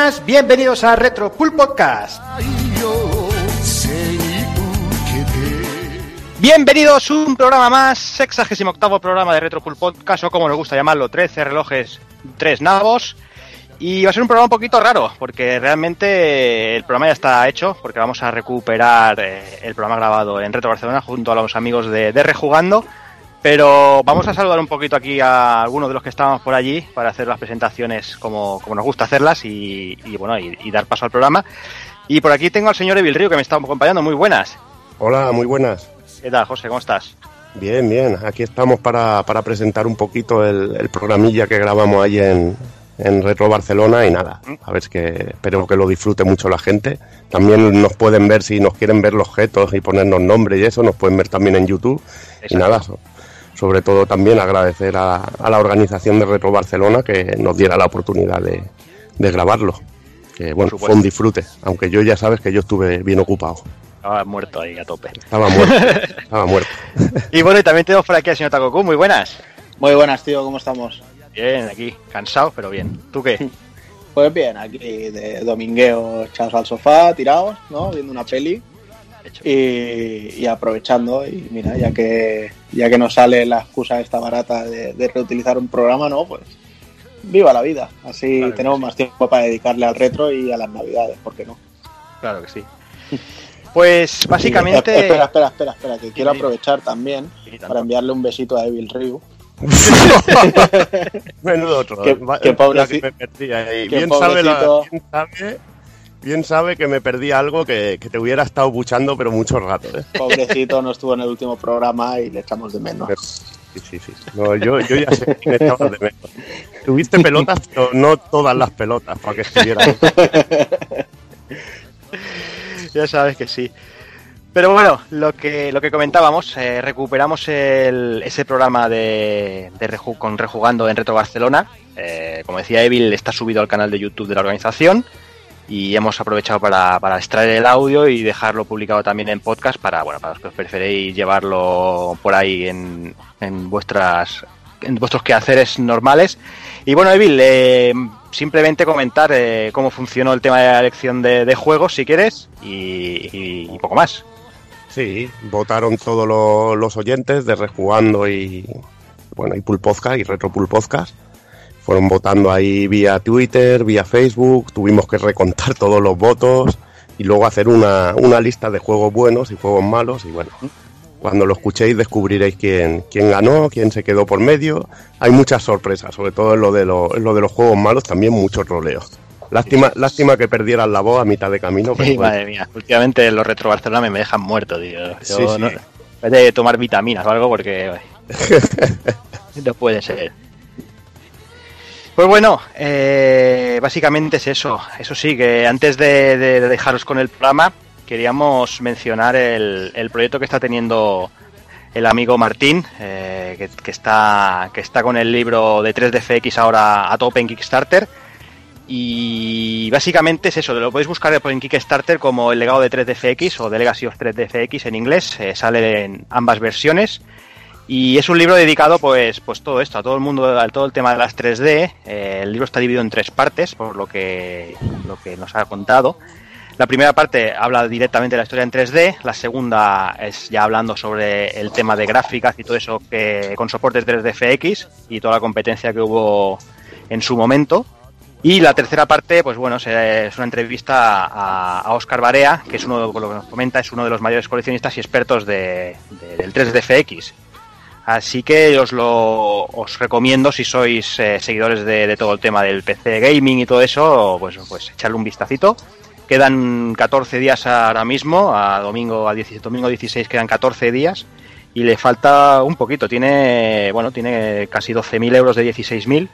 buenas, bienvenidos a Retro Pool Podcast. Bienvenidos a un programa más, sexagésimo octavo programa de Retro Pool Podcast, o como nos gusta llamarlo, 13 relojes, 3 nabos. Y va a ser un programa un poquito raro, porque realmente el programa ya está hecho, porque vamos a recuperar eh, el programa grabado en Retro Barcelona junto a los amigos de, de Rejugando. Pero vamos a saludar un poquito aquí a algunos de los que estábamos por allí para hacer las presentaciones como, como nos gusta hacerlas y, y bueno, y, y, dar paso al programa. Y por aquí tengo al señor Evil Río que me está acompañando. Muy buenas. Hola, muy buenas. ¿Qué tal, José? ¿Cómo estás? Bien, bien. Aquí estamos para, para presentar un poquito el, el, programilla que grabamos ahí en, en Retro Barcelona y nada, a ver que espero que lo disfrute mucho la gente. También nos pueden ver si nos quieren ver los objetos y ponernos nombres y eso, nos pueden ver también en YouTube. Exacto. Y nada, sobre todo también agradecer a, a, la organización de Retro Barcelona que nos diera la oportunidad de, de grabarlo. Que bueno, fue un disfrute, aunque yo ya sabes que yo estuve bien ocupado. Estaba muerto ahí a tope. Estaba muerto, estaba muerto. y bueno, y también tenemos por aquí al señor Takoku, muy buenas. Muy buenas, tío, ¿cómo estamos? Bien, aquí, cansado, pero bien. ¿Tú qué? Pues bien, aquí de domingueo echados al sofá, tirados, ¿no? Viendo una peli. Y, y, aprovechando, y mira, ya que ya que nos sale la excusa esta barata de, de reutilizar un programa, ¿no? Pues viva la vida. Así claro tenemos sí. más tiempo para dedicarle al retro y a las navidades, ¿por qué no? Claro que sí. Pues básicamente. Sí, espera, espera, espera, espera, que quiero aprovechar también para enviarle un besito a Evil Ryu. Menudo otro. Que, que pobre que. Bien sabe, la, bien, sabe, bien sabe que me perdí algo que, que, te hubiera estado buchando, pero mucho rato. ¿eh? Pobrecito no estuvo en el último programa y le echamos de menos. Sí, sí, sí. No, yo, yo ya sé que me echabas de menos. Tuviste pelotas, pero no todas las pelotas para que estuvieran. ya sabes que sí. Pero bueno, lo que, lo que comentábamos, eh, recuperamos el, ese programa de, de Reju, con Rejugando en Retro Barcelona. Eh, como decía Evil, está subido al canal de YouTube de la organización y hemos aprovechado para, para, extraer el audio y dejarlo publicado también en podcast para, bueno, para los que os preferéis llevarlo por ahí en, en vuestras en vuestros quehaceres normales. Y bueno, Evil, eh, simplemente comentar eh, cómo funcionó el tema de la elección de, de juegos, si quieres, y, poco más. Sí, votaron todos los, los, oyentes de Rejugando y bueno, y Pool Podcast y Retro Pool Podcast. Fueron votando ahí vía Twitter, vía Facebook, tuvimos que recontar todos los votos y luego hacer una, una lista de juegos buenos y juegos malos y bueno, cuando lo escuchéis descubriréis quién, quién ganó, quién se quedó por medio. Hay muchas sorpresas, sobre todo en lo de, lo, en lo de los juegos malos, también muchos roleos. Lástima, lástima que perdieran la voz a mitad de camino. Pero sí, bueno. madre mía. Últimamente los retro Barcelona me dejan muerto, tío. Yo sí, sí. No, tomar vitaminas o algo porque no puede ser. Pues bueno, eh, básicamente es eso. Eso sí, que antes de, de, de, dejaros con el programa, queríamos mencionar el, proyecto que está teniendo el amigo Martín, eh, que, que, está, que está con el libro de 3DFX ahora a tope en Kickstarter y básicamente es eso, lo podéis buscar en Kickstarter como el legado de 3DFX o The Legacy of 3DFX en inglés, eh, sale en ambas versiones. Y es un libro dedicado, pues, pues todo esto, a todo el mundo, a todo el tema de las 3D. Eh, el libro está dividido en tres partes, por lo que, lo que nos ha contado. La primera parte habla directamente de la historia en 3D, la segunda es ya hablando sobre el tema de gráficas y todo eso que con soportes 3DFX y toda la competencia que hubo en su momento. Y la tercera parte, pues bueno, es una entrevista a, Oscar Barea, que es uno, lo que nos comenta, es uno de los mayores coleccionistas y expertos de, de, del 3DFX. Así que os lo os recomiendo si sois eh, seguidores de, de, todo el tema del PC gaming y todo eso, pues, pues echarle un vistacito. Quedan 14 días ahora mismo, a domingo, a 16, domingo 16 quedan 14 días y le falta un poquito. Tiene, bueno, tiene casi 12.000 euros de 16.000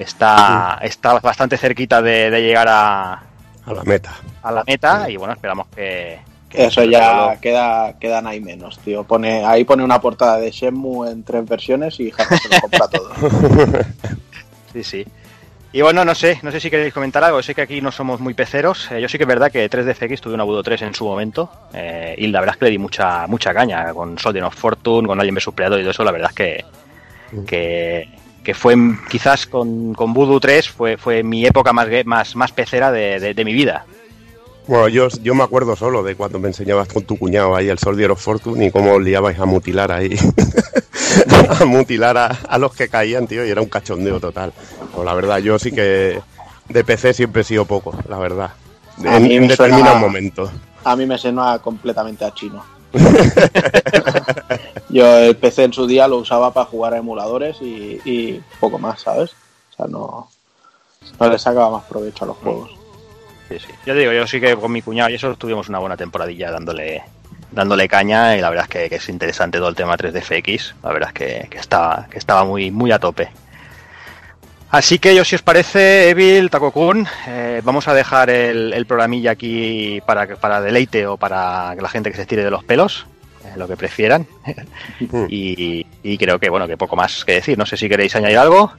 está, está bastante cerquita de, de, llegar a, a la meta. A la meta y bueno, esperamos que... Eso ya queda, quedan ahí menos, tío. Pone, ahí pone una portada de Shenmue en tres versiones y Jaime se lo compra todo. sí, sí. Y bueno, no sé, no sé si queréis comentar algo. Sé que aquí no somos muy peceros. Eh, yo sí que es verdad que 3DFX tuve un Abudo 3 en su momento. Eh, y la verdad es que le di mucha, mucha caña con Soldier of Fortune, con Alien vs Predator y todo eso. La verdad es que, que, que fue quizás con, con Voodoo 3 fue, fue mi época más, más, más pecera de, de, mi vida. Bueno, yo, yo me acuerdo solo de cuando me enseñabas con tu cuñado ahí el Soldier of Fortune y cómo os liabais a mutilar ahí. a mutilar a, los que caían, tío, y era un cachondeo total. Pues la verdad, yo sí que de PC siempre he sido poco, la verdad. En, en determinados momentos. A mí me suena completamente a chino. Yo el PC en su día lo usaba para jugar a emuladores y, poco más, ¿sabes? O sea, no, no le sacaba más provecho a los juegos. Sí, sí. Yo digo, yo sí que con mi cuñado y eso tuvimos una buena temporadilla dándole dándole caña y la verdad es que, es interesante todo el tema 3DFX. La verdad es que, que, estaba, que estaba muy, muy a tope. Así que yo, si os parece, Evil, Takokun, eh, vamos a dejar el, programilla aquí para, para deleite o para la gente que se tire de los pelos, eh, lo que prefieran. y, creo que, bueno, que poco más que decir. No sé si queréis añadir algo.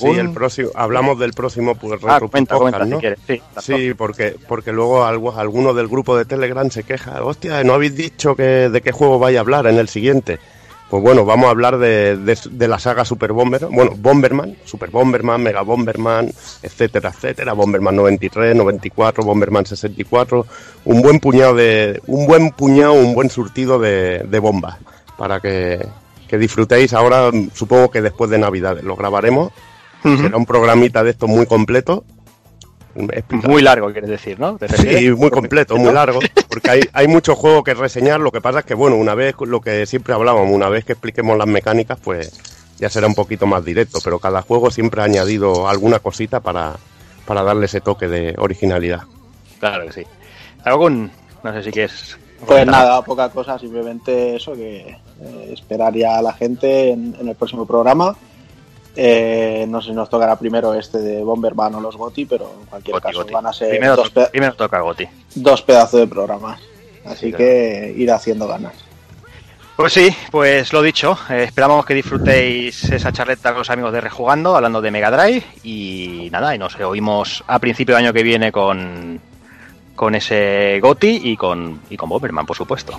Sí, el próximo, hablamos del próximo pues, ah, ¿no? sí, sí, porque, porque luego alguno del grupo de Telegram se queja, hostia, no habéis dicho que, de qué juego vaya a hablar en el siguiente. Pues bueno, vamos a hablar de, de, la saga Super Bomber, bueno, Bomberman, Super Bomberman, Mega Bomberman, etcétera, etcétera, Bomberman 93, 94, Bomberman 64, un buen puñado de, un buen puñado, un buen surtido de, de bombas para que, que, disfrutéis ahora, supongo que después de Navidad lo grabaremos, será un programita de esto muy completo. Muy largo, quieres decir, ¿no? Sí, muy completo, muy largo, porque hay, hay mucho juego que reseñar, lo que pasa es que, bueno, una vez, lo que siempre hablábamos, una vez que expliquemos las mecánicas, pues ya será un poquito más directo, pero cada juego siempre ha añadido alguna cosita para, para darle ese toque de originalidad. Claro que sí. Algo con, no sé si quieres... Pues nada, poca cosa, simplemente eso, que eh, esperaría a la gente en el próximo programa eh, no sé si nos tocará primero este de Bomberman o los Goti, pero en cualquier caso van a ser primero, dos, primero toca Goti. dos pedazos de programas. Así que ir haciendo ganas. Pues sí, pues lo dicho, eh, esperamos que disfrutéis esa charleta con los amigos de Rejugando, hablando de Mega Drive y nada, y nos oímos a principio de año que viene con, con ese Goti y con, y con Bomberman, por supuesto.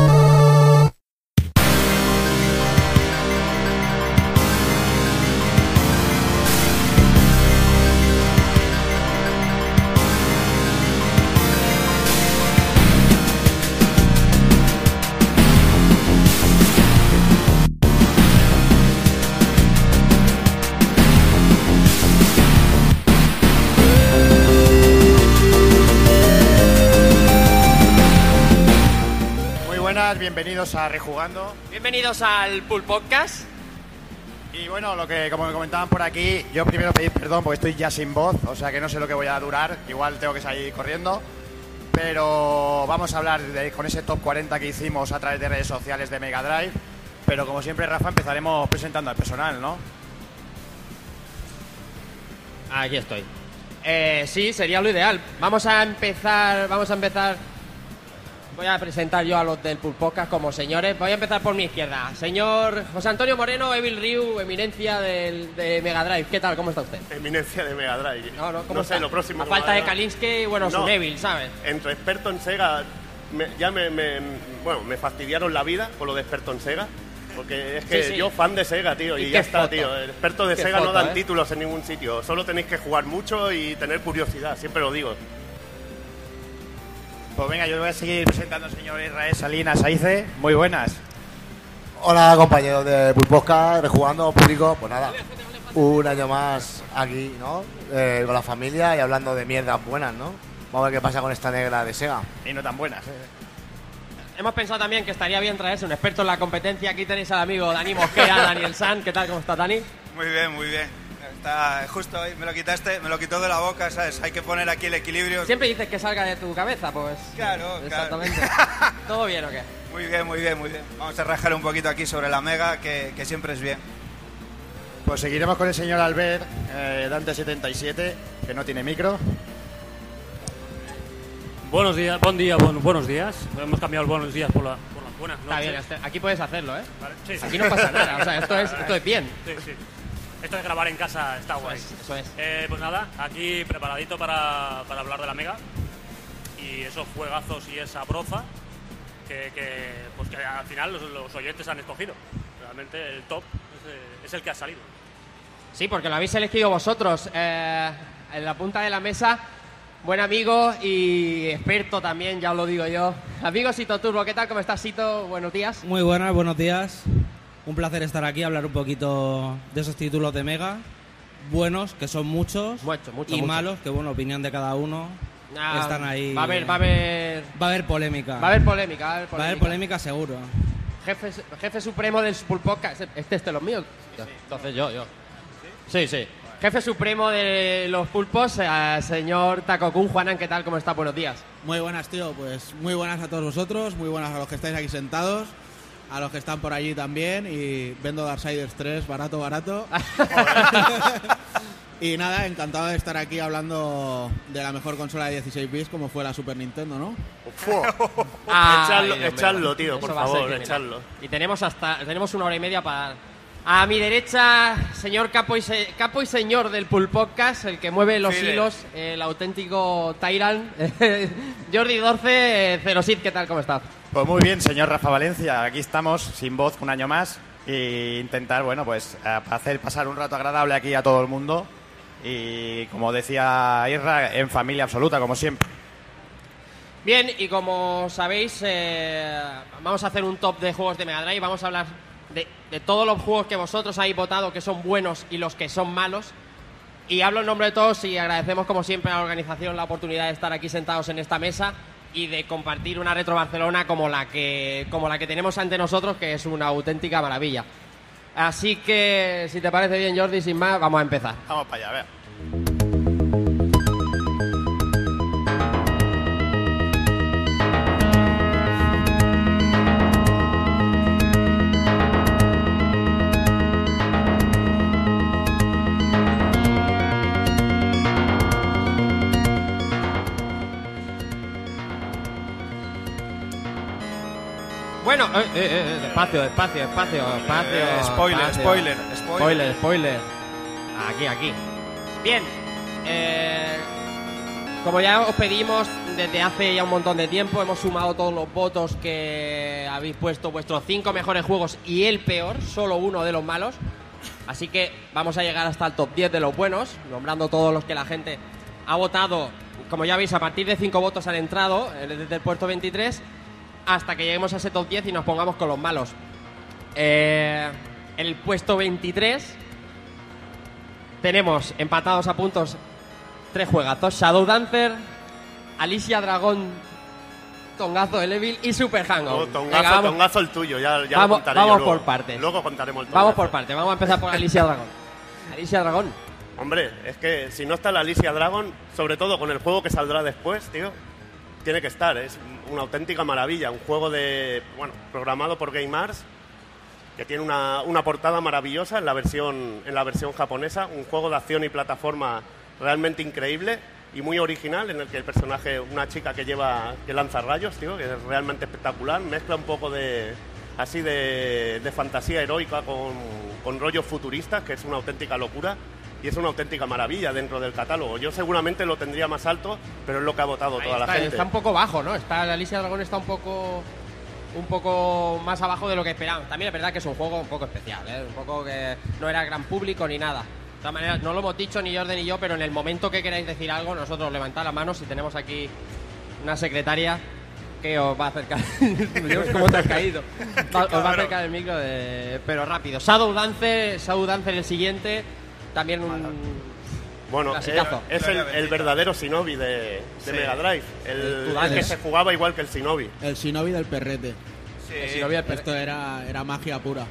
Rejugando. Bienvenidos al Pool Podcast. Y bueno, lo que como me comentaban por aquí, yo primero pedir perdón porque estoy ya sin voz, o sea que no sé lo que voy a durar, igual tengo que salir corriendo. Pero vamos a hablar de, con ese top 40 que hicimos a través de redes sociales de Mega Drive. Pero como siempre, Rafa, empezaremos presentando al personal, ¿no? Aquí estoy. Eh, sí, sería lo ideal. Vamos a empezar, vamos a empezar Voy a presentar yo a los del Pulpocas como señores. Voy a empezar por mi izquierda. Señor José Antonio Moreno, Evil Ryu, eminencia del, de Mega Drive. ¿Qué tal? ¿Cómo está usted? Eminencia de Mega Drive. No, no, ¿cómo no sé, lo próximo. A falta de Kalinsky, bueno, no, Evil, ¿sabes? Entre experto en Sega, ya me, bueno, me fastidiaron la vida con lo de experto en Sega. Porque es que yo fan de Sega, tío, y, ya está, tío. El experto de Sega no dan ¿eh? títulos en ningún sitio. Solo tenéis que jugar mucho y tener curiosidad, siempre lo digo. Pues venga, yo voy a seguir presentando al señor Israel Salinas Aice. Muy buenas. Hola compañeros de Pulposca, rejugando público, pues nada, un año más aquí, ¿no? Eh, con la familia y hablando de mierdas buenas, ¿no? Vamos a ver qué pasa con esta negra de Sega. Y no tan buenas, ¿eh? Hemos pensado también que estaría bien traerse un experto en la competencia. Aquí tenéis al amigo Dani Mosquera, Daniel San. ¿Qué tal? ¿Cómo está Dani? Muy bien, muy bien. Está justo ahí, me lo quitaste, me lo quitó de la boca, ¿sabes? Hay que poner aquí el equilibrio. Siempre dices que salga de tu cabeza, pues. Claro, Exactamente. ¿Todo bien o qué? Muy bien, muy bien, muy bien. Vamos a rajar un poquito aquí sobre la Mega, que, siempre es bien. Pues seguiremos con el señor Albert, eh, Dante77, que no tiene micro. Buenos días, buen día, buenos días. Hemos cambiado los buenos días por, la, por las buenas noches. Está bien, aquí puedes hacerlo, ¿eh? aquí no pasa nada, o sea, esto es, esto es bien. Sí, sí. Esto de grabar en casa está guay. Eso es. Eh, pues nada, aquí preparadito para, para hablar de la Mega. Y esos juegazos y esa broza que, que, pues que al final los, los oyentes han escogido. Realmente el top es, eh, es el que ha salido. Sí, porque lo habéis elegido vosotros. Eh, en la punta de la mesa, buen amigo y experto también, ya os lo digo yo. Amigo Sito Turbo, ¿qué tal? ¿Cómo estás, Sito? Buenos días. Muy buenas, buenos días. Un placer estar aquí, hablar un poquito de esos títulos de Mega. Buenos, que son muchos. Mucho, mucho, y mucho. malos, que bueno, opinión de cada uno. Ah, Están ahí. Va a haber, va a haber, Va a haber polémica. va a haber polémica. Va a haber Va a haber polémica. polémica seguro. Jefe, jefe supremo del Pulpodcast. Este es de los míos. Entonces yo, yo. Sí, sí. Jefe supremo de los pulpos, eh, señor Takokun Juanan, ¿qué tal? ¿Cómo está? Buenos días. Muy buenas, tío. Pues muy buenas a todos vosotros, muy buenas a los que estáis aquí sentados, a los que están por allí también y vendo Darksiders 3 barato, barato. y nada, encantado de estar aquí hablando de la mejor consola de 16 bits como fue la Super Nintendo, ¿no? Ay, echarlo, tío, por favor, echarlo. Y tenemos hasta tenemos una hora y media para a mi derecha, señor capo y, se- capo y señor del Pool Podcast, el que mueve los hilos, el auténtico Tyrant, Jordi Dorce, Cerosid, ¿qué tal? ¿Cómo estás? Pues muy bien, señor Rafa Valencia. Aquí estamos, sin voz, un año más. E intentar, bueno, pues eh, hacer pasar un rato agradable aquí a todo el mundo. Y como decía Irra, en familia absoluta, como siempre. Bien, y como sabéis, eh, vamos a hacer un top de juegos de Mega Drive. Vamos a hablar de, de todos los juegos que vosotros habéis votado que son buenos y los que son malos. Y hablo en nombre de todos y agradecemos como siempre a la organización la oportunidad de estar aquí sentados en esta mesa y de compartir una Retro Barcelona como la que, como la que tenemos ante nosotros, que es una auténtica maravilla. Así que, si te parece bien, Jordi, sin más, vamos a empezar. Vamos para allá, a ver. Eh, eh, eh, despacio, despacio, despacio, despacio. Eh, spoiler, despacio. spoiler, spoiler. Spoiler, spoiler. Aquí, aquí. Bien. eh, como ya os pedimos desde hace ya un montón de tiempo, hemos sumado todos los votos que habéis puesto vuestros cinco mejores juegos y el peor, solo uno de los malos. Así que vamos a llegar hasta el top 10 de los buenos, nombrando todos los que la gente ha votado. Como ya veis, a partir de cinco votos han entrado eh, desde el puesto 23 hasta que lleguemos a ese top 10 y nos pongamos con los malos. Eh, en el puesto 23 tenemos empatados a puntos tres juegazos: Shadow Dancer, Alicia Dragón, Tongazo de Evil y Super Hangout. Venga, tongazo, tongazo el tuyo, ya, ya Vamos- lo contaré vamos yo luego. por partes. Luego contaremos el Vamos por parte, vamos a empezar por Alicia Dragón. Alicia Dragón. Hombre, es que si no está la Alicia Dragon, sobre todo con el juego que saldrá después, tío, tiene que estar. Es una auténtica maravilla. Un juego de, bueno, programado por Game Arts, que tiene una, una portada maravillosa en la, versión, en la versión japonesa. Un juego de acción y plataforma realmente increíble y muy original, en el que el personaje, una chica que lleva, que lanza rayos, tío, que es realmente espectacular. Mezcla un poco de así de, de fantasía heroica con, con rollos futuristas, que es una auténtica locura y es una auténtica maravilla dentro del catálogo. Yo seguramente lo tendría más alto, pero es lo que ha votado Ahí toda la gente. está un poco bajo, ¿no? Está, la Alicia Dragón está un poco un poco más abajo de lo que esperábamos. También es verdad que es un juego un poco especial, ¿eh? Un poco que no era gran público ni nada. De todas maneras, no lo hemos dicho ni Jordan ni yo, pero en el momento que queráis decir algo, nosotros levantad la mano si tenemos aquí una secretaria que os va a acercar. Dios, ¿Cómo te has caído? Os va a acercar el micro, de... pero rápido. Shadow Dancer, Shadow Dancer el siguiente. También un. Bueno, clasicazo. es, es el, el verdadero Shinobi de, de Sí. Mega Drive. El, El que se jugaba igual que el Shinobi. El Shinobi del perrete. El Shinobi del perrete. Esto era, era magia pura.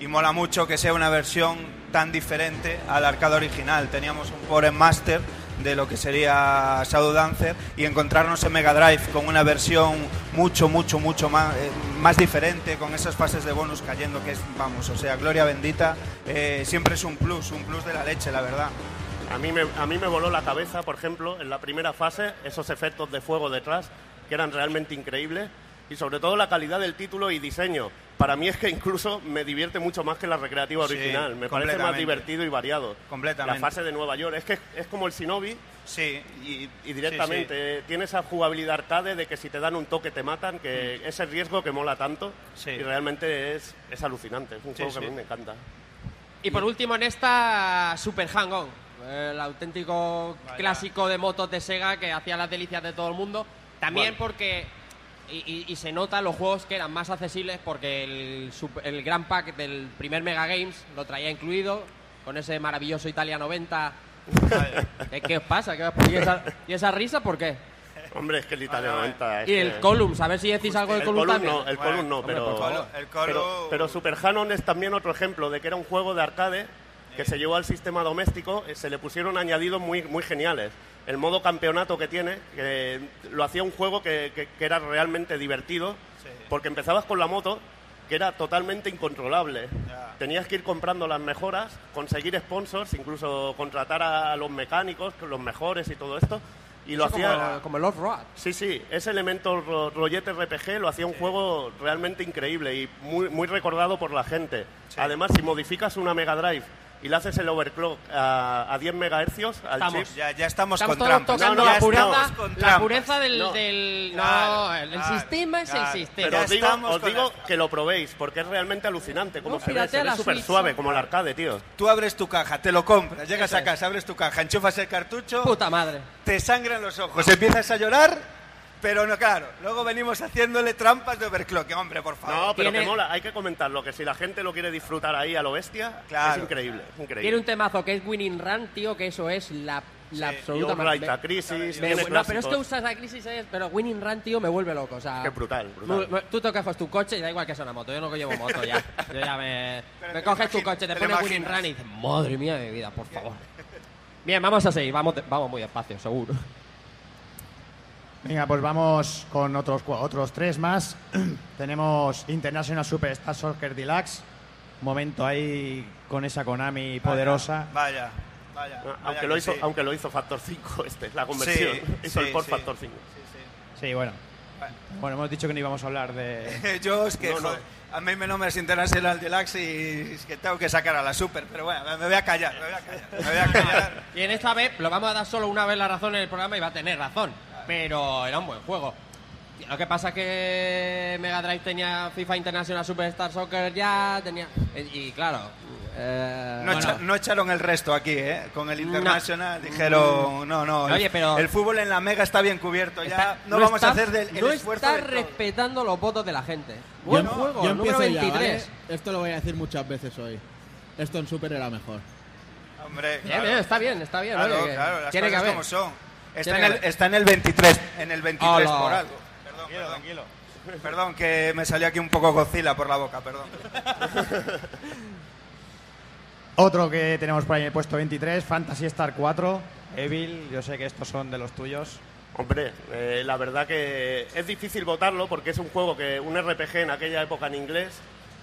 Y mola mucho que sea una versión tan diferente al arcade original. Teníamos un Power Master de lo que sería Shadow Dancer y encontrarnos en Mega Drive con una versión mucho, mucho, mucho más, eh, más diferente, con esas fases de bonus cayendo, que es, vamos, o sea, gloria bendita, eh, siempre es un plus, un plus de la leche, la verdad. A mí, me, a mí me voló la cabeza, por ejemplo, en la primera fase, esos efectos de fuego detrás, que eran realmente increíbles, y sobre todo la calidad del título y diseño, para mí es que incluso me divierte mucho más que la recreativa Sí, original. Me parece más divertido y variado. Completamente. La fase de Nueva York. Es que es como el Shinobi. Sí. Y, y directamente tiene esa jugabilidad arcade de que si te dan un toque te matan, que ese riesgo que mola tanto. Sí. Y realmente es, es alucinante. Es un Sí, juego sí. que a mí me encanta. Y por último en esta Super Hang-On, el auténtico clásico de motos de Sega que hacía las delicias de todo el mundo. También Bueno. porque, y, y- y se nota los juegos que eran más accesibles porque el, el Grand Pack del primer Mega Games lo traía incluido, con ese maravilloso Italia 90. ¿Qué, qué os pasa? ¿Qué os- ¿Y, esa, ¿Y esa risa por qué? Hombre, es que el Italia 90 es Y el que- Columns, a ver si decís algo del el Columns Column también. no, el Column no, Hombre, pero, pero, pero Super Hanon es también otro ejemplo de que era un juego de arcade que se llevó al sistema doméstico, eh, se le pusieron añadidos muy, muy geniales. El modo campeonato que tiene, que lo hacía un juego que, que- que era realmente divertido, porque empezabas con la moto, que era totalmente incontrolable. Tenías que ir comprando las mejoras, conseguir sponsors, incluso contratar a los mecánicos, los mejores y todo esto. Y lo hacía como, como el Off-Road. Sí, sí, ese elemento ro- rollete RPG lo hacía un juego realmente increíble y muy, muy recordado por la gente. Además, si modificas una Mega Drive y le haces el overclock a, a 10 MHz al Estamos. chip... Ya- ya estamos Estamos con todos trampas. tocando No, no, la pureza, estamos con la pureza del... No. del- no, Claro, el, el claro, sistema es claro. el sistema. Pero os digo, os digo que lo probéis, porque es realmente alucinante como No, se ve, piratea se ve la súper suave, como el arcade, tío. Tú abres tu caja, te lo compras, llegas Eso a casa, abres tu caja, enchufas el cartucho, Puta madre. te sangran los ojos, empiezas a llorar, pero no, claro, luego venimos haciéndole trampas de overclock, hombre, por favor. No, pero Tiene- que mola, hay que comentarlo, que si la gente lo quiere disfrutar ahí a lo bestia, Claro. es increíble, es increíble. Tiene un temazo que es Winning Run, tío, que eso es la, la Y absoluta Outright me- a Crisis, me- tiene no, pero es que usas la crisis, es, pero Winning Run, tío, me vuelve loco. O sea, Qué brutal, brutal. tú te coges tu coche y da igual que sea una moto. Yo no llevo moto ya. Yo ya me. Pero me coges tu coche, te, te pones Winning. Run y dices, madre mía de mi vida, por favor. Bien, vamos a seguir. Vamos, vamos muy despacio, seguro. Venga, pues vamos con otros, cua- otros tres más. Tenemos International Superstar Soccer Deluxe. Momento ahí con esa Konami poderosa. Vaya, vaya. Ah, vaya Aunque que lo, hizo, sí. aunque lo hizo Factor 5, este, la conversión. Sí, hizo sí, el port sí. Factor 5. Sí, bueno. Bueno, hemos dicho que no íbamos a hablar de... Yo es que No, no. joder, a mí me nombres International Deluxe y es que tengo que sacar a la Super, pero bueno, me voy a callar, me voy a callar, me voy a callar. Y en esta vez lo vamos a dar solo una vez la razón en el programa y va a tener razón. Pero era un buen juego. Lo que pasa es que Mega Drive tenía FIFA International Superstar Soccer ya, tenía... Y claro... eh, No, bueno. echa- no echaron el resto aquí, ¿eh? Con el International dijeron, no, no, el, Oye, pero- el fútbol en la Mega está bien cubierto, ya Está- no, vamos a está- hacer del, el no esfuerzo está respetando los votos de la gente. Buen yo, juego, yo número empiezo 23. ya, ¿vale? Esto lo voy a decir muchas veces hoy. Esto en Super era mejor. Hombre, Bien, bien, está bien, está bien. Claro, oye, que claro, las tiene que cosas haber. como son. Está en, el, está en el 23, en el 23 Hola. por algo. Perdón, perdón. Perdón, que me salió aquí un poco Godzilla por la boca, perdón. Otro que tenemos por ahí en el puesto 23, Fantasy Star 4. Evil, yo sé que estos son de los tuyos. Hombre, eh, la verdad que es difícil votarlo porque es un juego que, un RPG en aquella época en inglés,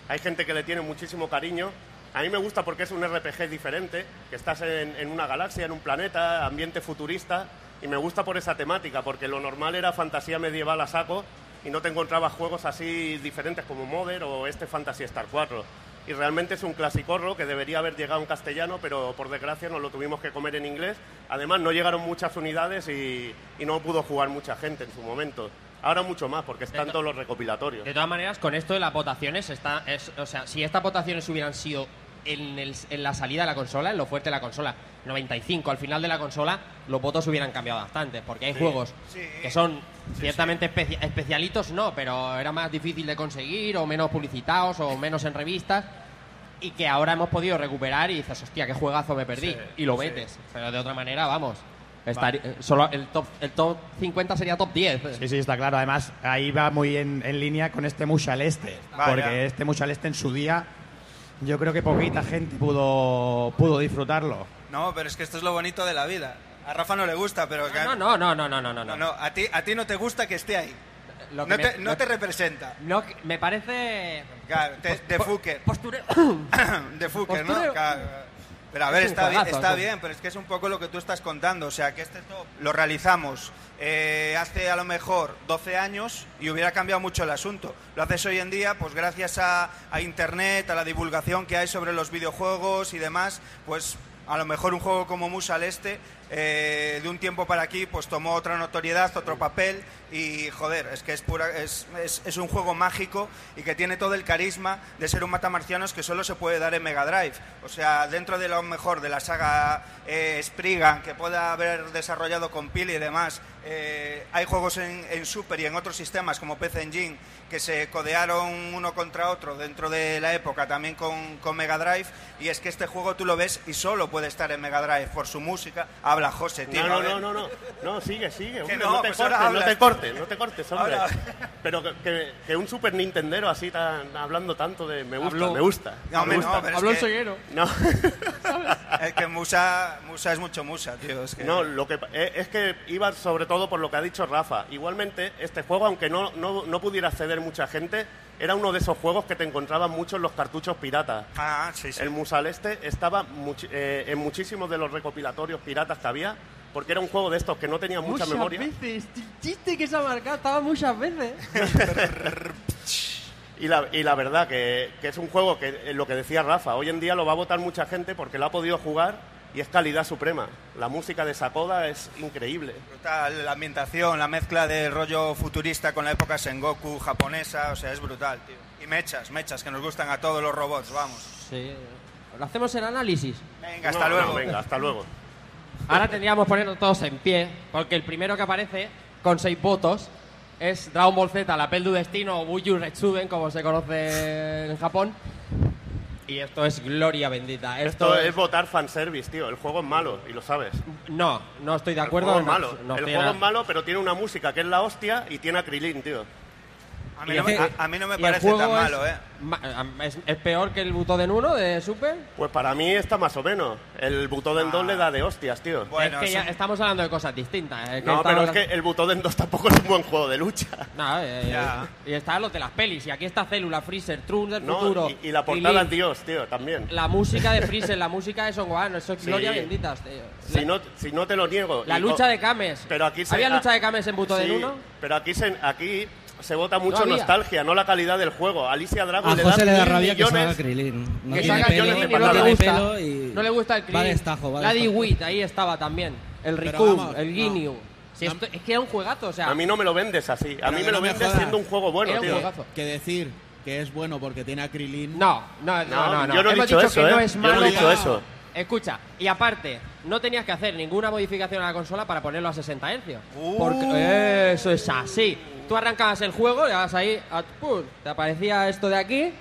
hay gente que le tiene muchísimo cariño. A mí me gusta porque es un RPG diferente, que estás en, en una galaxia, en un planeta, ambiente futurista, y me gusta por esa temática, porque lo normal era fantasía medieval a saco y no te encontrabas juegos así diferentes como Modern o este Fantasy Star 4. Y realmente es un clasicorro que debería haber llegado en castellano, pero por desgracia nos lo tuvimos que comer en inglés. Además, no llegaron muchas unidades y, y no pudo jugar mucha gente en su momento. Ahora mucho más, porque están todos los recopilatorios. De todas maneras, con esto de las votaciones, está, es, o sea, si estas votaciones hubieran sido en, el- en la salida de la consola, en lo fuerte de la consola, 95 al final de la consola, los votos hubieran cambiado bastante, porque hay Sí, juegos sí. que son ciertamente especia- especialitos, no, pero era más difícil de conseguir, o menos publicitados, o menos en revistas, y que ahora hemos podido recuperar y dices, hostia, qué juegazo me perdí, Sí, y lo sí. metes. Pero de otra manera, vamos. estar- eh, solo el top, el top 50 sería top 10. Sí, sí, está claro. Además, ahí va muy en, en línea con este Mush al Este. Porque este Mush al Este en su día, yo creo que poquita gente pudo, pudo disfrutarlo. No, pero es que esto es lo bonito de la vida. A Rafa no le gusta, pero... que- No, no, no, no, no, no, no. No, no, a ti, a ti no te gusta que esté ahí. Lo No que te, me- no lo- te representa. No, me parece. Claro, te- de Fucker. Posture. de Fucker, ¿no? Claro. Pero a ver, Es está, bien, juegazo, está ¿no? bien, pero es que es un poco lo que tú estás contando. O sea, que este top lo realizamos eh, hace a lo mejor 12 años y hubiera cambiado mucho el asunto. Lo haces hoy en día, pues gracias a, a Internet, a la divulgación que hay sobre los videojuegos y demás, pues a lo mejor un juego como Musa al Este, eh, de un tiempo para aquí, pues tomó otra notoriedad, otro papel y joder, es que es, pura, es, es, es un juego mágico y que tiene todo el carisma de ser un matamarcianos que solo se puede dar en Mega Drive. O sea, dentro de lo mejor de la saga eh, Spriggan que pueda haber desarrollado con Pili y demás, eh, hay juegos en, en Super y en otros sistemas como PC Engine que se codearon uno contra otro dentro de la época también con, con Mega Drive y es que este juego tú lo ves y solo puede estar en Mega Drive por su música. Habla José, tío. No, ver. no, no, no, no, no, sigue, sigue, hombre, no, no, te pues cortes, no te cortes, no te cortes, hombre. Ahora- Pero que, un Super Nintendero así tan hablando tanto de me gusta, Habló. me gusta. No, me no, gusta. pero es Habló el ceguero. No. Es que Musa, Musa es mucho Musa, tío. Es que... No, lo que eh, es que iba sobre todo por lo que ha dicho Rafa. Igualmente, este juego, aunque no, no, no pudiera acceder mucha gente, era uno de esos juegos que te encontraban mucho en los cartuchos piratas. Ah, sí, sí. El Musal este estaba eh, en muchísimos de los recopilatorios piratas que había, porque era un juego de estos que no tenía mucha Muchas memoria. veces. El chiste que se ha marcado estaba muchas veces. Y la, y la verdad que, que es un juego que, eh, lo que decía Rafa, hoy en día lo va a votar mucha gente porque lo ha podido jugar y es calidad suprema. La música de Sakoda es increíble. Brutal, la ambientación, la mezcla de rollo futurista con la época Sengoku japonesa, o sea, es brutal, tío. Y mechas, mechas, que nos gustan a todos los robots, vamos. Sí. Lo hacemos en análisis. Venga, hasta No, luego. no, venga, hasta luego. Ahora tendríamos ponernos todos en pie, porque el primero que aparece con seis votos es Dragon Ball Z, la Pel du Destino o Buyu Retsuben, como se conoce en Japón. Y esto es gloria bendita. Esto es votar fanservice, tío. El juego es malo y lo sabes. No, no estoy de El acuerdo. juego es no- malo. no el juego es malo, pero tiene una música que es la hostia y tiene a Krilin, tío. A mí, no me, a, a mí no me parece tan malo, ¿eh? ¿Es, es peor que el Butoden 1 de Super? Pues para mí está más o menos. El Butoden 2 le da de hostias, tío. Bueno, es que ya un- estamos hablando de cosas distintas. es que no, pero es que el Butoden 2 tampoco es un buen juego de lucha. No, eh, Ya. y están los de las pelis. Y aquí está Célula, Freezer, Trunks del No, futuro. y, y la portada es Dios, tío, también. La música de Freezer, la música de Son Gohan, eso es Sí. gloria benditas, tío. Si La- no, si no te lo niego. La lucha de Kames. Pero aquí se- ¿Había ah, lucha de Kames en Butoden sí, 1? Pero aquí se, aquí se vota mucho nostalgia, no la calidad del juego. Alicia Dragon A le José da le da rabia que millones. salga Krilin. No que tiene salga pelo, Krillin y no le gusta. No le gusta el Krillin. Va de estajo, va de La ahí estaba también. El vamos, el no. Ginyu. Si esto- es que era un juegazo, o sea. A mí no me lo vendes así. A mí que me lo no me vendes jodas. siendo un juego bueno, Era un tío. Que decir que es bueno porque tiene a Krilin. No, no, no, No, no. no. yo no he Hemos dicho dicho eso, que ¿eh? no es Yo no he dicho eso. Escucha, y aparte, no tenías que hacer ninguna modificación a la consola para ponerlo a 60 Hz. Uh. Porque eso es así. Tú arrancabas el juego, le dabas ahí, a- pum, te aparecía esto de aquí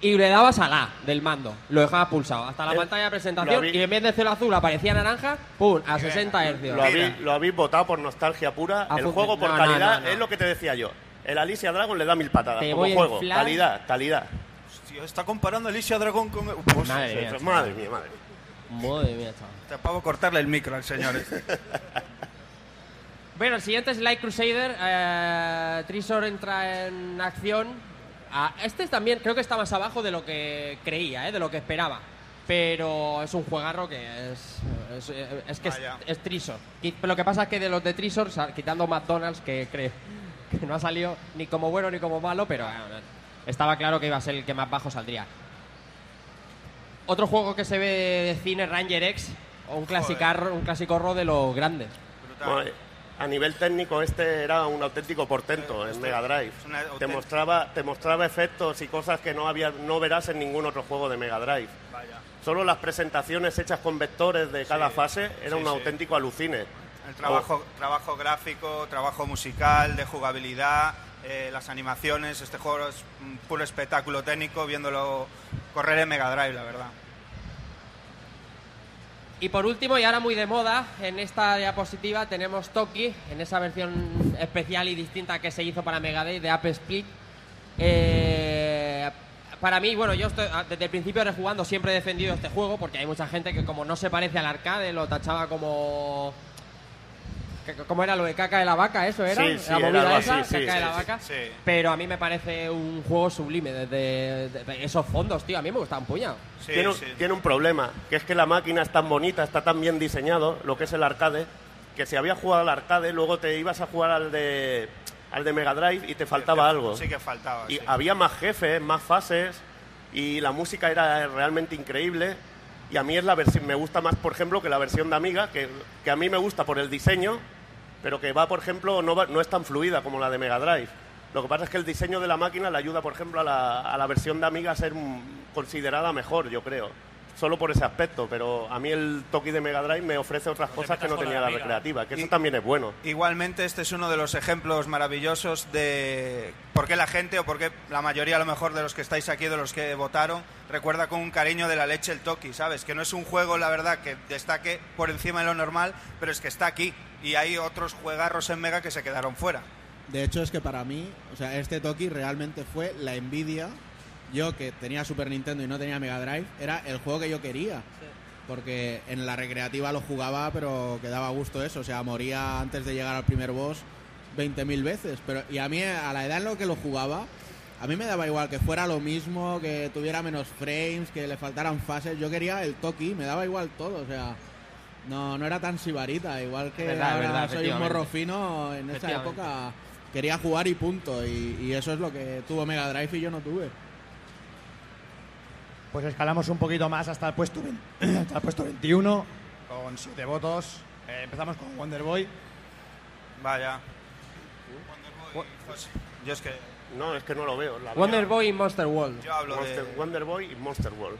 y le dabas a la del mando. Lo dejabas pulsado hasta la Eh, pantalla de lo presentación habí- y en vez de celo azul aparecía naranja, pum, a 60 Hz. Lo habéis, lo habéis votado por nostalgia pura. A el juego por no, no, calidad no, no. es lo que te decía yo. El Alicia Dragon le da mil patadas Te como voy a juego. inflar. Calidad, calidad. Hostia, está comparando Alicia Dragón con... Pues, Madre mía, madre mía, madre mía. Madre mía, chaval. te puedo cortarle el micro al señor. este. Bueno, el siguiente es Light Crusader. Eh, Trisor entra en acción. Ah, este es también creo que está más abajo de lo que creía, eh, de lo que esperaba. Pero es un juegarro que es. Es, es que es, es Trisor. Lo que pasa es que de los de Trisor, quitando McDonald's, que, cree, que no ha salido ni como bueno ni como malo, pero eh, estaba claro que iba a ser el que más bajo saldría. Otro juego que se ve de cine, Ranger X, o un, clasicar, un clasicorro de los grandes. Brutal. A nivel técnico este era un auténtico portento en Mega Drive. Te mostraba, te mostraba efectos y cosas que no había, no verás en ningún otro juego de Mega Drive. Vaya. Solo las presentaciones hechas con vectores de cada Sí, fase era sí, un sí. auténtico alucine. El trabajo, trabajo gráfico, trabajo musical, de jugabilidad, eh, las animaciones. Este juego es un puro espectáculo técnico viéndolo correr en Mega Drive, la verdad. Y por último, y ahora muy de moda, en esta diapositiva tenemos Toki, en esa versión especial y distinta que se hizo para Mega Drive de App Split. Eh, para mí, bueno, yo estoy, ah, desde el principio rejugando siempre he defendido este juego porque hay mucha gente que como no se parece al arcade lo tachaba como ¿Cómo era lo de caca de la vaca? ¿Eso era? Sí, sí, la era movida esa, así, sí, caca de sí, la sí, vaca. sí. Pero a mí me parece un juego sublime desde de- de esos fondos, tío. A mí me puñado. Tiene, un, sí. tiene un problema, que es que la máquina es tan bonita, está tan bien diseñado, lo que es el arcade, que si habías jugado al arcade, luego te ibas a jugar al de, al de Mega Drive y te faltaba algo. Sí que faltaba. Y sí. había más jefes, más fases, y la música era realmente increíble. Y a mí es la versión, me gusta más, por ejemplo, que la versión de Amiga, que, que a mí me gusta por el diseño, pero que va, por ejemplo, no, va- no es tan fluida como la de Mega Drive. Lo que pasa es que el diseño de la máquina le ayuda, por ejemplo, a la, a la versión de Amiga a ser considerada mejor, yo creo. Solo por ese aspecto, pero a mí el Toki de Mega Drive me ofrece otras Pues cosas que no tenía la recreativa, que eso también es bueno. Igualmente, este es uno de los ejemplos maravillosos de por qué la gente, o por qué la mayoría a lo mejor de los que estáis aquí, de los que votaron, recuerda con un cariño de la leche el Toki, ¿sabes? Que no es un juego, la verdad, que destaque por encima de lo normal, pero es que está aquí. Y hay otros juegarros en Mega que se quedaron fuera. De hecho, es que para mí, o sea, este Toki realmente fue la envidia. Yo que tenía Super Nintendo y no tenía Mega Drive, era el juego que yo quería. Porque en la recreativa lo jugaba, pero que daba gusto eso. O sea, moría antes de llegar al primer boss 20.000 veces. Pero, y a mí, a la edad en lo que lo jugaba, a mí me daba igual que fuera lo mismo, que tuviera menos frames, que le faltaran fases. Yo quería el Toki, me daba igual todo. O sea, no, no era tan sibarita. Igual que Verdad, ahora verdad, soy un morro fino, en esa época quería jugar y punto. Y, y eso es lo que tuvo Mega Drive y yo no tuve. Pues escalamos un poquito más hasta el puesto, hasta el puesto 21, con 7 votos. Eh, empezamos con Wonder Boy. Vaya. Yo es que No, es que no lo veo. la Wonder mía- Boy y Monster World. yo hablo Monster- de... Wonder Boy y Monster World.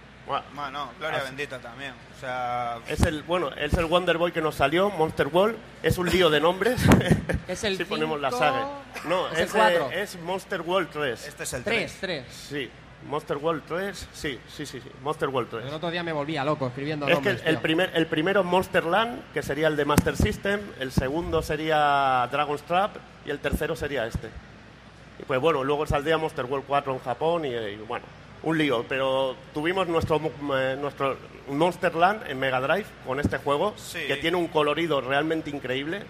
Bueno, Gloria bendita también. O sea, Es el, bueno, es el Wonder Boy que nos salió, Monster World. Es un lío de nombres. Es el si ponemos la saga. No, es es, cuatro. es Monster World 3. este es el 3, 3. 3. Sí, Monster World 3. Sí, sí, sí, sí. Monster World 3. El otro día me volvía loco escribiendo Es que el, tío. primer, el primero Monster Land, que sería el de Master System, el segundo sería Dragon's Trap y el tercero sería este. Y pues bueno, luego saldría Monster World 4 en Japón y, y, bueno, un lío. Pero tuvimos nuestro, eh, nuestro Monster Land en Mega Drive con este juego, Sí. que tiene un colorido realmente increíble,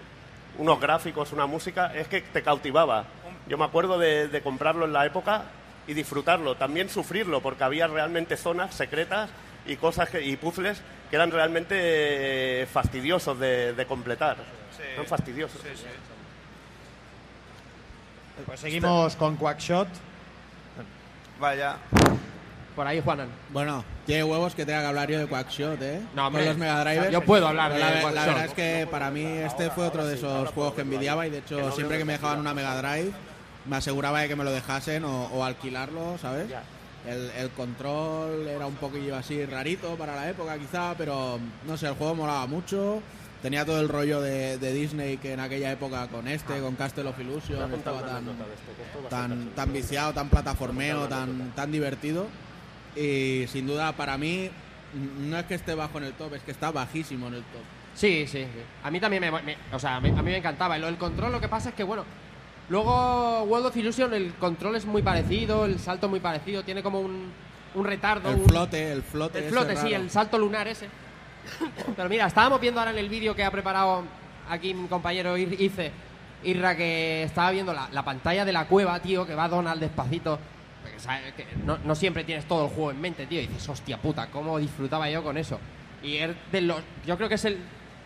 unos gráficos, una música, es que te cautivaba. Yo me acuerdo de, de comprarlo en la época y disfrutarlo, también sufrirlo, porque había realmente zonas secretas y cosas que- y puzzles que eran realmente eh, fastidiosos de, de completar. Sí. Eran fastidiosos. Sí, sí. Pues seguimos con Quackshot. Vaya. Por ahí, Juanan. Bueno, tiene huevos que tenga que hablar yo de Quackshot, ¿eh? No, hombre. Con los Mega Drivers. Yo puedo hablar de la, la verdad es que para mí este fue otro de esos juegos que envidiaba y de hecho siempre que me dejaban una Mega Drive me aseguraba de que me lo dejasen o, o alquilarlo, ¿sabes? El, el control era un poquillo así rarito para la época quizá, pero no sé, el juego molaba mucho. Tenía todo el rollo de, de Disney que en aquella época con este, con Castle of Illusion, estaba tan, tan, tan viciado, tan plataformeo, tan, tan divertido. Y sin duda para mí no es que esté bajo en el top, es que está bajísimo en el top. Sí, sí, sí. A mí también me, me- o sea, me- a mí me encantaba. Y lo del control, lo que pasa es que, bueno, luego World of Illusion, el control es muy parecido, el salto muy parecido, tiene como un, un retardo. El un- flote, el flote. El flote, sí, raro. el salto lunar ese. Pero mira, estábamos viendo ahora en el vídeo que ha preparado aquí mi compañero Ice, Irra, que estaba viendo la, la pantalla de la cueva, tío, que va Donald despacito. Porque, ¿sabes? Que no, no siempre tienes todo el juego en mente, tío. Y dices, hostia puta, cómo disfrutaba yo con eso. Y es de los, yo creo que es el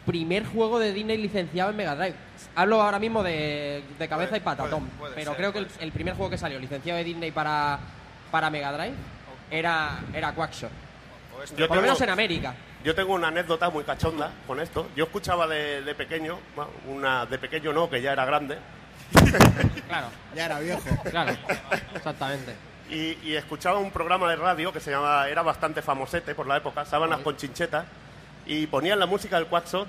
primer juego de Disney licenciado en Mega Drive. Hablo ahora mismo de, de cabeza Puede- y patatón. puede- puede pero ser, creo que el primer juego que salió licenciado de Disney para, para Mega Drive era, era Quackshot. Yo por lo menos en América. Yo tengo una anécdota muy cachonda con esto. Yo escuchaba de, de pequeño, una de pequeño no, que ya era grande. claro. Ya era viejo. Claro, exactamente. Y, y, escuchaba un programa de radio que se llamaba, era bastante famosete por la época, Sábanas sí. con Chinchetas, y ponían la música del Quackshot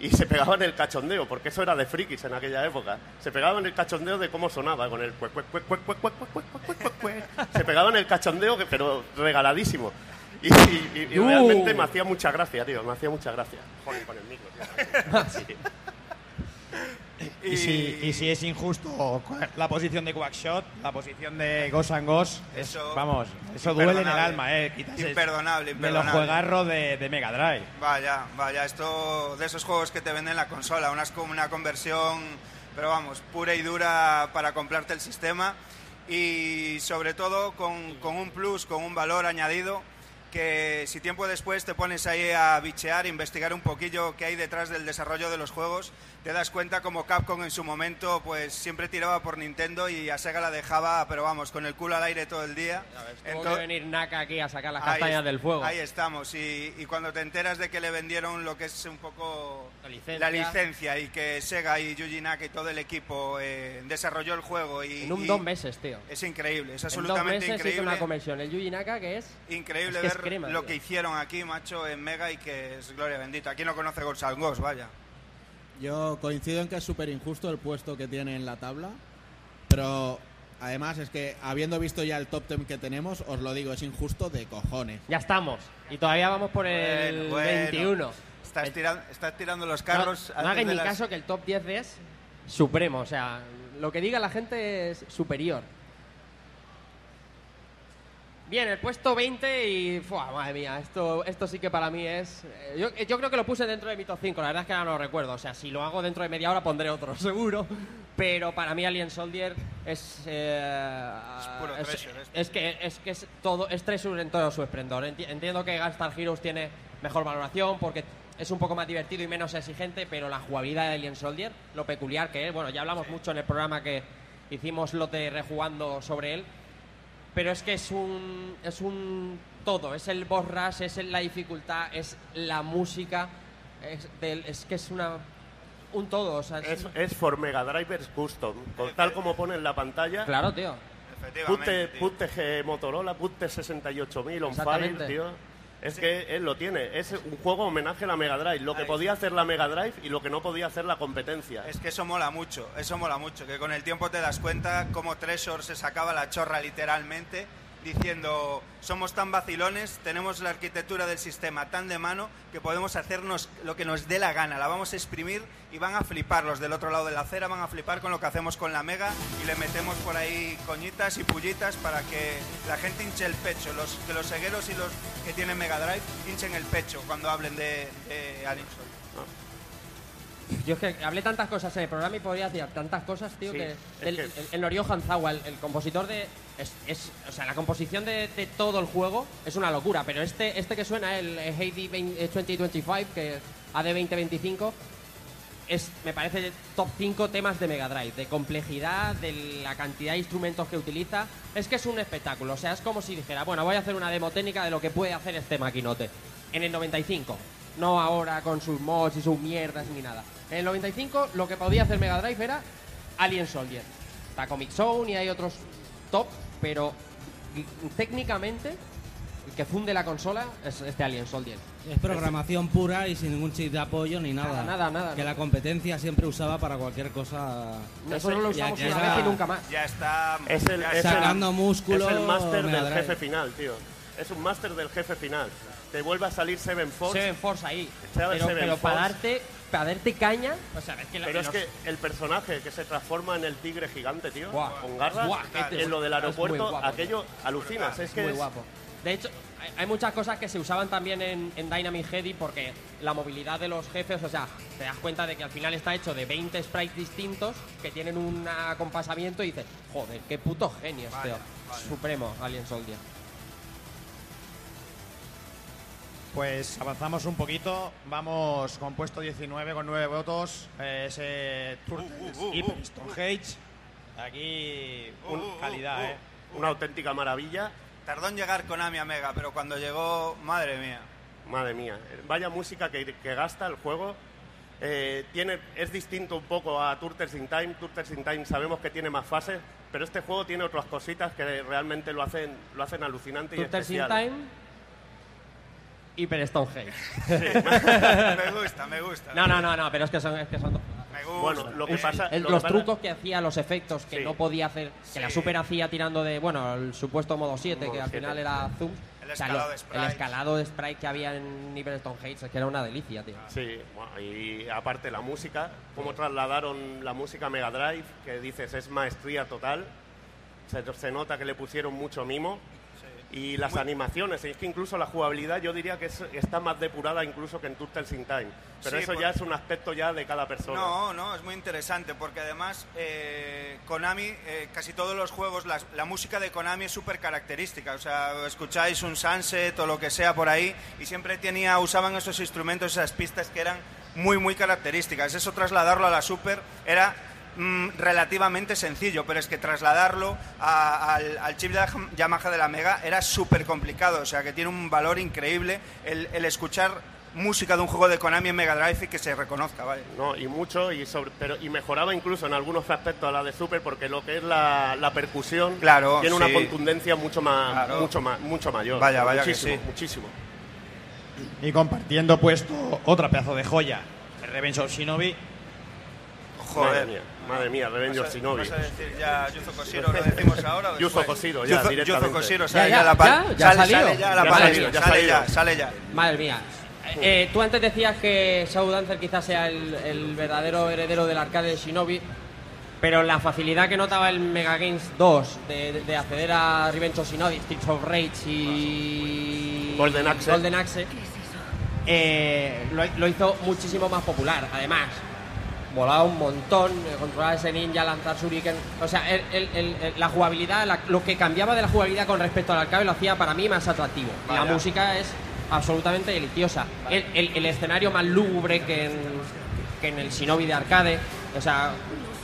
y se pegaban el cachondeo, porque eso era de frikis en aquella época. Se pegaban el cachondeo de cómo sonaba, con el cue, cue, cue, Se pegaban el cachondeo, pero regaladísimo. Y, y- y Uh. realmente me hacía mucha gracia, tío, me hacía mucha gracia. Joder, con el micro, tío. Y, si, y si es injusto la posición de Quackshot, la posición de Ghost and Ghost, es, Eso- vamos, eso duele en el imperdonable. alma, eh. Quitarse Imperdonable, De los imperdonable. juegarros de, de Mega Drive. Vaya, vaya, esto de esos juegos que te venden la consola, una, una conversión, pero vamos, pura y dura para comprarte el sistema y sobre todo con, con un plus, con un valor añadido que si tiempo después te pones ahí a bichear, investigar un poquillo qué hay detrás del desarrollo de los juegos, te das cuenta como Capcom en su momento pues siempre tiraba por Nintendo y a Sega la dejaba, pero vamos, con el culo al aire todo el día. Ento- que venir Naka aquí a sacar las castañas del fuego. Ahí estamos. Y, y cuando te enteras de que le vendieron lo que es un poco La licencia. la licencia y que Sega y Yuji Naka y todo el equipo eh, desarrolló el juego y, En un y dos meses, tío. es increíble, es En dos absolutamente hizo increíble. una conversión. El Yuji Naka que es... Increíble es que es ver crema, lo tío. que hicieron aquí, macho, en Mega y que es gloria bendita. Aquí no conoce and Ghost, vaya. Yo coincido en que es súper injusto el puesto que tiene en la tabla, pero además es que habiendo visto ya el top 10 que tenemos, os lo digo, es injusto de cojones. Ya estamos. Y todavía vamos por el Bueno, bueno. 21. Estás, tiran- estás tirando los carros. No, no hagáis ni las- caso que el top 10 es supremo. O sea, lo que diga la gente es superior. Bien, el puesto 20 y... ¡fua! madre mía, esto, esto sí que para mí es... eh, Yo, yo creo que lo puse dentro de mi top 5, la verdad es que ahora no lo recuerdo. O sea, si lo hago dentro de media hora pondré otro, seguro. Pero para mí Alien Soldier es... eh, puro es, treasure, esto. es que, es que es todo, es treasure en todo su esplendor. Enti- Entiendo que Gunstar Heroes tiene mejor valoración porque es un poco más divertido y menos exigente, pero la jugabilidad de Alien Soldier, lo peculiar que es, bueno, ya hablamos mucho en el programa que hicimos lo de rejugando sobre él, pero es que es un es un todo, es el boss rush, es la dificultad, es la música, es, del- es que es una un todo, o sea, es- Es, es for Mega Drivers Custom, con tal como pone en la pantalla. claro, tío. Putte, Motorola, Putte 68000 on fire, tío. Es que él lo tiene. Es un juego homenaje a la Mega Drive. Lo que podía hacer la Mega Drive y lo que no podía hacer la competencia. Es que eso mola mucho, eso mola mucho, que con el tiempo te das cuenta cómo Treasure se sacaba la chorra literalmente, diciendo, somos tan vacilones, tenemos la arquitectura del sistema tan de mano que podemos hacernos lo que nos dé la gana, la vamos a exprimir y van a flipar los del otro lado de la acera, van a flipar con lo que hacemos con la Mega y le metemos por ahí coñitas y pullitas para que la gente hinche el pecho, los, que los cegueros y los que tienen Mega Drive hinchen el pecho cuando hablen de, de Alien Soldier. Yo es que hablé tantas cosas en el programa y podría decir tantas cosas, tío, Sí, que el, que- el- el Norio Hanzawa, el compositor de es, es- o sea, la composición de, todo el juego es una locura, pero este este que suena el Heidi 2025 que AD 2025 es me parece top 5 temas de Mega Drive, de complejidad, de la cantidad de instrumentos que utiliza, es que es un espectáculo, o sea, es como si dijera, bueno, voy a hacer una demo técnica de lo que puede hacer este maquinote en el 95. No ahora con sus mods y sus mierdas ni nada. En el 95 lo que podía hacer Mega Drive era Alien Soldier. Está Comic Zone y hay otros top, pero técnicamente el que funde la consola es este Alien Soldier. Es programación pura y sin ningún chip de apoyo ni nada. Nada, nada, nada, Que no. la competencia siempre usaba para cualquier cosa. Nosotros lo Ya usamos que una era- vez y nunca más. Ya está... Es el, ya es el- Sacando músculo, Es el máster del Drive. jefe final, tío. Es un máster del jefe final. Te vuelve a salir Seven Force. Seven Force ahí. Seven Pero, pero Force. para darte para darte caña, o sea, es que la- Pero es los- que el personaje que se transforma en el tigre gigante, tío, Buah. con garras, Buah, en lo del aeropuerto, guapo, aquello alucinas. Es que muy es- guapo. De hecho, hay, hay muchas cosas que se usaban también en, en Dynamic Heady porque la movilidad de los jefes, o sea, te das cuenta de que al final está hecho de 20 sprites distintos que tienen un acompasamiento y dices, joder, qué puto genio, tío. Supremo, Alien Soldier. Pues avanzamos un poquito. Vamos con puesto 19 con 9 votos. Eh, ese Turtles Uh, uh, uh, Hyper uh. Stonehenge. Aquí, un- Uh, uh, calidad, uh. ¿eh? una auténtica maravilla. Tardó en llegar Konami a Mega, pero cuando llegó, madre mía. Madre mía, vaya música que, que gasta el juego. Eh, tiene, es distinto un poco a Turtles in Time. Turtles in Time sabemos que tiene más fases, pero este juego tiene otras cositas que realmente lo hacen, lo hacen alucinante y Turtles in especial. Time, Hyper Stonehenge. me gusta, me gusta. No, no, no, no, pero es que son, es que son dos. Me Bueno, lo que pasa... el- lo que los pasa- trucos que hacía, los efectos que Sí. no podía hacer, que la Sí. Super hacía tirando de, bueno, el supuesto modo 7, Modo que al 7. final era zoom. El O sea, escalado lo- de. El escalado de sprite que había en nivel Stone Heights, es que era una delicia, tío. Sí, bueno, y aparte la música, cómo trasladaron la música a Mega Drive, que dices es maestría total, se, se nota que le pusieron mucho mimo. Y las animaciones, es que incluso la jugabilidad yo diría que es- está más depurada incluso que en Turtles in Time. Pero Sí, eso por- ya es un aspecto ya de cada persona. No, no, es muy interesante porque además eh, Konami, eh, casi todos los juegos, la, música de Konami es súper característica. O sea, escucháis un Sunset o lo que sea por ahí y siempre tenía, usaban esos instrumentos, esas pistas que eran muy, muy características. Eso trasladarlo a la Super era mm, relativamente sencillo, pero es que trasladarlo a- al, al chip de la Yamaha de la Mega era súper complicado. O sea, que tiene un valor increíble el, el escuchar música de un juego de Konami en Mega Drive y que se reconozca, ¿vale? No, y mucho, y, sobre, pero, y mejoraba incluso en algunos aspectos a la de Super, porque lo que es la, la percusión Claro, tiene sí. una contundencia mucho más, Claro. mucho más, mucho mayor. Vaya, vaya que muchísimo, sí. muchísimo. Y compartiendo puesto otra pedazo de joya, el Revenge of Shinobi. Madre mía, madre mía, Revenge of ¿Vas a- Shinobi. ¿Vas a decir ya Yuzo Koshiro lo decimos ahora o Yuzo? Koshiro, ya, Yuzo- directamente. Yuzo Koshiro, Ya, sale ya, ya, la pal- ya, ya sale, salido. sale ya la Ya ya ha sale salido. ya, sale ya. Madre mía. Eh, tú antes decías que Shadow Dancer quizás sea el, el verdadero heredero del arcade de Shinobi, pero la facilidad que notaba el Mega Games 2 de, de- de acceder a Revenge of Shinobi, Streets of Rage y Golden Axe. Golden Axe, eh, lo, lo hizo muchísimo más popular. Además, volaba un montón, eh, controlar ese ninja, lanzar shuriken. O sea, el- el- el- la jugabilidad, la- lo que cambiaba de la jugabilidad con respecto al arcade lo hacía para mí más atractivo. La música es absolutamente deliciosa. El, el- el escenario más lúgubre que en, que en el Shinobi de arcade. O sea,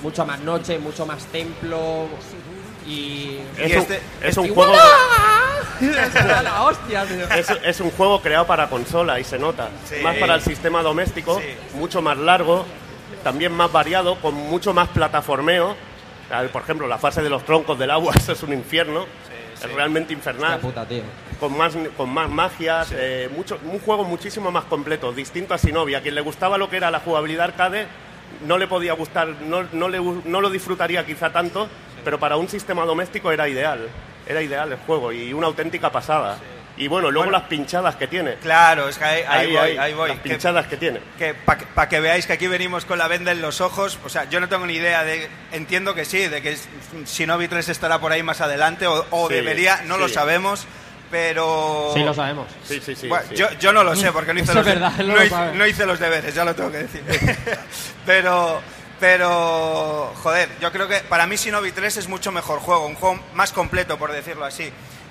mucho más noche, mucho más templo. Y. Es y un- este- es un este- juego- la hostia, tío. Es, es un juego creado para consola y se nota. Sí. Más para el sistema doméstico, Sí. mucho más largo, también más variado, con mucho más plataformeo. A ver, Por ejemplo, la fase de los troncos del agua, eso es un infierno. Es realmente infernal. Hostia puta, tío. Con más, con más magias, eh, mucho, un juego muchísimo más completo, distinto a Shinobi. A quien le gustaba lo que era la jugabilidad arcade, no le podía gustar, no, no, le, no lo disfrutaría quizá tanto, pero para un sistema doméstico era ideal. Era ideal el juego y una auténtica pasada. Y bueno, luego las pinchadas que tiene. Claro, es que ahí, ahí Ahí, voy, ahí, ahí voy. las pinchadas que tiene. que para que, pa' que veáis que aquí venimos con la venda en los ojos, o sea, yo no tengo ni idea de, entiendo que sí, de que Shinobi 3 estará por ahí más adelante o, o Sí, debería, no lo sabemos, pero... Sí, lo sabemos. Sí, sí, sí. Bueno, sí. Yo, yo no lo sé porque no hice, los, verdad, hice- no hice los deberes, ya lo tengo que decir. pero, pero, joder, yo creo que para mí Shinobi 3 es mucho mejor juego, un juego más completo, por decirlo así.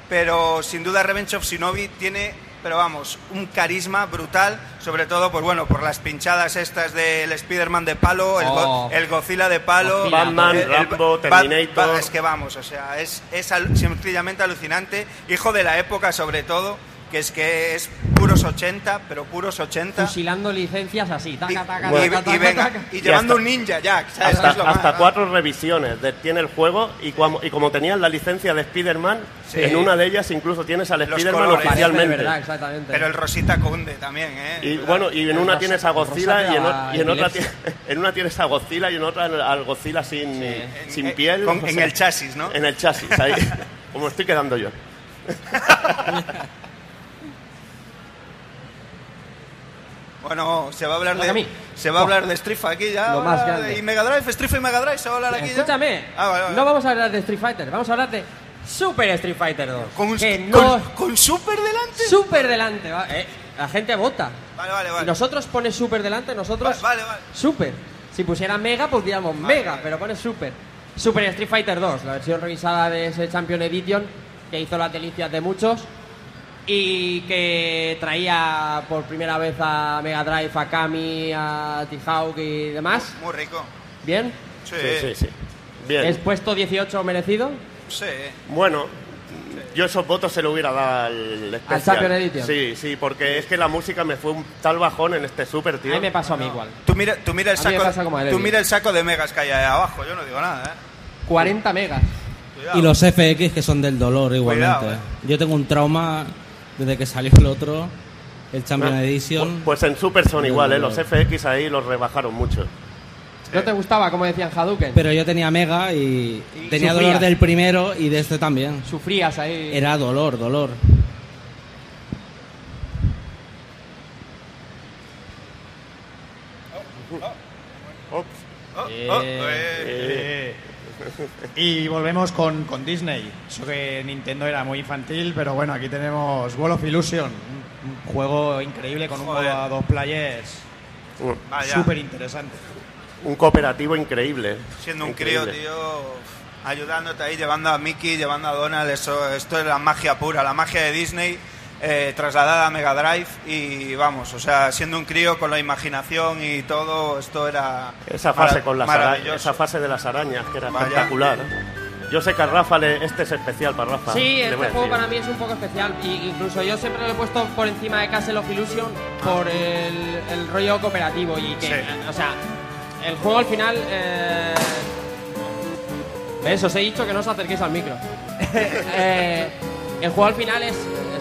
Pero sin duda Revenge of Shinobi tiene, pero vamos, un carisma brutal, sobre todo, pues bueno, por las pinchadas estas del Spider-Man de palo, el, Go- Oh. el Godzilla de palo, Godzilla, Batman, el- el Rambo, Bat- Terminator. Bat- es que vamos, o sea, es, es al- sencillamente alucinante, hijo de la época sobre todo, que es que es puros 80, pero puros 80. Fusilando licencias así, Y, taca, taca, y- taca, y taca, venga, taca. y llevando hasta- un ninja Jack, ¿sabes? Hasta, Es lo más, hasta cuatro revisiones de- tiene el juego y, cuamo- y como tenían la licencia de Spider-Man, Sí. en una de ellas incluso tienes al Spider-Man oficialmente. verdad, exactamente. Pero el Rosita Cunde también, ¿eh? Y ¿Verdad? bueno, y en una Rosa- tienes a Godzilla y en, o- y en otra en una tienes a Godzilla y en otra al, Godzilla sin, sin En- piel. con- o en sea, el chasis, ¿no? En el chasis, ahí. como estoy quedando yo. Bueno, se va a hablar a de mí. se va a hablar de Strifa aquí ya. Lo más grande. Y Mega Drive, Strifa y Mega Drive, se va a hablar aquí ya. Escúchame, Ah, vale, vale. no vamos a hablar de Street Fighter, vamos a hablar de Super Street Fighter 2. Con, que con- no con Super delante. Super delante, va, eh, la gente vota. Vale, vale, vale. nosotros pone Super delante, nosotros Vale, vale. Super. Si pusiera Mega, pues diríamos Mega, pero pone Super. Super Street Fighter 2, la versión revisada de ese Champion Edition que hizo las delicias de muchos y que traía por primera vez a Mega Drive, a Kami, a T-Hawk y demás. Muy rico. ¿Bien? Sí, Sí, sí, sí. Bien. ¿Es puesto 18 merecido? sí. Bueno, yo esos votos se lo hubiera dado al especial. Champion Edition. Sí, sí, porque es que la música me fue un tal bajón en este super, A tío. mí me pasó a mí igual. Tú mira, tú mira el A saco, a tú mira el saco de megas que hay ahí abajo. Yo no digo nada, ¿eh? 40 megas. Cuidado. Y los FX que son del dolor igualmente. Cuidado, eh. Yo tengo un trauma desde que salió el otro, el Champion Ah, Edition. Pues en Super son igual, ¿eh? Los. FX ahí los rebajaron mucho. ¿No te gustaba, como decían Hadouken? Pero yo tenía Mega y, tenía sufrías. dolor del primero y de este también. Sufrías ahí. Era dolor, dolor. Eh, eh. Y volvemos con, con Disney. Eso que Nintendo era muy infantil, pero bueno, aquí tenemos Wall of Illusion, un, un juego increíble con un modo a dos players Vaya. súper interesante. Un cooperativo increíble. Siendo un Increíble. crío, tío, ayudándote ahí, llevando a Mickey, llevando a Donald, eso, esto es la magia pura, la magia de Disney eh, trasladada a Mega Drive y vamos, o sea, siendo un crío con la imaginación y todo, esto era Esa fase con las arañas, esa fase de las arañas que era Vaya. espectacular. Yo sé que a Rafa le- este es especial para Rafa. Sí, este juego decir. para mí es un poco especial. Y incluso yo siempre lo he puesto por encima de Castle of Illusion por el, el rollo cooperativo. Y que, Sí. o sea, el juego al final. Eh, ¿Ves? Os he dicho que no os acerquéis al micro. Eh, el juego al final es,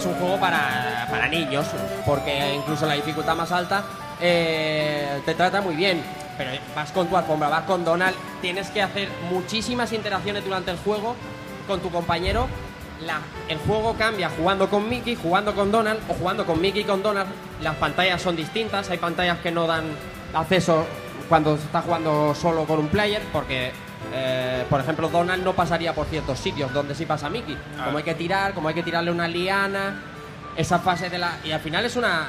un juego para, para niños, porque incluso la dificultad más alta eh, te trata muy bien. Pero vas con tu alfombra, vas con Donald, tienes que hacer muchísimas interacciones durante el juego con tu compañero. El juego cambia jugando con Mickey, jugando con Donald o jugando con Mickey y con Donald. Las pantallas son distintas, hay pantallas que no dan acceso cuando se está jugando solo con un player, porque, eh, por ejemplo, Donald no pasaría por ciertos sitios donde sí pasa Mickey. Como hay que tirar, como hay que tirarle una liana, esa fase de la... Y al final es una...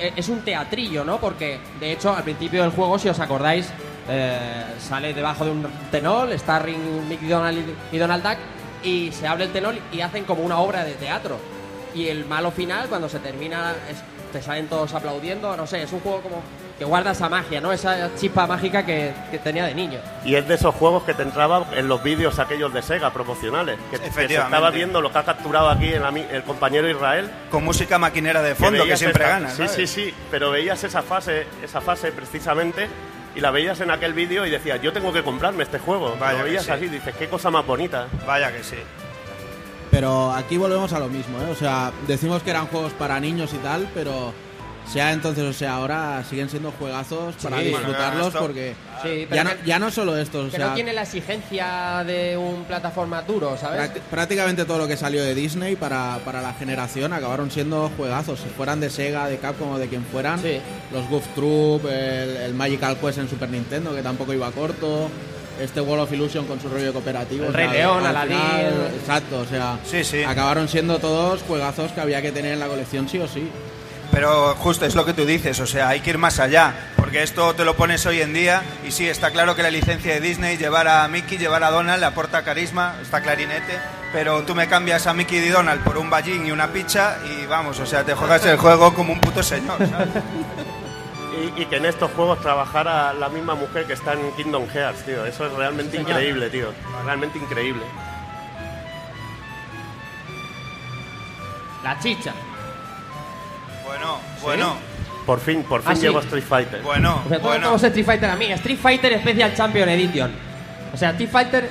e- Es un teatrillo, ¿no? Porque, de hecho, al principio del juego, si os acordáis, eh, sale debajo de un tenol, está Ring, Mickey Donald y y Donald Duck, y se abre el tenol y hacen como una obra de teatro. Y el malo final, cuando se termina, es- te salen todos aplaudiendo, no sé, es un juego como que guarda esa magia, ¿no? Esa chispa mágica que, que tenía de niño. Y es de esos juegos que te entraban en los vídeos aquellos de Sega promocionales. Que, que se estaba viendo lo que ha capturado aquí el, el compañero Israel. Con música maquinera de fondo, que, siempre esta- gana. Sí, ¿sabes? sí, sí. Pero veías esa fase, esa fase precisamente. Y la veías en aquel vídeo y decías, yo tengo que comprarme este juego. Vaya lo veías sí. así, dices, qué cosa más bonita. Vaya que sí. Pero aquí volvemos a lo mismo, ¿eh? O sea, decimos que eran juegos para niños y tal, pero sea entonces o sea ahora siguen siendo juegazos para Sí. disfrutarlos Bueno, esto- porque Sí, ya, no, ya no solo esto, o Que sea, no tiene la exigencia de un plataforma duro, ¿sabes? prácti- prácticamente todo lo que salió de Disney para, para la generación acabaron siendo juegazos, si fueran de Sega, de Capcom o de quien fueran, Sí. los Goof Troop, el, el Magical Quest en Super Nintendo que tampoco iba corto. Este Wall of Illusion con su rollo cooperativo. El o Rey sea, León, al Aladdin. final- Exacto, o sea, Sí, sí. acabaron siendo todos juegazos que había que tener en la colección sí o sí. Pero justo es lo que tú dices, o sea, hay que ir más allá, porque esto te lo pones hoy en día y sí, está claro que la licencia de Disney, llevar a Mickey, llevar a Donald, le aporta carisma, está clarinete, pero tú me cambias a Mickey y Donald por un ballín y una picha y vamos, o sea, te juegas el juego como un puto señor, ¿sabes? Y, y que en estos juegos trabajara la misma mujer que está en Kingdom Hearts, tío. Eso es realmente increíble, tío. Realmente increíble. La chicha. Bueno, bueno, Por fin, por fin Ah, sí. llegó Street Fighter. bueno, O sea, todos bueno. tenemos Street Fighter a mí. Street Fighter Special Champion Edition. O sea, Street Fighter,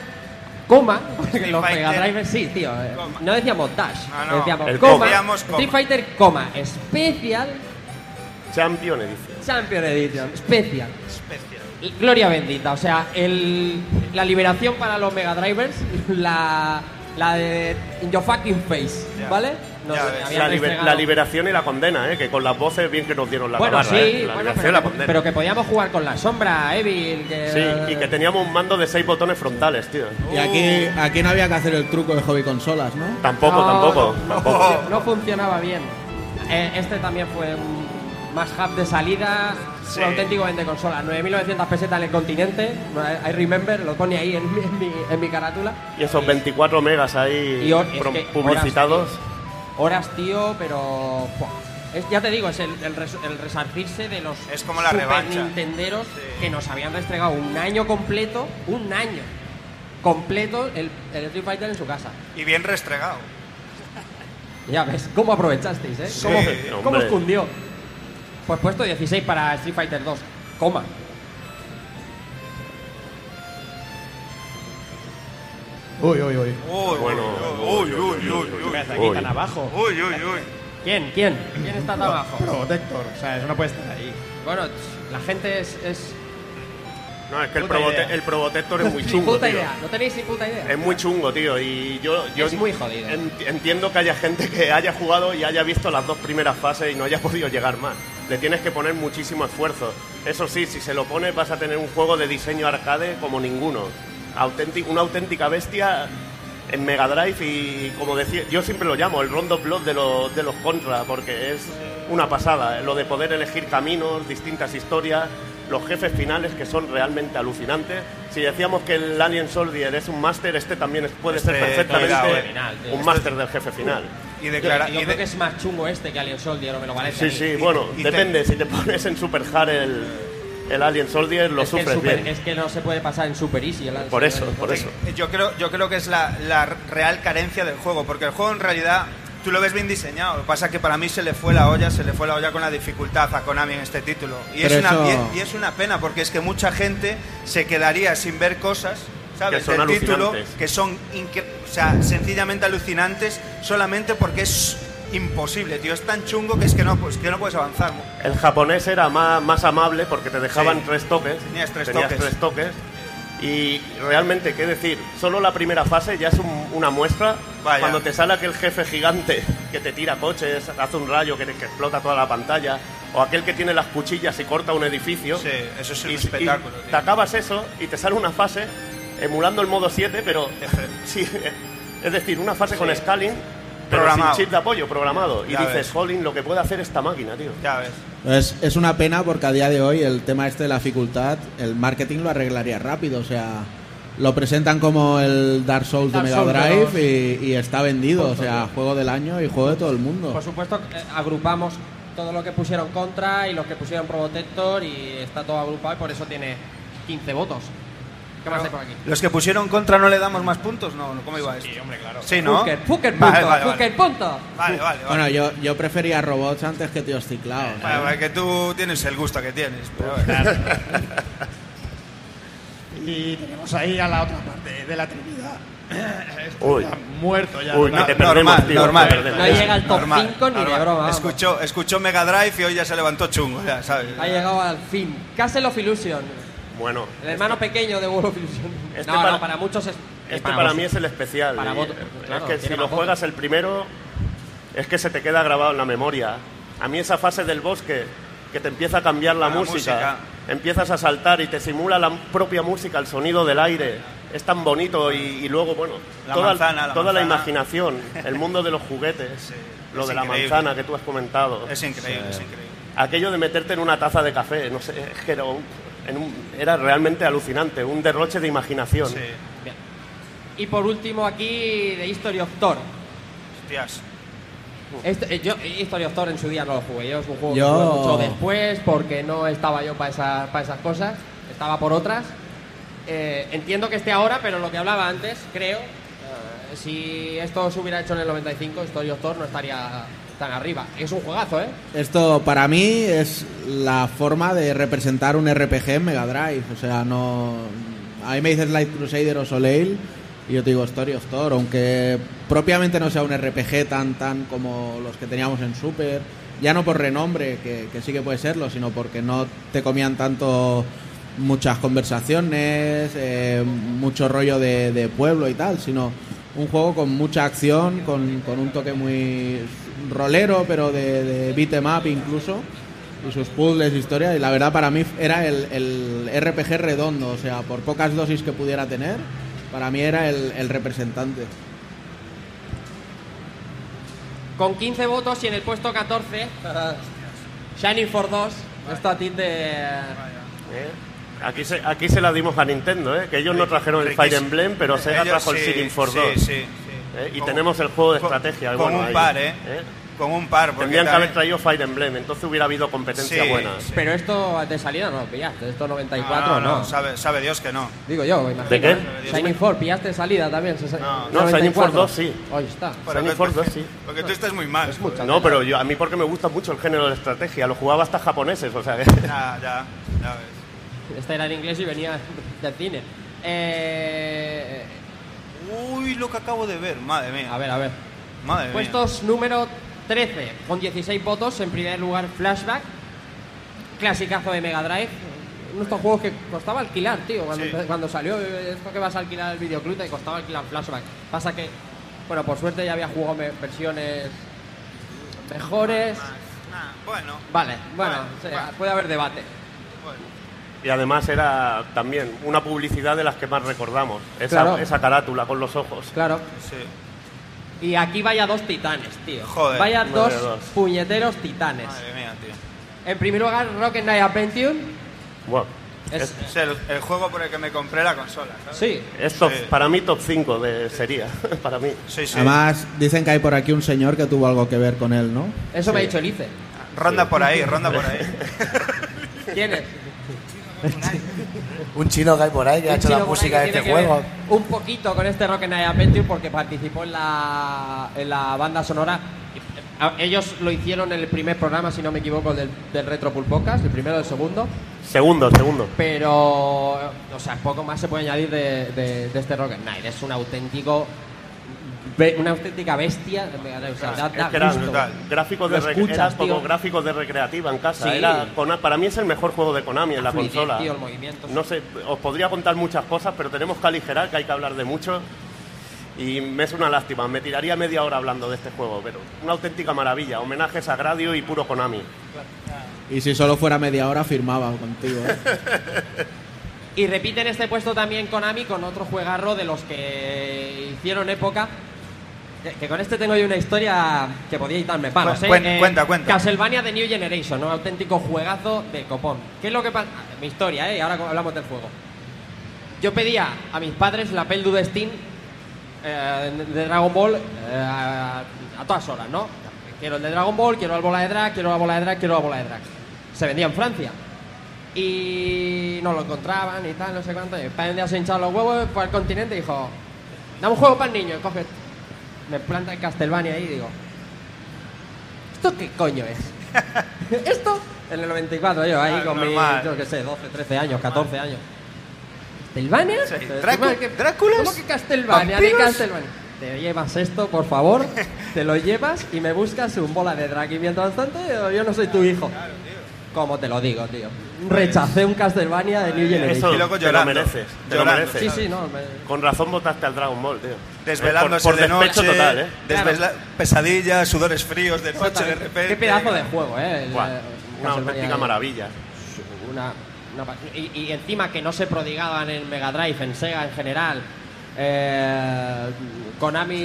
coma. porque Street los Fighter, Mega Drive sí, tío. eh, coma. No decíamos dash. Ah, no. Decíamos El coma. coma. Decíamos coma. Street Fighter, coma. Special Champion Edition. Champion Edition. Special. Especial. Gloria bendita. O sea, el, la liberación para los Mega Drivers. La, la de In Your Fucking Face. Ya. ¿Vale? Nos La, liber- restregado- la liberación y la condena, ¿eh? Que con las voces bien que nos dieron la Bueno, sí, ¿eh? La bueno, liberación y pero, la condena. pero que podíamos jugar con la sombra, Evil. Que, Sí, y que teníamos un mando de seis botones frontales, tío. Y aquí, aquí no había que hacer el truco de hobby consolas, ¿no? Tampoco, No, tampoco, no, tampoco. no funcionaba bien. Eh, este también fue un más hub de salida, Sí. un auténtico vende consola. 9.900 pesetas en el continente, I remember, lo pone ahí en mi, en mi, en mi carátula. Y esos 24 megas ahí Y hor- es pro- que publicitados. Horas, tío, pero... buah. Es- ya te digo, es el, el res- el resarcirse de los Es como la Super revancha. Nintenderos Sí. que nos habían restregado un año completo, un año completo el, el Street Fighter en su casa. Y bien restregado. Ya ves, ¿cómo aprovechasteis, eh? Sí, ¿Cómo, cómo hombre. os cundió? Pues puesto 16 para Street Fighter 2. Coma. Uy, uy, uy. Uy, Bueno, uy, uy, uy, uy, uy. ¿Qué hace aquí Uy. tan abajo? Uy, uy, uy. ¿Quién? ¿Quién? ¿Quién está tan abajo? Protector, o sea, eso no puede estar ahí. Bueno, la gente es, es, No, es que el, Probote- idea. el Probotector es muy chungo. puta tío. idea, no tenéis ni puta idea. Es muy chungo, tío. Y yo, yo Es muy jodido. en- entiendo que haya gente que haya jugado y haya visto las dos primeras fases y no haya podido llegar más. Le tienes que poner muchísimo esfuerzo. Eso sí, si se lo pones vas a tener un juego de diseño arcade como ninguno. Una auténtica bestia en Mega Drive y como decía, yo siempre lo llamo el Rondo Blood de, los de los Contra porque es una pasada. Lo de poder elegir caminos, distintas historias, los jefes finales que son realmente alucinantes. Si decíamos que el Alien Soldier es un máster, este también puede ser Este, perfectamente cuidado, eh. Final, un máster del jefe final. Y Yo, declara- yo y creo de- que es más chungo este que Alien Soldier, no me lo parece. Sí, sí, bueno, y te- depende. Si te pones en Super Hard el, el Alien Soldier, lo es, sufres super- bien. es que no se puede pasar en Super Easy. el Alien Por eso, por eso. Yo creo, yo creo que es la, la real carencia del juego, porque el juego en realidad tú lo ves bien diseñado. Lo que pasa es que para mí se le fue la olla, se le fue la olla con la dificultad a Konami en este título. Y, es Pero una, eso- y, y es una pena, porque es que mucha gente se quedaría sin ver cosas. ¿Sabes? Que son del título que son o sea, sencillamente alucinantes solamente porque es imposible, tío. Es tan chungo que es que no, pues, que no puedes avanzar. El japonés era más, más amable porque te dejaban Sí. tres toques. Tenías tres tenías toques. tres toques. Y realmente, ¿qué decir? Solo la primera fase ya es un- una muestra. Vaya. Cuando te sale aquel jefe gigante que te tira coches, hace un rayo que, te- que explota toda la pantalla, o aquel que tiene las cuchillas y corta un edificio. Sí, eso es un y, espectáculo, y tío. te acabas eso y te sale una fase emulando el modo 7, pero. sí, es decir, una fase con scaling, pero Programado. sin chip de apoyo programado. Y Ya dices, jolín, lo que puede hacer esta máquina, tío. Ya ves. Es, es una pena porque a día de hoy el tema este de la dificultad, el marketing lo arreglaría rápido. O sea, lo presentan como el Dark Souls Dark de Mega Souls Drive y, y está vendido. O sea, tío. juego del año y juego de todo el mundo. Por supuesto, eh, agrupamos todo lo que pusieron contra y los que pusieron Probotector y está todo agrupado y por eso tiene 15 votos. ¿Qué más hay por aquí? Los que pusieron contra no le damos más puntos, no, ¿cómo iba esto? Sí, hombre, claro. Sí, ¿no? Fuker, Fuker punto, Vale, vale, vale. Fuker punto. Vale, vale, vale. Bueno, yo, yo prefería robots antes que tíos ciclados. ¿no? Bueno, es que tú tienes el gusto que tienes. Pero. Y tenemos ahí a la otra parte de la Trinidad. Uy. ya muerto ya. Uy, que te normal, tío, normal. te. No llega al top Normal, 5 ni de broma. Escuchó, escuchó Mega Drive y hoy ya se levantó chungo, ya sabes. Ha llegado al fin. Castle of Illusion. Bueno, El hermano pequeño de World of Illusion. Este no, para- no, para muchos es. Este para mí es el especial. para claro, es que si lo juegas el primero, es que se te queda grabado en la memoria. A mí esa fase del bosque, que te empieza a cambiar la, La música, música. empiezas a saltar y te simula la propia música, el sonido del aire, es tan bonito y, y luego, bueno, La toda, manzana, la toda la imaginación, el mundo de los juguetes, Sí, lo de la manzana que tú has comentado. Es increíble, es increíble. Aquello de meterte en una taza de café, no sé, es que era, un- en un- era realmente alucinante, un derroche de imaginación. Sí, Bien. Y por último aquí, The History of Thor. hostias. Eh, yo, History of Thor en su día no lo jugué. Yo es un juego Yo- que jugué mucho después porque no estaba yo para esa, para esas cosas. Estaba por otras. Eh, entiendo que esté ahora, pero lo que hablaba antes, creo, eh, si esto se hubiera hecho en el 95, History of Thor no estaría tan arriba. Es un juegazo, ¿eh? Esto para mí es la forma de representar un RPG en Mega Drive. O sea, no. A mí me dices Light Crusader o Soleil y yo te digo Story of Thor, aunque propiamente no sea un RPG tan tan como los que teníamos en Super. Ya no por renombre, que, que sí que puede serlo, sino porque no te comían tanto muchas conversaciones, eh, mucho rollo de, de pueblo y tal, sino un juego con mucha acción, con, con un toque muy rolero, pero de, de beat 'em up incluso, y sus puzzles, historia, y la verdad para mí era el, el RPG redondo, o sea, por pocas dosis que pudiera tener, para mí era el, el representante. Con 15 votos y en el puesto 14, Shining for 2. Esto a ti te. ¿Eh? Aquí se, aquí se la dimos a Nintendo, ¿eh? que ellos no trajeron el Fire. Emblem, pero Sega Ellos trajo el sí, Shining for sí, 2. sí, sí. ¿Eh? Y Con- tenemos el juego de con- estrategia. con bueno, un ahí, par, ¿eh? Con un par. porque Tendrían que haber traído Fire Emblem, entonces hubiera habido competencia Sí, buena. sí. Pero esto de salida no lo pillaste. Esto 94 no, no. no, sabe, sabe Dios que no. Digo yo, imagino. ¿De qué? ¿eh? Shining 4, pillaste de salida también. No, No, Shining Force 2 sí. Ahí está. Shining Force 2 sí. Porque tú estás muy mal. No, pero yo, a mí porque me gusta mucho el género de estrategia, lo jugaba hasta japoneses, o sea que... Ya, ya, ya ves. Este era en inglés y venía del cine. Eh, Uy, lo que acabo de ver, madre mía. a ver, a ver. Madre mía. Puestos número 13, con 16 votos. En primer lugar, Flashback. Clasicazo de Mega Drive. uno de estos juegos que costaba alquilar, tío. Cuando, salió eh, esto que vas a alquilar el videoclub te costaba alquilar Flashback. Pasa que, bueno, por suerte ya había jugado versiones mejores. Bueno. Vale, bueno, o sea, puede haber debate. Y además era también una publicidad de las que más recordamos. Esa, Claro. esa carátula con los ojos. Claro. Y aquí vaya dos titanes, tío. Joder. vaya dos, puñeteros titanes. Madre mía, tío. En primer lugar, Rocket Knight Adventure. Bueno, Es- Es el, el juego por el que me compré la consola, ¿sabes? Sí. es top- Sí. para mí top 5 de, sería. para mí. Sí, sí. Además, dicen que hay por aquí un señor que tuvo algo que ver con él, ¿no? Eso me ha dicho Elice. Ronda por ahí, ronda por ahí. ¿Quién es? Un chino que hay por ahí que ha hecho la música de este juego. Un poquito con este Rocket Knight Adventure porque participó en la, en la banda sonora. A- Ellos lo hicieron en el primer programa, si no me equivoco, del, del Retro Pool Podcast, el primero o el segundo. Segundo, segundo. Pero, o sea, poco más se puede añadir de, de- de este Rocket Knight. Es un auténtico. Una auténtica bestia. O sea, da- Es da que era gusto. gráficos de, escuchas, era como gráficos de recreativa en casa. Sí. Era Kona- para mí es el mejor juego de Konami en la fluidez, consola. tío, el movimiento. No sé, os podría contar muchas cosas, pero tenemos que aligerar, que hay que hablar de mucho. Y me es una lástima, me tiraría media hora hablando de este juego, pero una auténtica maravilla. Homenajes a Gradio y puro Konami. Y si solo fuera media hora, firmaba contigo. ¿eh? Y repiten este puesto también Konami con otro juegarro de los que hicieron época. Que, que con este tengo yo una historia que podía darme palos. ¿eh? cuen- Eh, cuenta, cuenta. Castlevania de New Generation, un auténtico juegazo de copón. ¿Qué es lo que pasa? Mi historia, ¿eh? Ahora hablamos del juego. Yo pedía a mis padres la Pel de Steam eh, de Dragon Ball eh, a, todas horas, ¿no? Quiero el de Dragon Ball, quiero la bola de drag, quiero la bola de drag, quiero la bola de drag. Se vendía en Francia. Y no lo encontraban y tal, no sé cuánto. Y el padre un día se hinchado los huevos, fue al continente y dijo: Dame un juego para el niño. Coge, me planta el Castlevania ahí y digo: ¿Esto qué coño es? ¿Esto? En el 94, yo ahí Ah, con mis, normal. yo qué sé, 12, 13 años, 14 años. ¿Castlevania? Pero, Drácula- ¿qué- ¿Dráculas? ¿Cómo que Castlevania? ¿De ¿Vampiros? Castlevania? Te llevas esto, por favor, te lo llevas y me buscas un bola de drag. Y mientras tanto, yo, yo no soy tu hijo. ¿Cómo te lo digo, tío? Rechacé un Castlevania de New Generation. Eso te lo mereces. Te lo llorando. mereces. Sí, sí, no. me- Con razón votaste al Dragon Ball, tío. Desvelándose por, por de despecho noche, total, ¿eh? desvela- pesadillas, sudores fríos de noche de repente. Qué pedazo de juego, ¿eh? El, eh, una auténtica de- maravilla. Una, una y, y encima que no se prodigaban en Mega Drive, en Sega en general. Eh, Konami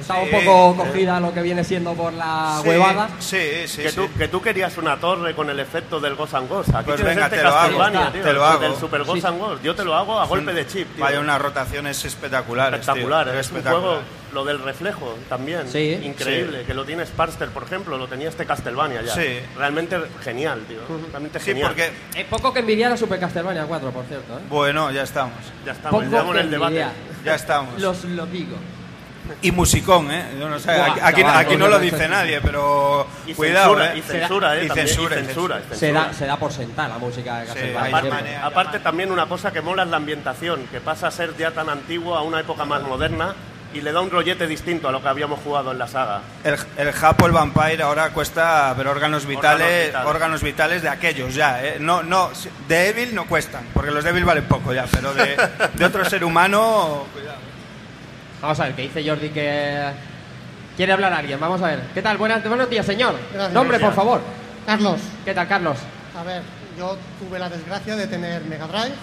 estaba un poco cogida lo que viene siendo por la Sí, huevada. Sí, sí, que, sí. Tú, que tú querías una torre con el efecto del Ghost and Ghost. Aquí Pues venga, este te lo hago. Castlevania, tío, Te lo hago. Del Super Ghost Sí. and Ghost. Yo te lo hago a golpe de chip, tío. Vaya unas rotaciones espectaculares. tío. Espectacular, es un Espectacular. juego, lo del reflejo también, Sí. increíble, Sí. que lo tiene Sparster, por ejemplo, lo tenía este Castlevania ya. Sí. Realmente genial, tío, realmente Sí, genial. porque Es poco que envidiar a Super Castlevania 4, por cierto. ¿eh? Bueno, ya estamos. Ya estamos, Poco ya estamos en el debate. Ya estamos. Los lo digo. Y musicón, ¿eh? Yo no sé, Buah, aquí, aquí- chaval, aquí no lo no dice sé. nadie, pero Y cuidado, censura, ¿eh? y censura, ¿eh? Y censura, y y censura, censura. Se da, se da por sentar la música de Castlevania. manera. Aparte también una cosa que mola es la ambientación, que pasa a ser ya tan antiguo a una época más moderna y le da un rollete distinto a lo que habíamos jugado en la saga. El, el Japo, el Vampire, ahora cuesta ver órganos vitales, vitales. órganos vitales de aquellos ya, ¿eh? No, no, de Evil no cuestan, porque los de Evil valen poco ya, pero de, de otro ser humano, cuidado. Vamos a ver, que dice Jordi que quiere hablar alguien. Vamos a ver. ¿Qué tal? Buenas, buenos días, señor. Gracias. Nombre, por favor. Carlos, ¿Qué tal, Carlos? a ver, yo tuve la desgracia de tener Mega Drive.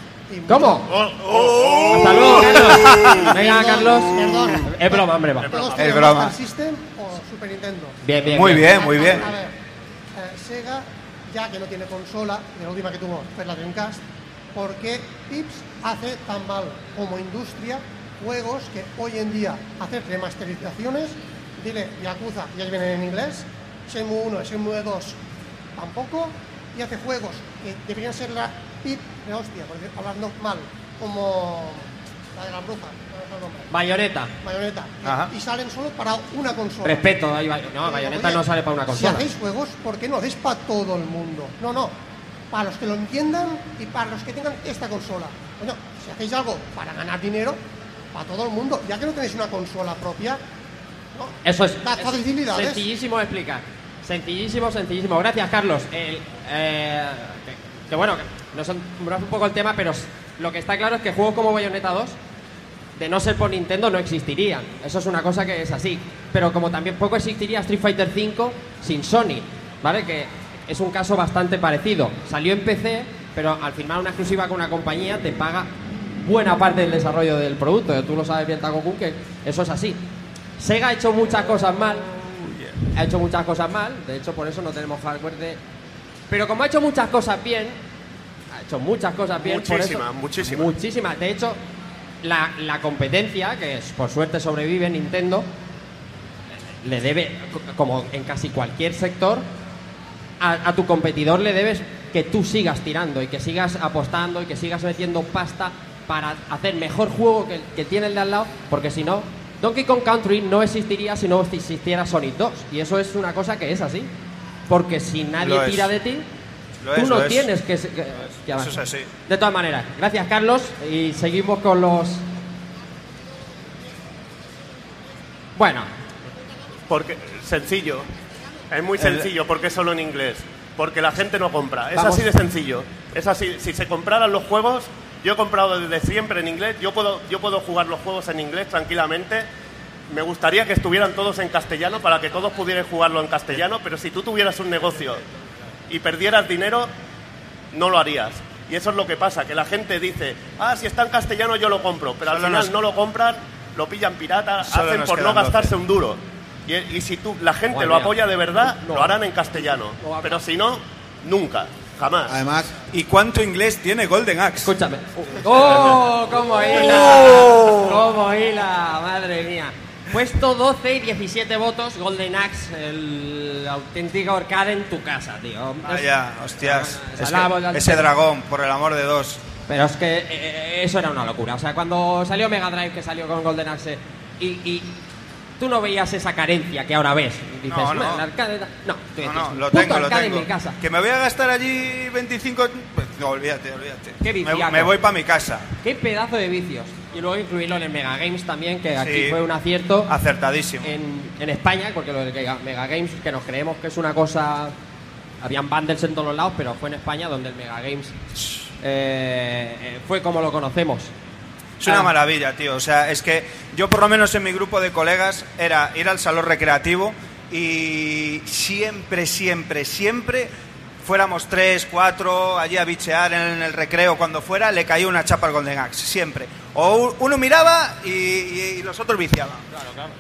¿Cómo? mucho- Hasta luego, Carlos. Venga, Carlos. perdón. Es broma, hombre, va. Todos Es broma. Master System o Super Nintendo. Bien, bien. Muy bien, muy bien. A ver, eh, Sega, ya que no tiene consola, de la última que tuvo fue la Dreamcast, ¿por qué Pips hace tan mal como industria juegos que hoy en día hacer remasterizaciones? Dile, Yakuza, ya vienen en inglés, Shenmue 1 y Shenmue 2 tampoco, y hace juegos que deberían ser la Pip de hostia, por decir- hablando mal, como la de la bruja. Bayoneta. Y- Ajá. Y, salen solo para una consola. Respeto. ahí va- No, Eh, Bayoneta no sale para una consola. Si hacéis juegos, ¿por qué no hacéis para todo el mundo? No, no. Para los que lo entiendan y para los que tengan esta consola. Coño, si hacéis algo para ganar dinero, para todo el mundo. Ya que no tenéis una consola propia, ¿no? Eso es, facilidades. sencillísimo de explicar. Sencillísimo, sencillísimo. Gracias, Carlos. El, eh, que bueno, que nos nombramos un poco el tema, pero lo que está claro es que juegos como Bayonetta 2, de no ser por Nintendo, no existirían. Eso es una cosa que es así. Pero como también poco existiría Street Fighter V sin Sony, ¿vale? Que es un caso bastante parecido. Salió en PC, pero al firmar una exclusiva con una compañía te paga buena parte del desarrollo del producto. Tú lo sabes bien, Taco que eso es así. Sega ha hecho muchas cosas mal. Ha hecho muchas cosas mal. De hecho, por eso no tenemos hardware de... Pero como ha hecho muchas cosas bien, hecho muchas cosas bien. Muchísimas, muchísimas. Muchísimas. De hecho, la, la competencia, que es, por suerte sobrevive Nintendo, le debe, co- como en casi cualquier sector, a, a tu competidor le debes que tú sigas tirando y que sigas apostando y que sigas metiendo pasta para hacer mejor juego que, que tiene el de al lado, porque si no, Donkey Kong Country no existiría si no existiera Sonic 2. Y eso es una cosa que es así. Porque si nadie Lo es. tira de ti, Lo tú es, no lo es. tienes que, que- que Eso avanzar. es así. De todas maneras, gracias Carlos y seguimos con los... Bueno, Porque, sencillo. Es muy sencillo porque es solo en inglés. Porque la gente no compra. Es Vamos. así de sencillo. Es así. Si se compraran los juegos, yo he comprado desde siempre en inglés. Yo puedo, yo puedo jugar los juegos en inglés tranquilamente. Me gustaría que estuvieran todos en castellano para que todos pudieran jugarlo en castellano. Pero si tú tuvieras un negocio y perdieras dinero, no lo harías. Y eso es lo que pasa, que la gente dice, ah, si está en castellano yo lo compro, pero al Solo final nos- no lo compran, lo pillan pirata, Solo hacen nos por no quedan gastarse 12. un duro. Y, y si tú, la gente Madre lo mía. apoya de verdad, No. lo harán en castellano. Pero si no, nunca, jamás. Además, ¿Y cuánto inglés tiene Golden Axe? Escúchame. ¡Oh! ¡Cómo hila! ¡Oh! ¡Cómo hila! Madre mía. Puesto 12 y 17 votos, Golden Axe, el auténtico arcade en tu casa, tío. Vaya, hostias. Ah, Es que- al ese dragón, por el amor de dos. Pero es que eh, eso era una locura. O sea, cuando salió Mega Drive, que salió con Golden Axe, y, y tú no veías esa carencia que ahora ves. Dices, No, no. No, No, no, lo "Puto tengo, lo tengo. en mi casa. Que me voy a gastar allí 25... No, olvídate, olvídate. Qué me, voy para mi casa. Qué pedazo de vicios. Y luego incluirlo en el Mega Games también, que aquí Sí. fue un acierto. Acertadísimo. En, en España, porque lo del Mega Mega Games, que nos creemos que es una cosa. Habían bundles en todos los lados, pero fue en España donde el Mega Games eh, eh, fue como lo conocemos. Es una Ah. maravilla, tío. O sea, es que yo por lo menos en mi grupo de colegas era ir al salón recreativo y siempre, siempre, siempre fuéramos tres, cuatro, allí a bichear en el recreo, cuando fuera, le caía una chapa al Golden Axe, siempre. O uno miraba y, y- y los otros viciaban.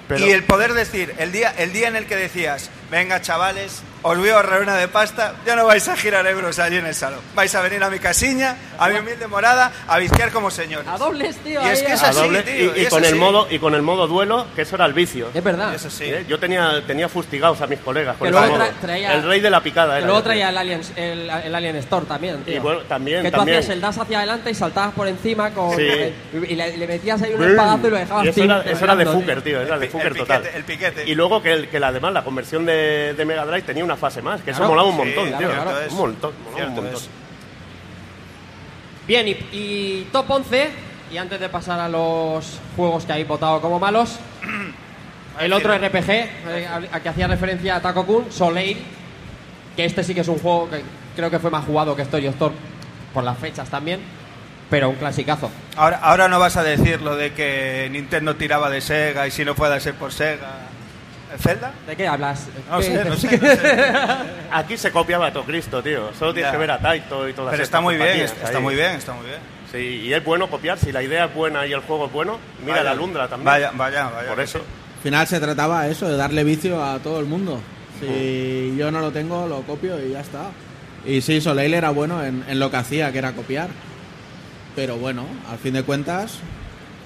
Pero- Y el poder decir, el día, el día en el que decías, venga chavales, os voy a ahorrar una de pasta, ya no vais a girar euros allí en el salón. Vais a venir a mi casiña, a mi humilde morada, a viciar como señores. A dobles, tío. Y es que es A así, doble- tío, y, y y es con el modo y con el modo duelo, que eso era el vicio. Es verdad. Es así. ¿Eh? Yo tenía, tenía fustigados a mis colegas con luego tra- traía- El rey de la picada era luego traía el Alien, el, el Alien Store también, tío. Y bueno, también, Que tú también. hacías el dash hacia adelante y saltabas por encima con, Sí. Y le, le metías ahí un espadazo y lo dejabas Y eso era, eso de Fuker, tío, era de El Fuker el total. piquete, el piquete. Y luego que, el, que la- además la conversión de, de Mega Drive tenía una fase más, que eso Claro. molaba un montón, tío. claro. Un montón, molaba un montón. es. Bien, y, y top 11, y antes de pasar a los juegos que habéis votado como malos, el otro RPG, eh, a, a que hacía referencia a Taco Kun, Soleil, que este sí que es un juego que creo que fue más jugado que Story Storm, por las fechas también, pero un clasicazo. Ahora, ahora no vas a decir lo de que Nintendo tiraba de Sega y si no puede ser por Sega. ¿El Zelda? ¿De qué hablas? No ¿Qué sé, no sé, no sé. Aquí se copiaba a todo Cristo, tío. Solo tienes Ya. que ver a Taito y todas Pero está muy bien, está, muy bien, está muy bien. Sí, y es bueno copiar. Si la idea es buena y el juego es bueno, mira Vaya. la Lundra también. Vaya, vaya, vaya. Por eso. al final se trataba eso, de darle vicio a todo el mundo. Si yo no lo tengo, lo copio y ya está. Y sí, Soleil era bueno en, en lo que hacía, que era copiar. Pero bueno, al fin de cuentas,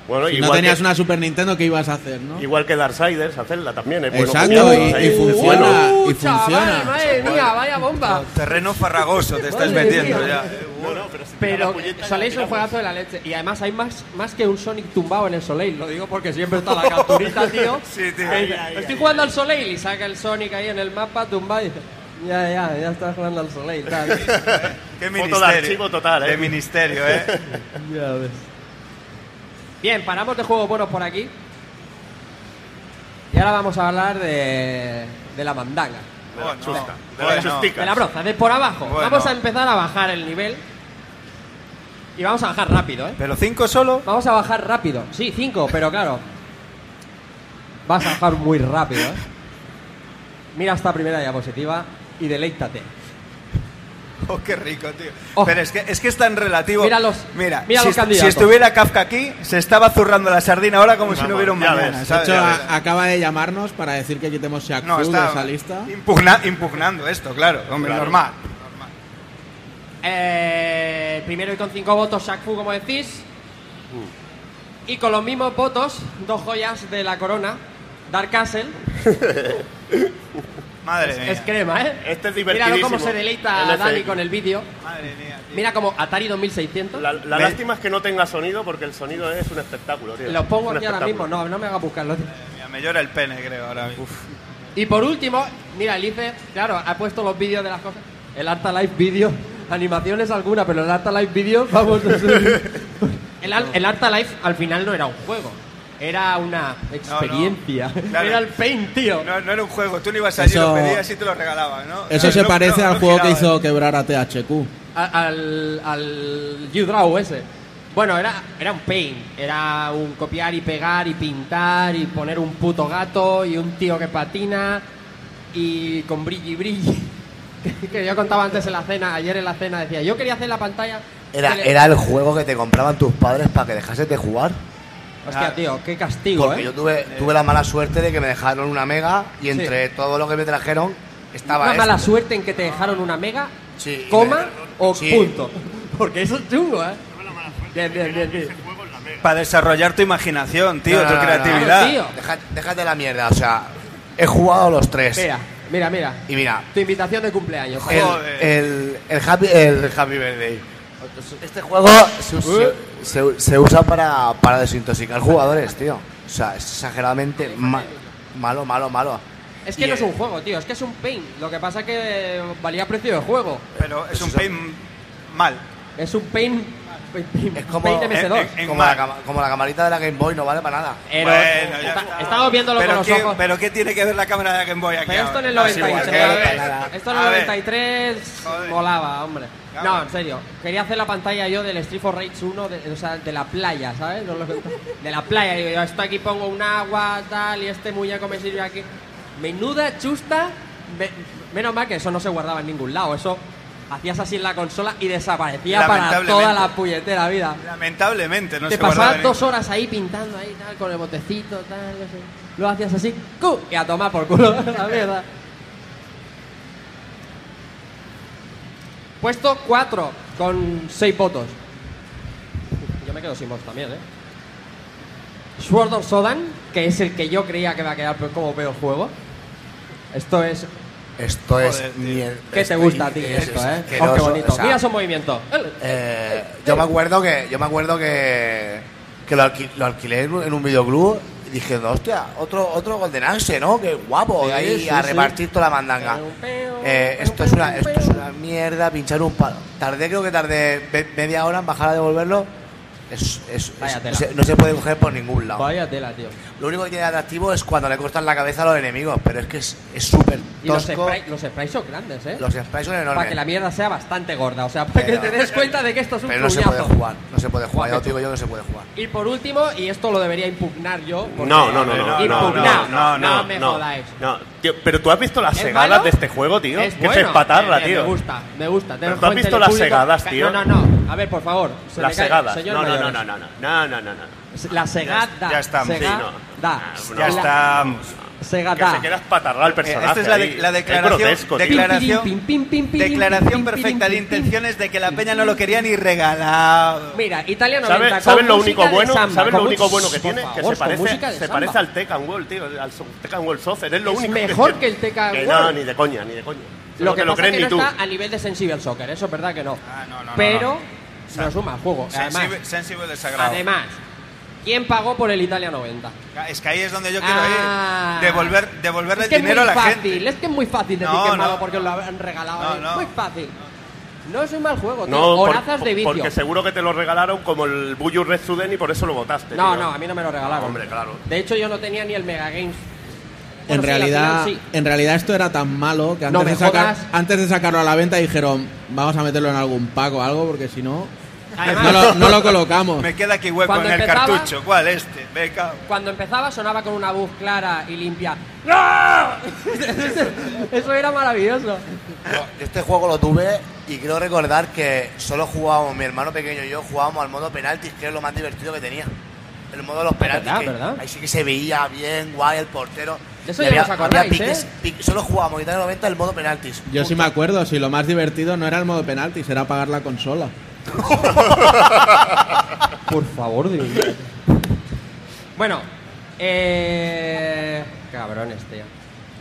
Bueno, si no tenías que, una Super Nintendo, ¿qué ibas a hacer, no? igual que Darksiders, hacerla también es bueno. Exacto, copiar. y- y funciona. ¡Uh, y chaval, funciona. madre mía, vaya bomba! Terreno farragoso te estás metiendo ya. No, no, pero si Pero Soleil es un juegazo de la leche. Y además hay más, más que un Sonic tumbado en el Soleil. Lo digo porque siempre está la capturita, tío. Sí, tío. dice, Estoy jugando al Soleil y saca el Sonic ahí en el mapa tumbado y dice, ya, ya, ya estás jugando al Soleil. Tal. Qué Foto ministerio. de archivo total, ¿eh? De ministerio, ¿eh? ya ves. Bien, paramos de juegos buenos por aquí. Y ahora vamos a hablar de, de la mandanga. De la. De la chustica. De la broza, de por abajo. Bueno. Vamos a empezar a bajar el nivel. Y vamos a bajar rápido, ¿eh? ¿Pero cinco solo? Vamos a bajar rápido. Sí, cinco, pero claro. Vas a bajar muy rápido, ¿eh? Mira esta primera diapositiva y deleítate. Oh, qué rico, tío. Oh. Pero es que, es que es tan relativo. Mira los- mira, mira si, los si estuviera Kafka aquí, se estaba zurrando la sardina ahora como si no hubiera un mañana. ves. ¿sabes? De hecho, a- acaba de llamarnos para decir que quitemos Shaq No, está de esa lista. impugna- impugnando esto, claro. Hombre, Claro. normal. Eh, primero y con cinco votos, Shaq Fu, como decís. Y con los mismos votos, dos joyas de la corona. Dark Castle. Madre Es, mía. es crema, ¿eh? Este es Míralo divertidísimo. cómo se deleita LCD. Dani con el vídeo. Madre mía, tío. Mira como Atari 2600. La, lástima es que no tenga sonido porque el sonido es un espectáculo, tío. Los pongo aquí ahora mismo. No, no me haga buscarlo. tío. Mira, me llora el pene, creo, ahora mismo. Y por último, mira, Elice, claro, ha puesto los vídeos de las cosas. El Arta Live Video, animaciones alguna, pero el Arta Live Video, vamos. el, el Arta Live al final no era un juego, era una experiencia. Claro. Era el Paint, tío. No, no era un juego, tú no ibas allí, Eso- lo pedías y te lo regalaban, ¿no? Eso se no, parece no, al no juego que hizo quebrar a THQ. A- al, al U-Draw ese. Bueno, era, era un paint, era un copiar y pegar y pintar y poner un puto gato y un tío que patina y con brilli brilli. Que, que yo contaba antes en la cena, ayer en la cena decía, yo quería hacer la pantalla. Era, le- era el juego que te compraban tus padres para que dejases de jugar. Hostia, tío, qué castigo, Porque ¿eh? yo tuve, tuve la mala suerte de que me dejaron una mega y entre todo lo que me trajeron estaba Una esto. mala suerte en que te dejaron una mega, Sí, y coma me- o sí. punto. Porque eso es chungo, ¿eh? Bien, bien, bien, bien. Para desarrollar tu imaginación, tío, No, no, tu no, no. creatividad. Claro, tío. Deja- déjate la mierda, o sea, he jugado los tres. Mira, mira, mira. Y mira, Tu invitación de cumpleaños. el, Joder. el, el happy, el Happy Birthday. Este juego se, se- se- se usa para, para desintoxicar jugadores, tío. O sea, es exageradamente ma- malo, malo, malo. Es que Y, no es eh, un juego, tío, es que es un paint. Lo que pasa es que valía precio de juego. Pero es un paint mal. Es un paint- Es como, paint MS2. en- en- como, la, como la camarita de la Game Boy, no vale para nada. Pero, Bueno, eh, ya está- está. estamos viéndolo pero con los qué, ojos. Pero ¿qué tiene que ver la cámara de Game Boy aquí? Pero esto en el ahora? 93. Sí, eh, a ver, esto en el a ver. 93 Joder. molaba, hombre. No, en serio. Quería hacer la pantalla yo del Street for Rage 1, de, o sea, de la playa, ¿sabes? No lo- de la playa. Digo, yo, esto aquí pongo un agua, tal, y este muñeco me sirve aquí. Menuda chusta. Me- menos mal que eso no se guardaba en ningún lado. Eso hacías así en la consola y desaparecía para toda la puñetera vida. Lamentablemente, no Te se guardaba pasabas dos horas ahí pintando ahí, tal, con el botecito, tal, no sé. Lo hacías así, ¡cu! y a tomar por culo, la mierda. Puesto 4, con 6 votos. Yo me quedo sin votos también, ¿eh? Sword of Sodan, que es el que yo creía que iba a quedar como peor juego. Esto es... Esto es Joder, tío. ¿Qué te gusta a ti es esto, eh? Oh, qué bonito. o sea, Mira su movimiento. eh, yo me acuerdo que yo me acuerdo que, que lo, lo alquilé en un, videoclub dije, hostia, otro otro Golden Axe, ¿no? Qué guapo, Sí, ahí sí, a sí. repartir toda la mandanga. Eh, esto es una esto es una mierda, pinchar un palo. Tardé creo que tardé media hora en bajar a devolverlo. Es, es- es- no, se, no se puede coger por ningún lado. Vaya tela, tío. Lo único que tiene de atractivo es cuando le cortan la cabeza a los enemigos, pero es que es es súper Y los tosco. sprays, los sprays son grandes, ¿eh? Los sprays son enormes. Para que la mierda sea bastante gorda. O sea, para Pero- que te des cuenta de que esto es un Pero no se puede jugar, no se puede jugar, ya os digo yo que no se puede jugar. Y por último, y esto lo debería impugnar yo. porque- No, no, no, no, no, Impugnar. no, no, no, me no, jodáis. no. Tío, pero tú has visto las ¿Es segadas malo? de este juego, tío. Es que bueno. es espatarla, Eh, eh, tío. Me gusta, me gusta. Pero tú has visto las segadas, tío. No, no, no. A ver, por favor. se Las me segadas. señor No, no, no, no, no, no, no, no, no, no. La segada. Ya- ya estamos, Sega- sí, no. Da. Ya La- estamos. Sega Que da. se queda espatarrado el personaje. Esta es la, de- ahí. la Es declaración, grotesco, tío. declaración, Pim, pim, pim, declaración pim, perfecta pim, de intenciones de que la peña no lo quería ni regalado. Mira, Italia 90 ¿Sabes con ¿sabes lo único bueno? samba, ¿Sabes lo único bueno que tiene? favor, que se parece, se parece al Tekken World, tío. Al Tekken World Soccer. Es lo Es único mejor tiene. que el Tekken Que World. no, ni de coña, ni de coña. Lo que te lo pasa crees es que ni no tú. está a nivel de Sensible Soccer, eso es verdad que no. Ah, no, no, Pero no. no es un mal juego. Además, Sensible, sensible desagrado. además, ¿quién pagó por el Italia 90? Es que ahí es donde yo quiero Ah. ir. Devolver, devolverle Es que el dinero a la gente. es que es muy fácil decir No, que no. porque os lo han regalado. No, es no. muy fácil. No es un mal juego, tío. No, por- Horazas de vicio. porque seguro que te lo regalaron como el Buyu Red Suden y por eso lo votaste. No, tío. no, a mí no me lo regalaron. Hombre, claro. De hecho, yo no tenía ni el Mega Games En sí, realidad, al final en realidad esto era tan malo que antes, de sacar- jodas. antes de sacarlo a la venta dijeron, vamos a meterlo en algún pack o algo porque si no, Además- no lo, no lo colocamos. Me queda aquí hueco Cuando en el empezaba- cartucho. ¿Cuál? Este. Beca. Cuando empezaba sonaba con una voz clara y limpia. ¡No! Eso era maravilloso. Yo este juego lo tuve y creo recordar que solo jugábamos, mi hermano pequeño y yo jugábamos al modo penaltis, que es lo más divertido que tenía. El modo de los penaltis. verdad, que verdad. Ahí sí que se veía bien, guay, el portero. Eso ya había- os acordáis, piques- ¿eh? piques- solo jugábamos Italia 90 el modo penaltis. Yo sí me acuerdo, si lo más divertido no era el modo penalti, era pagar la consola. Por favor, Dios mío. Bueno, eh... Cabrones, tío.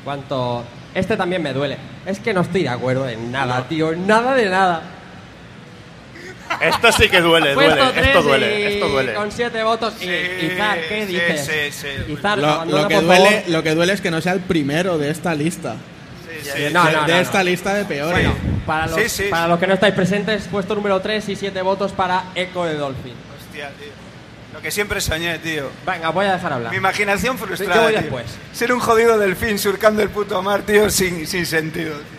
¿Cuánto...? Este también me duele. Es que no estoy de acuerdo en nada, tío. En nada de nada. Esto sí que duele, duele. Puesto tres Esto duele, y esto duele. Con siete votos. y Izar, ¿qué sí, dices? sí, sí. Izar, Lo, abandona, lo que por duele, favor. lo que duele es que no sea el primero de esta lista. Sí. De, No, no, de no, no. esta lista de peores. Bueno, para los, Sí, sí, para sí. los que no estáis presentes, puesto número 3 y 7 votos para Echo de Dolphin. Hostia, tío. Lo que siempre soñé, tío. Venga, voy a dejar hablar. Mi imaginación frustrada. Yo voy tío. después. Ser un jodido delfín surcando el puto mar, tío, sin, sin sentido. tío.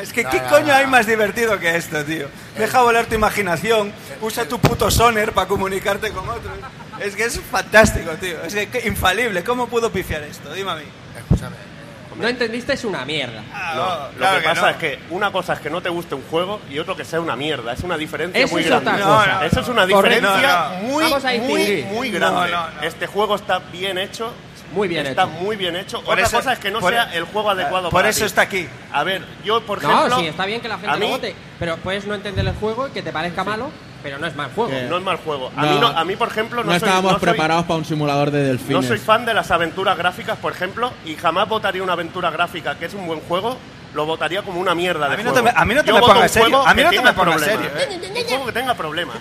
Es que, No, ¿qué no, coño no, hay más divertido que esto, tío? Deja volar tu imaginación, usa tu puto soner para comunicarte con otros. Es que es fantástico, tío. Es que, que infalible. ¿Cómo puedo pifiar esto? Dime a mí. Escúchame. No entendiste, es una mierda. Ah, No, no, lo claro que pasa no. es que una cosa es que no te guste un juego y otro que sea una mierda. Es una diferencia Eso muy es grande. otra cosa. No, no, Eso es una diferencia No, no. muy, muy, muy grande. No, no, no. Este juego está bien hecho. Muy bien está hecho. muy bien hecho. Por Otra eso- cosa es que no por- sea el juego adecuado Por para eso ti. está aquí. A ver, yo por ejemplo... No, sí, está bien que la gente mí lo vote, pero puedes no entender el juego y que te parezca malo, pero no es mal juego. No es mal juego. A, No. mí, no, a mí, por ejemplo, no, no soy, estábamos no soy- preparados para un simulador de No delfines. soy fan de las aventuras gráficas, por ejemplo, y jamás votaría una aventura gráfica que es un buen juego, lo votaría como una mierda de A mí no juego. te me- a mí no te Yo me pongas serio. A mí no te me pongas serio, Un juego que tenga problemas.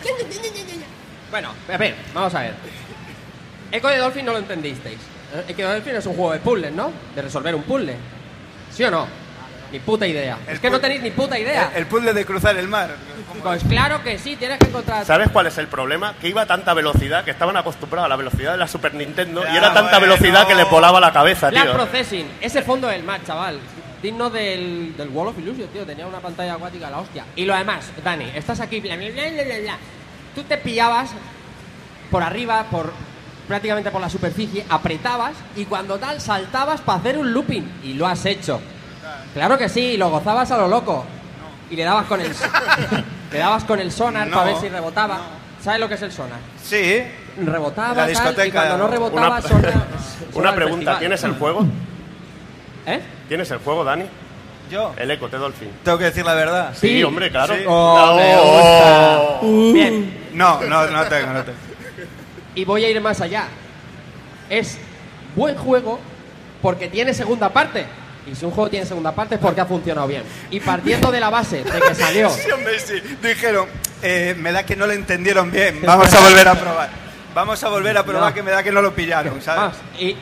Bueno, a ver, vamos a ver. Echo de Dolphin no lo entendisteis. Echo de Dolphin es un juego de puzzles, ¿no? De resolver un puzzle. ¿Sí o no? Ni puta idea. El es que no tenéis ni puta idea. El, el puzzle de cruzar el mar. Pues claro que sí, tienes que encontrar. ¿Sabes cuál es el problema? Que iba a tanta velocidad que estaban acostumbrados a la velocidad de la Super Nintendo y era tanta bueno. velocidad que les volaba la cabeza, Black tío. Processing, ese fondo del mar, chaval. Digno del, del Wall of Illusion, tío. Tenía una pantalla acuática, la hostia. Y lo demás, Dani, estás aquí, bla, bla, bla, bla, bla, bla. Tú te pillabas por arriba, por prácticamente por la superficie, apretabas y cuando tal saltabas para hacer un looping. Y lo has hecho. Claro que sí, lo gozabas a lo loco. Y le dabas con el, le dabas con el sonar No, para ver si rebotaba. ¿Sabes lo que es el sonar? Sí. Rebotaba, La tal, y discoteca, cuando no rebotaba, una- Una pregunta. ¿tienes el juego? ¿Eh? ¿Tienes el juego, Dani? Yo. El Eco, te Dolphin. Tengo que decir la verdad. Sí, hombre, claro. Sí. Oh, me gusta. Bien, No, no, no tengo, no tengo. y voy a ir más allá. Es buen juego porque tiene segunda parte. Y si un juego tiene segunda parte es porque ha funcionado bien. Y partiendo de la base de que salió. Sí, hombre, sí. Dijeron, eh, me da que no lo entendieron bien. Vamos a volver a probar. Vamos a volver a probar No. que me da que no lo pillaron, ¿sabes? Y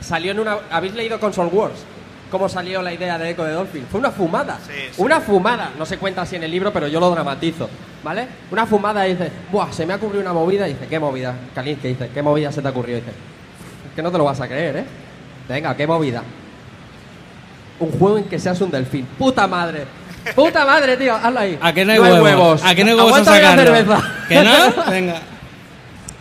salió en una. ¿Habéis leído Console Wars? ¿Cómo salió la idea de Echo de Dolphin? Fue una fumada. Sí, sí. Una fumada. No se cuenta así en el libro, pero yo lo dramatizo. ¿Vale? Una fumada y dice, Buah, se me ha ocurrido una movida. Y dice, ¿qué movida? Kalin, ¿qué dice? ¿Qué movida se te ha ocurrido? Y dice, es que no te lo vas a creer, ¿eh? Venga, ¿qué movida? Un juego en que seas un delfín. ¡Puta madre! ¡Puta madre, tío! Hazlo ahí. ¿A qué no hay huevos? ¿A qué no hay huevos a la cerveza. ¿Que no? Venga.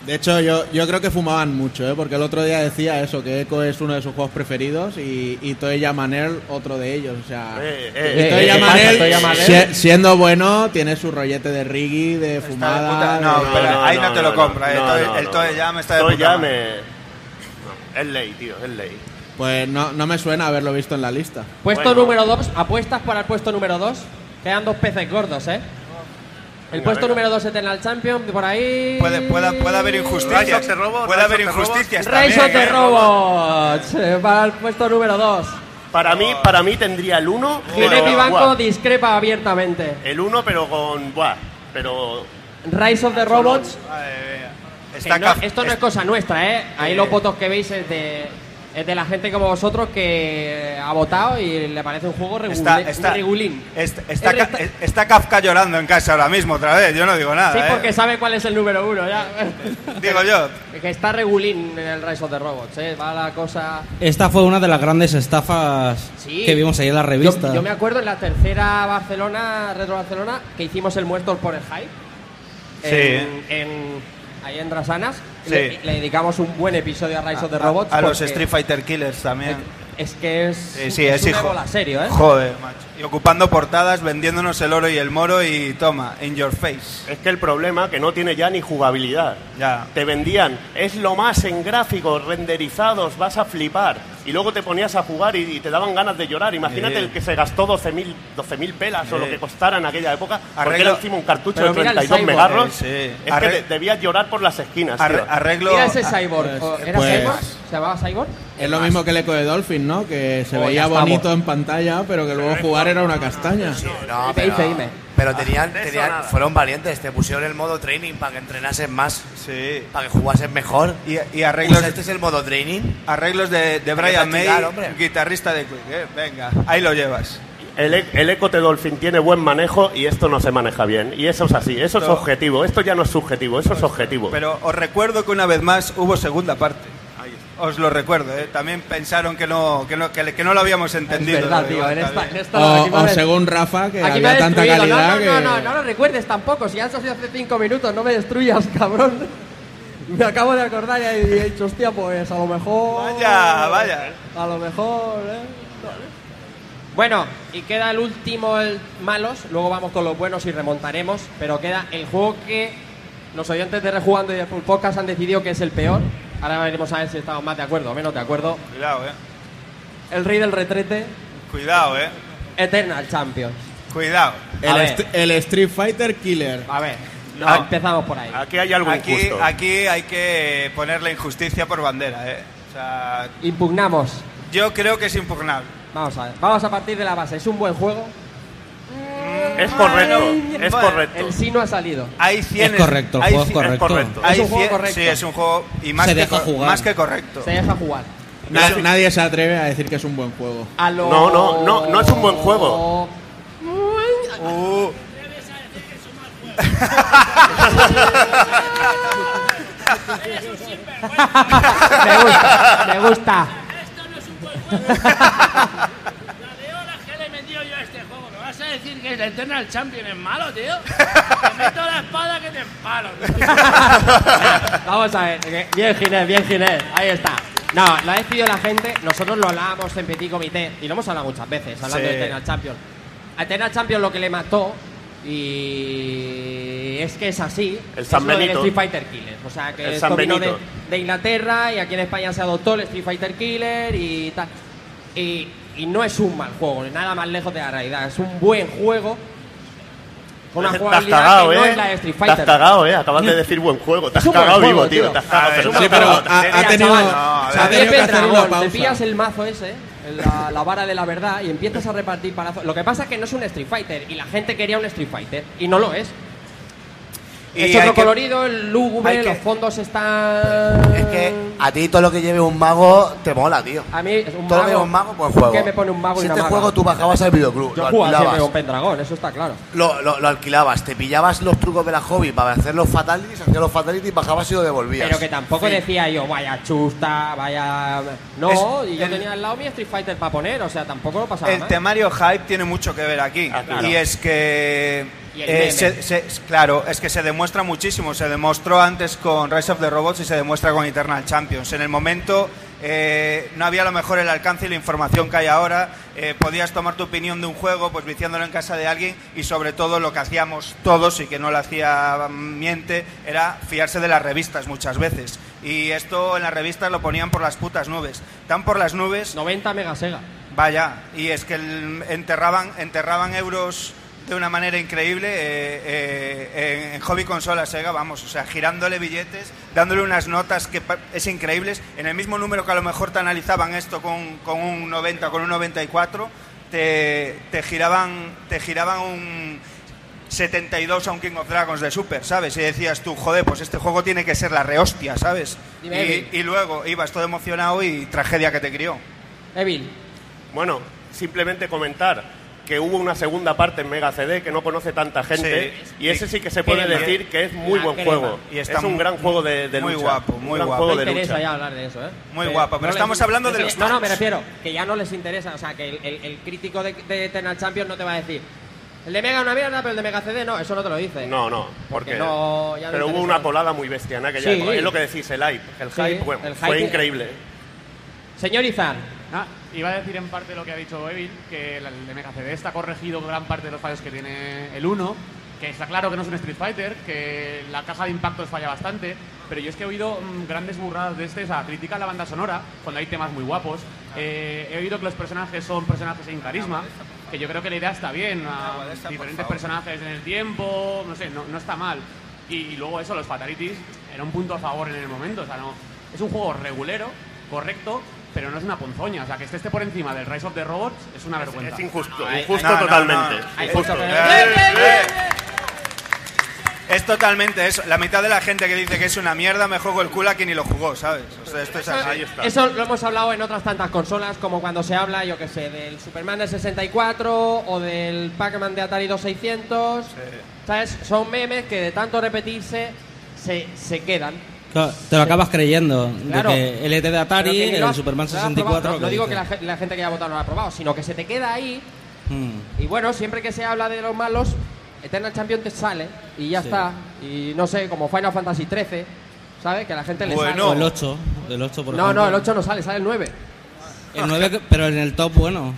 De hecho, yo, yo creo que fumaban mucho, ¿eh? porque el otro día decía eso, que Echo es uno de sus juegos preferidos y, y Toya Manel otro de ellos. O sea, Eh, y eh, eh, Toya ¿qué pasa, Manel, Toya Manel? si- siendo bueno, tiene su rollete de Riggy, de fumada. puta- No, de- pero ahí no, te lo no, compro. eh. no, no, el no. Toe ya me está de Toe puta ya madre. me... no, es ley, tío, es ley. Pues no, no me suena haberlo visto en la lista. Puesto Bueno. número 2, apuestas para el puesto número 2. Quedan dos peces gordos, ¿eh? El Venga, puesto venga. número 2 Eternal Champion, por ahí. Puede, puede, puede haber Rise injusticias. of the Robots, Puede Rise haber of the injusticias Rise también. of the ¿eh? Robots. eh, Para el puesto número 2. Para mí, para mí tendría el 1. Ginette y Banco discrepa abiertamente. El 1, pero con... Buah, pero... Rise of the Robots. Madre mía. que Está no- caf- esto no es cosa nuestra, ¿eh? Ahí los votos que veis es de. Es de la gente como vosotros que ha votado y le parece un juego regulín. Está, está, regulín. está, está, Kafka llorando en casa ahora mismo otra vez. Yo no digo nada. Sí, ¿eh? porque sabe cuál es el número uno, ya. Digo yo. que está regulín en el Rise of the Robots, ¿eh? Va la cosa... Esta fue una de las grandes estafas Sí. que vimos ahí en la revista. Yo, yo me acuerdo en la tercera Barcelona, Retro Barcelona, que hicimos el muerto por el hype. En, en- ahí en Drasanas. Le, le dedicamos un buen episodio a Rise of the Robots. A, a los Street Fighter Killers también. Es que es, Sí, es es un hijo. ébola serio, ¿eh? Joder, macho. Y ocupando portadas, vendiéndonos el oro y el moro y toma, in your face. Es que el problema que no tiene ya ni jugabilidad. Ya. Te vendían, es lo más en gráficos renderizados, vas a flipar. Y luego te ponías a jugar y, y te daban ganas de llorar. Imagínate Sí. el que se gastó 12.000 12.000 pelas o Sí. lo que costara en aquella época, porque Arreglo- era encima un cartucho Pero de mira el 32 Cyborg, megarros. sí. Es que debías llorar por las esquinas. Arre- tío. arreglo. Mira ese Cyborg. ¿O ¿Era pues- Cyborg? ¿Se llamaba Cyborg? Es lo mismo que el eco de Dolphin, ¿no? Que se Oh, ya veía estamos. bonito en pantalla, pero que luego jugar era una castaña. No, pero, dime. pero tenían, eso tenían- nada. fueron valientes, te pusieron el modo training para que entrenases más, Sí. para que jugases mejor. Y, y arreglos, Pues este es el modo training. arreglos de, de Brian May, hombre. guitarrista de Quick. ¿eh? Venga, ahí lo llevas. El, e- el Eco de Dolphin tiene buen manejo y esto no se maneja bien. Y eso es así, eso es objetivo. Esto ya no es subjetivo, eso es objetivo. Pero os recuerdo que una vez más hubo segunda parte. Os lo recuerdo, ¿eh? También pensaron que no, que no, que, no lo habíamos Es entendido. verdad, Digo, tío. En esta, en esta O, aquí según Rafa, que había tanta calidad no, no, que... no, no, no lo recuerdes tampoco. Si has sido hace cinco minutos, no me destruyas, cabrón. Me acabo de acordar y he dicho, hostia, pues a lo mejor. Vaya, vaya. A lo mejor, ¿eh? Bueno, y queda el último, el malos. Luego vamos con los buenos y remontaremos. Pero queda el juego que los oyentes de Rejugando y de Full Podcast han decidido que es el peor. Ahora veremos a ver si estamos más de acuerdo o menos de acuerdo. Cuidado, ¿eh? El rey del retrete, Cuidado, ¿eh? Eternal Champions. Cuidado. El, est- el Street Fighter Killer. A ver, no, Ah. empezamos por ahí. Aquí hay algo Aquí, injusto. aquí hay que poner la injusticia por bandera, ¿eh? O sea, Impugnamos. yo creo que es impugnable. Vamos a ver. Vamos a partir de la base. ¿Es un buen juego? Es correcto, es correcto. El sí no ha salido. Hay cien, Es correcto, el hay juego es cien- correcto. correcto. hay Es un juego correcto. Sí, es un juego y más, Se que, deja co- jugar. más que correcto. Se deja jugar. Na- nadie se atreve a decir que es un buen juego. A lo... No, no, no, no es un buen juego. Uh, me gusta, me gusta. ¿Qué le he metido yo a este juego? ¿Me vas a decir que el Eternal Champion es malo, tío? Te meto la espada que te empalo. Vamos a ver. Bien, Ginés, bien, Ginés. Ahí está. No, lo ha decidido la gente. Nosotros lo hablábamos en Petit Comité y lo hemos hablado muchas veces, hablando Sí. de Eternal Champion. A Eternal Champion lo que le mató y es que es así. El es San lo del Benito. Street Fighter Killer. O sea, que El esto San vino de, Benito. de Inglaterra y aquí en España se adoptó el Street Fighter Killer y tal. Y, y no es un mal juego, ni nada más lejos de la realidad. Es un buen juego con una Te has jugabilidad cagado, que no ¿eh? es la de Street Te has Fighter. cagado, ¿eh? Acabas de decir buen juego. Te has cagado juego, vivo, tío. tío. Te has cagado. Ver, pero sí, ha- tenido- chaval, no, se ha Xavier tenido que hacer una Pendragón, te pillas el mazo ese, la, la vara de la verdad, y empiezas a repartir palazos. Lo que pasa es que no es un Street Fighter, y la gente quería un Street Fighter, y no lo es. Y es otro que- colorido, el lúgubre, que- los fondos están... Es que a ti todo lo que lleve un mago te mola, tío. A mí es un Todo lo mago... que lleve un mago, pues juego. ¿Qué me pone un mago y si una este maga? juego tú bajabas al videoclub, Yo lo jugaba siempre con Pendragón, eso está claro. lo, lo- lo alquilabas, te pillabas los trucos de la hobby para hacer los fatalities, hacías los fatalities, bajabas y lo devolvías. Pero que tampoco Sí. decía yo, vaya chusta, vaya... No, Es- y yo el- tenía al lado mi Street Fighter para poner, o sea, tampoco lo pasaba El mal. temario hype tiene mucho que ver aquí. Ah, claro. Y es que. Y el eh, meme. se- se- claro, es que se demuestra muchísimo. Se demostró antes con Rise of the Robots y se demuestra con Eternal Champions. En el momento eh, no había a lo mejor el alcance y la información que hay ahora. Eh, podías tomar tu opinión de un juego, pues viciándolo en casa de alguien y sobre todo lo que hacíamos todos y que no lo hacía mm, miente era fiarse de las revistas muchas veces. Y esto en las revistas lo ponían por las putas nubes. Tan por las nubes 90 megasega. Vaya, y es que el- enterraban, enterraban euros de una manera increíble eh, eh, en, en hobby consola Sega, vamos, o sea, girándole billetes, dándole unas notas que es increíbles, en el mismo número que a lo mejor te analizaban esto con, con un 90 con un 94, te, te giraban, te giraban un 72 a un King of Dragons de Super, ¿sabes? Y decías tú, joder, pues este juego tiene que ser la rehostia, ¿sabes? Dime, Y, y luego ibas todo emocionado y tragedia que te crió. Evil. Bueno, simplemente comentar que hubo una segunda parte en Mega CD que no conoce tanta gente Sí. y ese sí que se puede Crema. decir que es muy La buen crema. juego. Y está es un gran juego de, de muy lucha. guapo, Un muy gran guapo. juego No de interesa lucha. ya hablar de eso, ¿eh? Muy Que guapo, pero les- estamos hablando de los No, no, me refiero, que ya no les interesa. O sea, que el, el- el crítico de, de Eternal Champions no te va a decir. El de Mega una mierda, pero el de Mega CD no, eso no te lo dice. No, no, Porque porque no- ya no pero hubo una colada muy bestia en aquella Sí. época. Es lo que decís, el hype. El Sí, hype, bueno, el fue hype- increíble. Señor Izan. Ah, iba a decir en parte lo que ha dicho Evil, que el de Mega CD está corregido gran parte de los fallos que tiene el 1, que está claro que no es un Street Fighter, que la caja de impactos falla bastante, pero yo es que he oído mm, grandes burradas de este, o sea, critica la banda sonora, cuando hay temas muy guapos. Eh, he oído que los personajes son personajes sin carisma, que yo creo que la idea está bien, a diferentes personajes en el tiempo, no sé, no, no está mal. Y, y luego eso, los fatalities, era un punto a favor en el momento, o sea, no, es un juego regulero, correcto, pero no es una ponzoña. O sea, que este esté por encima del Rise of the Robots es una vergüenza. Es injusto, injusto no, no, totalmente. no. Injusto. Es totalmente eso. La mitad de la gente que dice que es una mierda me juego el culo a quien ni lo jugó, ¿sabes? O sea, esto es así. Eso lo hemos hablado en otras tantas consolas, como cuando se habla, yo que sé, del Superman de 64 o del Pac-Man de Atari 2600. ¿Sabes? Son memes que de tanto repetirse se, se quedan. Claro, te lo acabas creyendo. Claro. De que el ET de Atari, que el has- Superman lo has 64. probado. No, no digo que la, la gente que haya votado no lo ha probado, sino que se te queda ahí. Hmm. Y bueno, siempre que se habla de los malos, Eternal Champion te sale y ya Sí. está. Y no sé, como Final Fantasy XIII, ¿sabes? Que a la gente le sale. O el 8. El 8 por No, ejemplo. no, el 8 no sale, sale el 9. El 9, que- pero en el top bueno.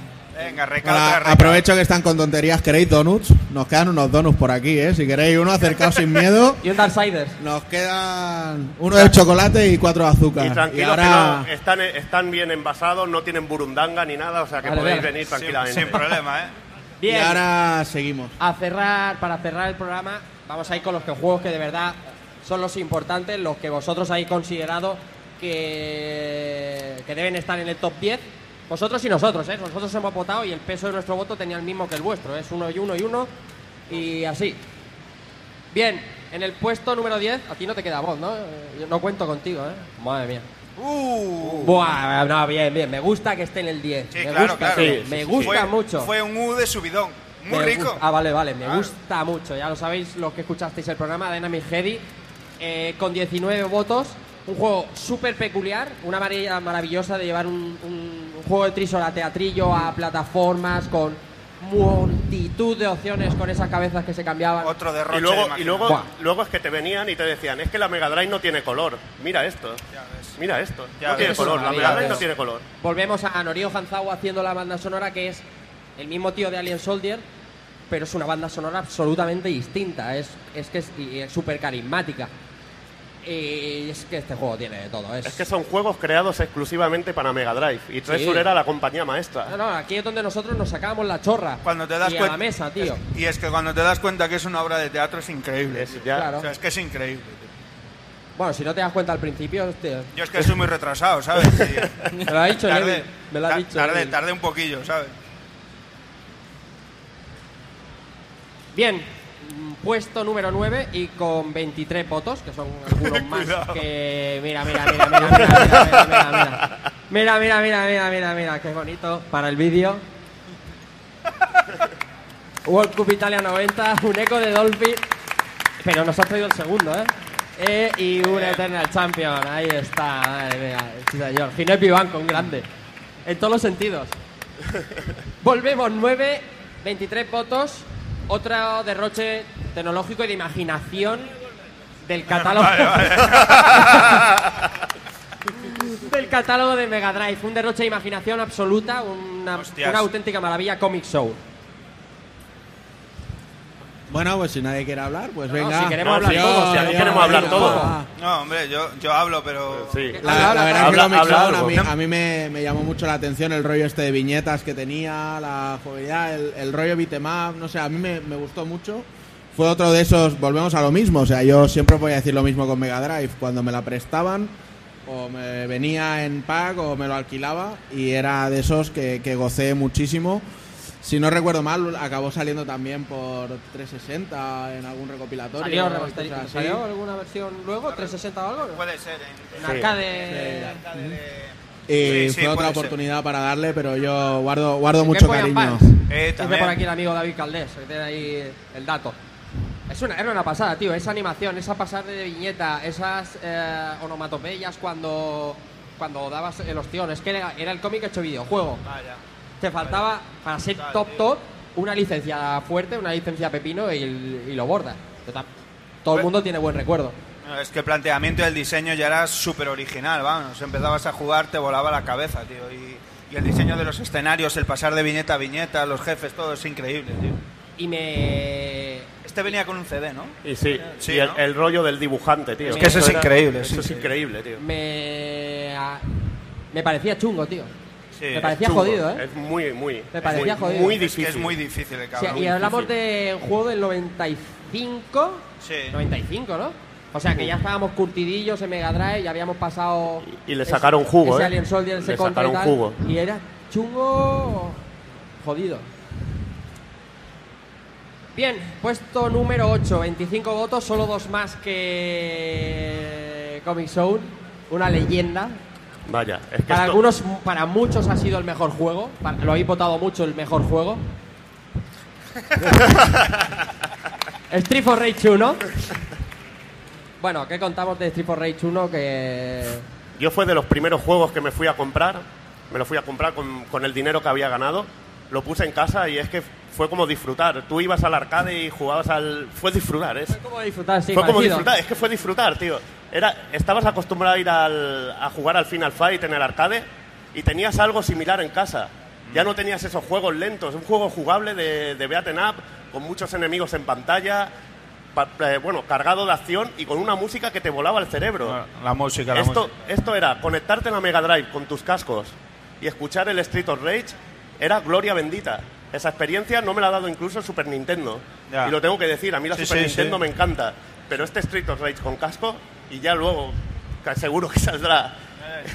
Venga, Ahora, aprovecho que están con tonterías. ¿Queréis donuts? Nos quedan unos donuts por aquí, ¿eh? Si queréis uno, acercaos sin miedo. Y un Darksiders. Nos quedan uno de chocolate y cuatro de azúcar. Y tranquilos ahora... que no, están, están bien envasados, no tienen burundanga ni nada, o sea que Vale, podéis vale. venir Sin- tranquilamente. sin problema, ¿eh? Bien. Y ahora seguimos. A cerrar, para cerrar el programa, vamos a ir con los que juegos que de verdad son los importantes, los que vosotros habéis considerado que, que deben estar en el top 10. Vosotros y nosotros, ¿eh? Nosotros hemos votado y el peso de nuestro voto tenía el mismo que el vuestro. Es uno y uno y uno y así. Bien, en el puesto número 10, a ti no te queda voz, ¿no? Eh, Yo no cuento contigo, ¿eh? Madre mía. Uh. Buah, no, bien, bien. Me gusta que esté en el 10. Sí, me claro, gusta, claro. sí, me gusta Fue- mucho. Fue un U de subidón. Muy Me rico. Ah, vale, vale, me Claro. gusta mucho. Ya lo sabéis los que escuchasteis el programa Dynamic Heady. eh, con 19 votos. Un juego súper peculiar. Una manera maravillosa de llevar un, un- un juego de trisol a teatrillo, a plataformas, con multitud de opciones con esas cabezas que se cambiaban. Otro Y luego, y luego, Buah. luego es que te venían y te decían, es que la Mega Drive no tiene color. Mira esto. Mira esto. Ya no tiene color. La Mega Drive no tiene color. Volvemos a Norio Hanzawa haciendo la banda sonora que es el mismo tío de Alien Soldier, pero es una banda sonora absolutamente distinta. Es, es que es súper carismática. Y es que este juego tiene de todo. Es, Es que son juegos creados exclusivamente para Mega Drive. Y Treasure Sí. era la compañía maestra. No, no, aquí es donde nosotros nos sacábamos la chorra. Cuando te das y a cuenta. la mesa, tío. Y es que cuando te das cuenta que es una obra de teatro es increíble. tío. Claro. O sea, es que es increíble. Bueno, si no te das cuenta al principio, hostia. Yo es que soy muy retrasado, ¿sabes? Sí. Me lo ha dicho Neville, me lo ha dicho Tardé, Neville. tardé un poquillo, ¿sabes? Bien, puesto número 9 y con 23 votos, que son algunos más que... Mira, mira, mira, mira, mira, mira, mira, mira, mira. Mira, mira, mira, mira, mira, mira, qué bonito para el vídeo. World Cup Italia 90, un eco de Dolphin, pero nos ha traído el segundo, ¿eh? Eh, y un Eternal Champion, ahí está, madre mía, sí, señor. Ginés Vivanco, un grande, en todos los sentidos. Volvemos 9, 23 votos, otro derroche tecnológico y de imaginación del catálogo. Vale, vale. del catálogo de Mega Drive, un derroche de imaginación absoluta, una auténtica maravilla Comic Show. Bueno, pues si nadie quiere hablar, pues No, venga. si queremos hablar yo- todos, si yo- aquí queremos hablar yo- todos. Ah. No, hombre, yo, yo hablo, pero. Sí. La, la verdad es que habla, habla a mí, a mí me, me llamó mucho la atención el rollo este de viñetas que tenía, la jugabilidad, el, el rollo beat'em up, no sé, a mí me, me gustó mucho. Fue otro de esos, volvemos a lo mismo, o sea, yo siempre voy a decir lo mismo con Mega Drive, cuando me la prestaban o me venía en pack o me lo alquilaba y era de esos que, que gocé muchísimo. Si no recuerdo mal, acabó saliendo también por 360 en algún recopilatorio. ¿Salió, y remaster-. ¿Salió alguna versión luego? ¿360 o algo? Puede ser. En arcade. Y Sí, sí, fue otra puede ser. oportunidad para darle, pero yo guardo, guardo mucho cariño. Eh, Dice por aquí el amigo David Caldés, que tiene ahí el dato. Es una, era una pasada, tío. Esa animación, esa pasada de viñeta, esas eh, onomatopeyas cuando, cuando dabas el ostión. Es que era, era el cómic hecho videojuego. Vaya. Te faltaba, para ser top top, una licencia fuerte, una licencia pepino y, y lo borda. Todo el mundo tiene buen recuerdo. Es que el planteamiento y el diseño ya era súper original, vamos. Empezabas a jugar, te volaba la cabeza, tío. Y, y el diseño de los escenarios, el pasar de viñeta a viñeta, los jefes, todo es increíble, tío. Y me... Este venía con un CD, ¿no? Y sí, Sí, y el, ¿no? el rollo del dibujante, tío. Es que eso es era- increíble, Eso sí, es increíble, tío. Me... Me parecía chungo, tío. Sí, me parecía Chungo, jodido, ¿eh? Es muy, muy. Me parecía muy, jodido. Muy Es que difícil. es muy difícil el Sí, cabrón. y hablamos de un juego del 95. Sí. 95, ¿no? O sea que ya estábamos curtidillos en Mega Drive, ya habíamos pasado. Y le ese- sacaron jugo, ese ¿eh? Alien Soldier, ese Le contra y sacaron tal, jugo. Y era chungo. jodido. Bien, puesto número 8, 25 votos, solo dos más que Comic Zone, una leyenda. Vaya, es que Para esto- algunos, para muchos ha sido el mejor juego, para- lo habéis votado mucho el mejor juego. Street for Rage 1. Bueno, ¿qué contamos de Street for Rage 1? Que Yo fue de los primeros juegos que me fui a comprar. Me lo fui a comprar con, con el dinero que había ganado. Lo puse en casa y es que fue como disfrutar. Tú ibas al arcade y jugabas al... Fue disfrutar, ¿es? como disfrutar, sí, fue como parecido. disfrutar, es que fue disfrutar, tío. Era, estabas acostumbrado a ir al- a jugar al Final Fight en el arcade y tenías algo similar en casa. Ya no tenías esos juegos lentos, un juego jugable de, de beaten up, con muchos enemigos en pantalla, pa- eh, bueno, cargado de acción y con una música que te volaba el cerebro. La música, la esto, música. esto era conectarte en la Mega Drive con tus cascos y escuchar el Street of Rage, era gloria bendita. Esa experiencia no me la ha dado incluso el Super Nintendo. Ya. Y lo tengo que decir, a mí la Sí, Super sí, Nintendo sí. me encanta. Pero este Street of Rage con casco y ya luego, seguro que saldrá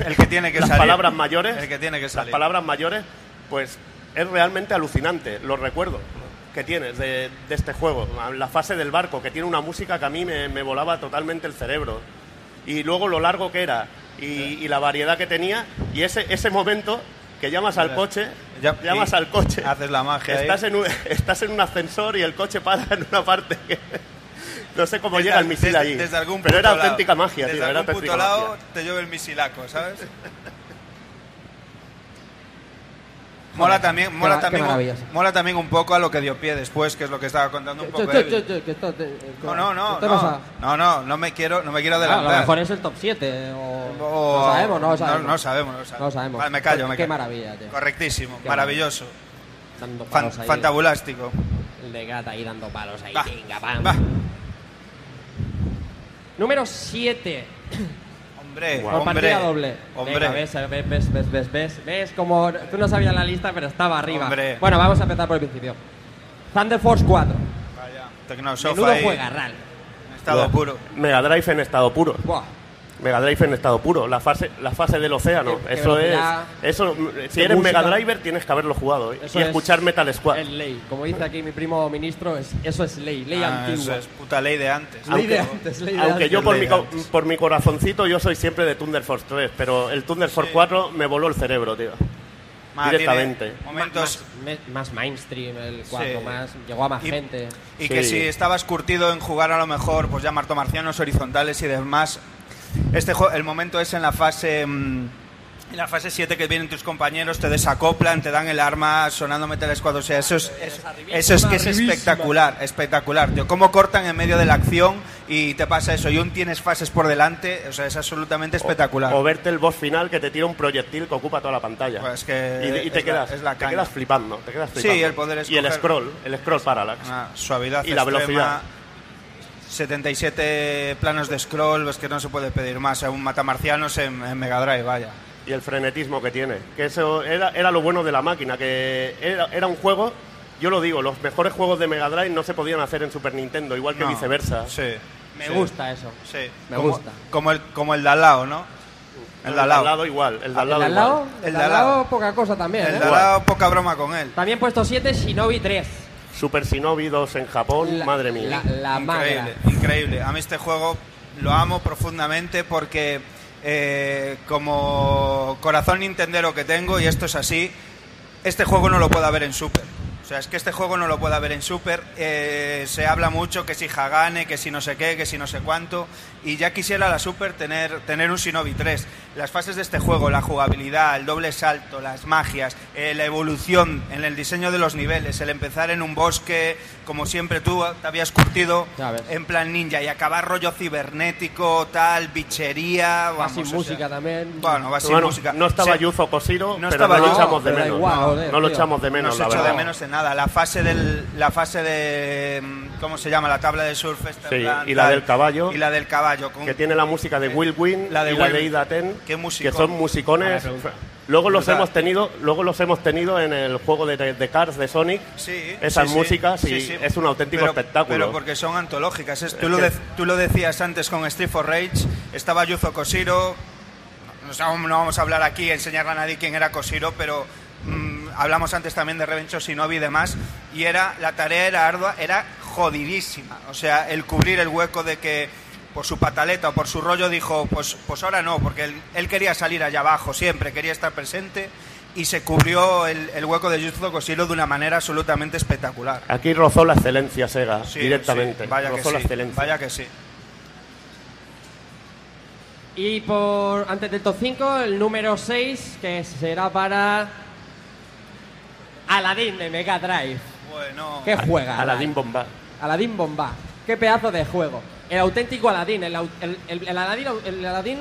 El que tiene que las salir. palabras mayores. El que tiene que Las salir. palabras mayores, pues es realmente alucinante, los recuerdos que tienes de, de este juego. La fase del barco, que tiene una música que a mí me, me volaba totalmente el cerebro. Y luego lo largo que era y, y la variedad que tenía. Y ese, ese momento que llamas al coche, Ya- llamas al coche, haces la magia ahí. estás en, un, estás en un ascensor y el coche para en una parte que... No sé cómo Desde llega el misil desde- allí. Desde algún pero era lado. auténtica magia, Desde tío. Era algún auténtica puto lado magia. te llueve el misilaco, ¿sabes? Mola también, mola, qué también, maravillas. mola también un poco a lo que dio pie después, que es lo que estaba contando un poco. Te- No, no, no, ¿qué no, no, no, no me quiero, no me quiero Ah, a adelantar. lo mejor es el top 7 o... O- no sabemos, no sabemos. No, no sabemos, no sabemos. No sabemos. Vale, me callo, me Qué callo. maravilla, tío. Correctísimo, Qué maravilloso. Dando Fan- palos ahí. fantabulástico. El de gata ahí dando palos ahí. Va, Venga, pam. Número 7. Hombre, Por hombre, partida doble. hombre. Venga, ves, ves, ves, ves, ves, ves. Ves como tú no sabías la lista, pero estaba arriba. Hombre. Bueno, vamos a empezar por el principio. Thunder Force 4. Vaya, Tecnosofa Menudo ahí, juegarral. en estado puro. Mega Drive en estado puro. Buah. Mega Drive en estado puro, la fase, la fase del océano. Qué- qué eso es. velocidad, Eso, si eres música. Mega Driver, tienes que haberlo jugado ¿eh? Eso y es- escuchar Metal Squad. Es ley. Como dice aquí mi primo ministro, es, eso es ley. Ley Ah, antigua. eso es puta ley de antes. Ley de antes, ley de Aunque antes. yo por mi, por mi corazoncito yo soy siempre de Thunder Force 3, pero el Thunder Force 4 me voló el cerebro, tío. Ma, Directamente. Momentos Más, más mainstream, el 4 Sí. más. Llegó a más Y- gente. Y que Sí. si estabas curtido en jugar a lo mejor, pues ya Marto Marcianos horizontales y demás. Este el momento es en la fase mm, en la fase 7 que vienen tus compañeros, te desacoplan, te dan el arma sonando Metal Squad, o sea, eso es, es- eso es que es espectacular, espectacular, tío. Cómo cortan en medio de la acción y te pasa eso, y aún tienes fases por delante, o sea, es absolutamente espectacular. O verte el boss final que te tira un proyectil que ocupa toda la pantalla. Pues que y, y te, es la- quedas, es la te quedas flipando, te quedas Sí, flipando. el poder Y el scroll, el scroll parallax. Una suavidad Y la extrema, velocidad. 77 planos de scroll, es que no se puede pedir más. Un matamarcianos en, en Mega Drive, vaya. y el frenetismo que tiene. Que eso era, era lo bueno de la máquina, que era, era un juego, yo lo digo, los mejores juegos de Mega Drive no se podían hacer en Super Nintendo, igual que No, viceversa. Sí. Me sí, gusta eso. Sí. Me como, gusta. Como el, como el de al lado, ¿no? El de al lado. igual. El de al El lado, de al lado, igual. el de al lado, poca cosa también. El ¿eh? de al lado, poca broma con él. También puesto 7, Shinobi 3. Super Shinobi 2 en Japón, madre mía. La increíble, increíble. A mí este juego lo amo profundamente porque eh, como corazón nintendero que tengo, y esto es así, este juego no lo puedo ver en Super. O sea, es que este juego no lo puedo ver en Super. eh, se habla mucho que si Hagane, que si no sé qué, que si no sé cuánto. Y ya quisiera la Super tener, tener un Shinobi 3. Las fases de este juego, la jugabilidad, el doble salto, las magias, eh, la evolución en el diseño de los niveles, el empezar en un bosque, como siempre tú te habías curtido, en plan ninja, y acabar rollo cibernético, tal, bichería. Va Vamos, sin o sea, música también. Bueno, va sin Bueno, música. no estaba Sí. Yuzo Koshiro, No pero estaba no lo echamos de menos. igual, no, joder, no lo echamos de menos, no se la echó verdad. de menos en nada. La fase del, la fase de, mm, ¿cómo se llama? La tabla de surf. esta, en Sí, plan, y la tal. del caballo. Y la del caballo. Con, que tiene la música de Will Win La de y la Will de Win. Ida Ten, Qué que son musicones. Luego los hemos tenido, luego los hemos tenido en el juego de, de Cars de Sonic. Sí, Esas sí, sí. músicas y Sí, sí. es un auténtico Pero- espectáculo. Pero porque son antológicas. Es- tú, Es lo de- tú lo decías antes con Street for Rage. Estaba Yuzo Koshiro. No, no- no vamos a hablar aquí, enseñarle a nadie quién era Koshiro, pero mm, hablamos antes también de Revenge of Shinobi y demás. Y era, la tarea era ardua, era jodidísima. O sea, el cubrir el hueco de que por su pataleta o por su rollo dijo, pues, pues ahora no, porque él, él quería salir allá abajo siempre, quería estar presente y se cubrió el, el hueco de Yuzo Koshiro de una manera absolutamente espectacular. Aquí rozó la excelencia Sega Sí, directamente. sí, vaya que la sí, excelencia. vaya que sí. Y por antes del top 5, el número 6, que será para Aladdin de Mega Drive. Bueno. ¿Qué juega? Aladdin Bomba. Aladdin Bomba. Qué pedazo de juego. El auténtico Aladdin, el, el, el- el Aladdin, el Aladdin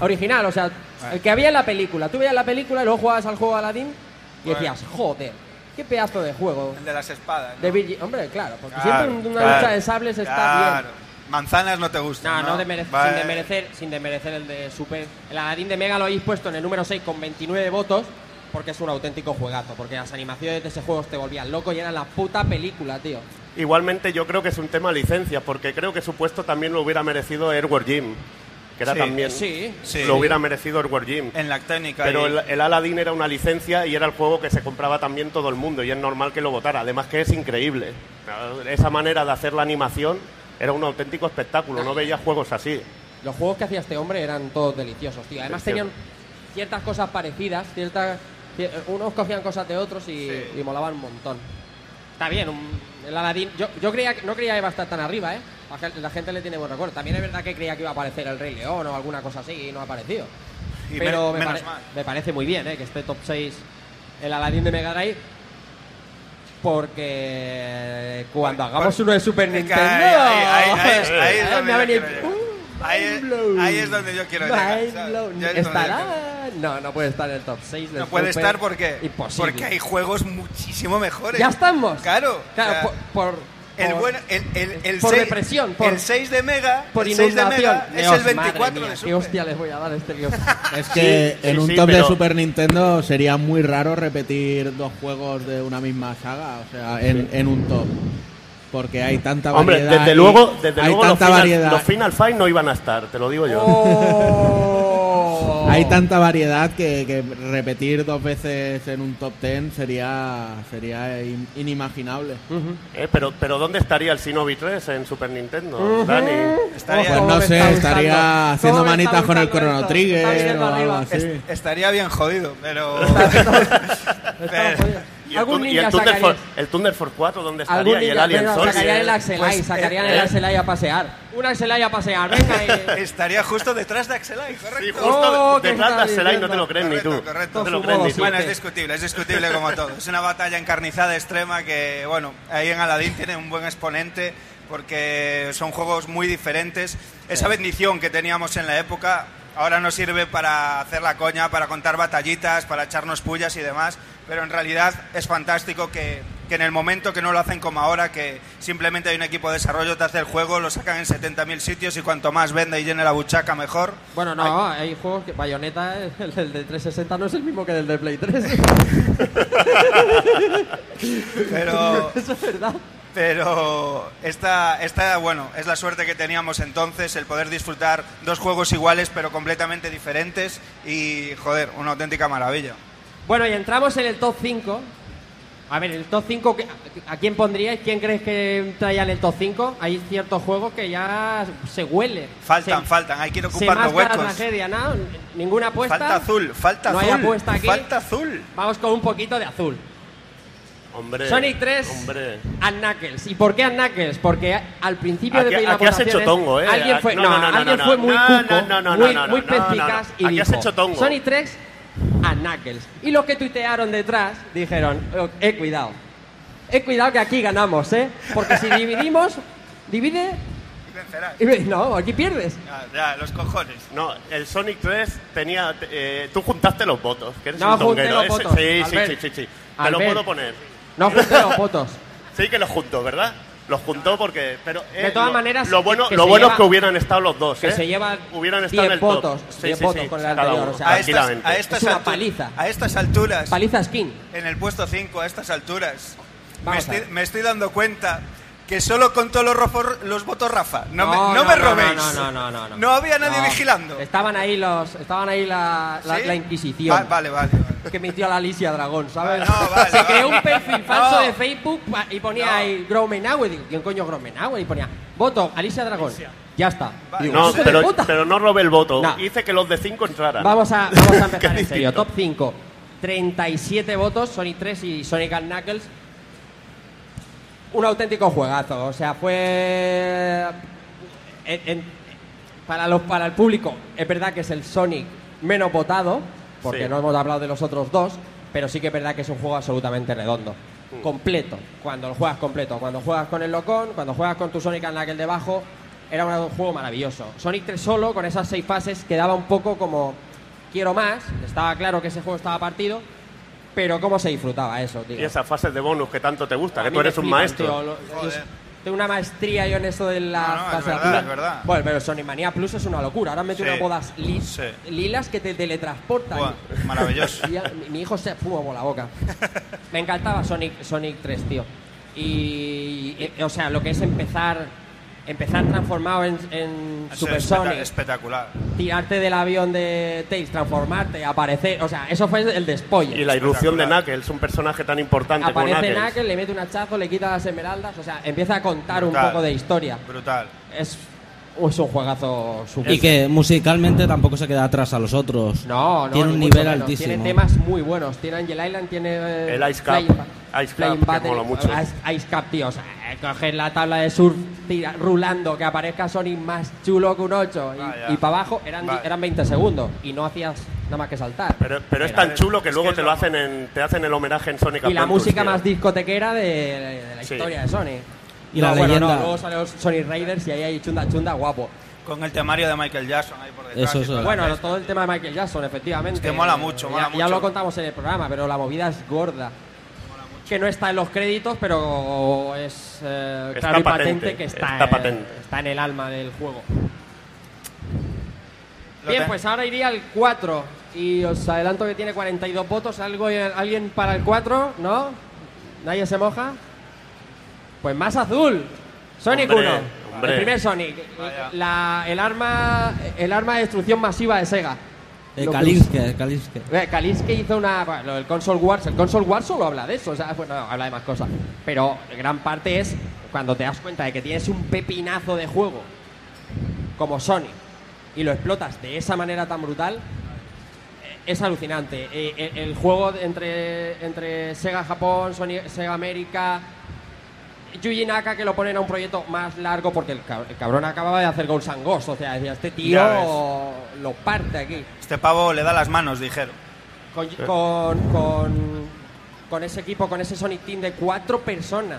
original, o sea, el que había en la película. Tú veías la película y luego jugabas al juego Aladdin y Bueno. decías, joder, qué pedazo de juego. El de las espadas. ¿no? De Hombre, claro, porque Claro, siempre una claro, lucha de sables está claro. bien. Manzanas no te gustan. No, no, demere- Vale. sin, desmerecer, sin desmerecer el de Super. El Aladdin de Mega lo habéis puesto en el número 6 con 29 votos porque es un auténtico juegazo. Porque las animaciones de ese juego te volvían loco y era la puta película, tío. Igualmente yo creo que es un tema licencia, porque creo que su puesto también lo hubiera merecido Airware Jim, que era Sí, también sí, sí. lo hubiera merecido Airware Jim. En la técnica. Pero y- el, el Aladdin era una licencia y era el juego que se compraba también todo el mundo y es normal que lo votara. Además que es increíble. Esa manera de hacer la animación era un auténtico espectáculo. No veía juegos así. Los juegos que hacía este hombre eran todos deliciosos, tío. Además tenían ciertas cosas parecidas, ciertas... cier- Unos cogían cosas de otros y, y molaban un montón. Está bien, un- el Aladdin... Yo, yo creía, que- no creía que iba a estar tan arriba, ¿eh? La gen- La gente le tiene buen recuerdo. También es verdad que creía que iba a aparecer el Rey León o alguna cosa así y no ha aparecido. Y Pero me- me, pare- parece muy bien, ¿eh? Que esté top 6 el Aladdin de Mega Drive. Porque cuando hagamos uno de Super Nintendo... ahí- ahí- ahí- me ha venido-. Ahí es- ahí es donde yo quiero llegar. Mind ¿sabes? blown. Ya es donde yo ¿Estará? No, no puede estar en el top 6 No puede estar porque, Imposible. porque hay juegos muchísimo mejores. ¿Ya estamos? Claro. Claro, o sea, por... por- el por- bueno, el, el, el por seis- depresión, por- el 6 de Mega, por el 6 de inundación. Mega es Dios, el 24 madre mía, de ¿Qué Super. hostia les voy a dar a este Dios? Es que Sí, en sí, un sí, top de pero- Super Nintendo sería muy raro repetir dos juegos de una misma saga, o sea, en, en un top. Porque hay tanta Hombre, variedad. desde y- luego, desde hay luego los final, los Final Fight no iban a estar, te lo digo yo. Oh. Hay tanta variedad que, que repetir dos veces en un top ten sería sería in- inimaginable. Eh, pero, pero ¿dónde estaría el Shinobi 3 en Super Nintendo, Ujú. Dani? Estaría- Pues no sé, estaría haciendo manitas con el Chrono Trigger o algo así. Est- estaría bien jodido, pero. Y el, Algún y ninja el Thunder, sacaría- For- el Thunder Force 4, ¿dónde Algún estaría? Y el ninja- Alien Soldier. sacarían el Axelai, Pues, sacarían eh, el eh. Axelai a pasear. Un Axelai a pasear, venga. y- Estaría justo detrás de Axelai, correcto. Oh, Justo ¿qué detrás de Axelai no te lo crees ni tú. Correcto, correcto. No te lo crees ni tú. Bueno, es discutible, es discutible como todo. Es una batalla encarnizada extrema que, bueno, ahí en Aladdin tiene un buen exponente porque son juegos muy diferentes. Esa bendición que teníamos en la época ahora nos sirve para hacer la coña, para contar batallitas, para echarnos pullas y demás, pero en realidad es fantástico que, que en el momento que no lo hacen como ahora, que simplemente hay un equipo de desarrollo, te hace el juego, lo sacan en 70.000 sitios y cuanto más venda y llene la buchaca, mejor. Bueno, no, hay juegos que Bayonetta, el del de 360 no es el mismo que el de Play 3. Pero- Eso es verdad. Pero esta, esta, bueno, es la suerte que teníamos entonces, el poder disfrutar dos juegos iguales pero completamente diferentes y, joder, una auténtica maravilla. Bueno, y entramos en el top 5. A ver, el top 5, ¿qué- ¿a quién pondríais? ¿Quién crees que traía en el top 5? Hay ciertos juegos que ya se huele. Faltan, Se- faltan, hay que se ocupando masca la huecos. tragedia, ¿no? Ninguna apuesta. Falta azul, falta no azul. hay apuesta aquí. Falta azul. Vamos con un poquito de azul. Hombre. Sonic 3, Hombre. a Knuckles. ¿Y por qué a Knuckles? Porque al principio Aquí- de las aquí has hecho tongo, ¿eh? Alguien fue, No, no, no, no, no, alguien no, fue no, muy no, cuco, no, no, no, muy, no, muy no, no, perspicaz no. y Aquí has dijo, hecho tongo. Sonic 3 a Knuckles. Y los que tuitearon detrás dijeron, "Oh, eh, cuidado. Eh, cuidado que aquí ganamos, ¿eh? Porque si dividimos, divide... y ve- No, aquí pierdes. Ya, ya, los cojones. No, el Sonic 3 tenía. eh, tú juntaste los votos. Que eres No un junté los votos, Sí, sí, Albert. sí, sí, sí. Te lo puedo poner. No junté los votos. Sí que los juntó, ¿verdad? Los juntó porque. Pero, eh, De todas lo- maneras, Lo bueno, lo bueno lleva- es que hubieran estado los dos. que ¿eh? se llevan Hubieran estado en 10 el top. votos, Sí, 10 sí, votos sí, con el anterior, o sea, a, estas, tranquilamente. a estas Es una paliza. A estas alturas. Paliza skin. En el puesto 5, a estas alturas. Me estoy, me estoy dando cuenta que solo contó los, rofo- los votos Rafa. No, me, No, no no, me no, robéis. no, no, no, no, no. No había nadie No. vigilando. Estaban ahí los, estaban ahí la, la, ¿Sí? la Inquisición. Va- vale, vale. Que metió a la Alicia Dragón, ¿sabes? No, vale, Se creó un perfil falso No. de Facebook pa- y ponía No. ahí Gromenauer. Digo, ¿quién coño Gromenauer? Y ponía, voto, Alicia Dragón. Ya está. Digo, No, "Hijo de pero, puta". pero no robé el voto. No. Hice que los de 5 entraran. Vamos a, vamos a Qué empezar en serio. distinto. Top 5. 37 votos, Sonic 3 y Sonic and Knuckles. Un auténtico juegazo. O sea, fue. en- en- para, los, para el público, es verdad que es el Sonic menos votado, porque Sí. no hemos hablado de los otros dos, pero sí que es verdad que es un juego absolutamente redondo. Mm. Completo. Cuando lo juegas completo. Cuando juegas con el Locón, cuando juegas con tu Sonic and Knuckles debajo, era un juego maravilloso. Sonic 3 solo, con esas seis fases, quedaba un poco como quiero más. Estaba claro que ese juego estaba partido, pero cómo se disfrutaba eso, tío. Y esas fases de bonus que tanto te gusta, A que tú eres un flipan, maestro. tío, lo- es- tengo una maestría yo en eso de la No, no, es verdad, es verdad. Bueno, pero Sonic Mania Plus es una locura. Ahora han metido Sí, unas bodas li- sí. lilas que te teletransportan. Buah, maravilloso. Y mi, hijo se fuma por la boca. Me encantaba Sonic, Sonic 3, tío. Y, y- o sea, lo que es empezar empezar transformado en, en es espectacular. tirarte del avión de Tails, transformarte, aparecer, o sea, eso fue el despolle. Y la irrupción de Knuckles, un personaje tan importante como Aparece Knuckles. Knuckles, le mete un hachazo, le quita las esmeraldas, o sea, empieza a contar un poco de historia. Brutal. Es, es un juegazo super. Y que musicalmente tampoco se queda atrás a los otros. No, no, Tiene un nivel menos. altísimo. Tiene temas muy buenos. Tiene Angel Island, tiene. eh, El Ice Cap. Flying- Ice Cap, Flying que Battery, mola mucho. Ice, Ice Cap, tío. O sea, eh, coger la tabla de surf tira- rulando, que aparezca Sonic más chulo que un 8 y, Vaya. y para abajo eran, Vale. eran 20 segundos y no hacías nada más que saltar. Pero, pero es tan chulo que es luego que te lo lo- hacen en, te hacen el homenaje en Sonic y la música tío. más discotequera de, de la Sí. historia de Sonic. Y la No, bueno, leyenda- no, luego salen los Sonic Raiders y ahí hay chunda chunda guapo. Con el temario de Michael Jackson ahí por detrás. Eso y es, toda la Bueno, todo el tema de Michael Jackson, efectivamente. Es que mola mucho, Ya- mola ya, mucho. lo contamos en el programa, pero la movida es gorda. Que no está en los créditos, pero es eh, Está claro y patente, patente, que está, está en- patente. está en el alma del juego. Bien, pues ahora iría al 4. Y os adelanto que tiene 42 votos. ¿Algo, ¿Alguien para el 4? ¿No? ¿Nadie se moja? Pues más azul. Sonic Hombre, 1. hombre. El primer Sonic. La- el, arma, el arma de destrucción masiva de Sega. Eh, Kalinske, Kalinske. Eh, Kalinske hizo una. Bueno, el Console Wars. El Console Wars solo habla de eso. O sea, bueno, habla de más cosas. Pero gran parte es cuando te das cuenta de que tienes un pepinazo de juego como Sonic y lo explotas de esa manera tan brutal. eh, Es alucinante. Eh, El, juego entre, entre Sega Japón, Sony- Sega América, Yuji Naka que lo ponen a un proyecto más largo porque el, cab- el cabrón acababa de hacer Ghosts and. O sea, decía, este tío lo parte aquí. Este pavo le da las manos, dijeron. Con, con, con, con ese equipo, con ese Sonic Team de cuatro personas.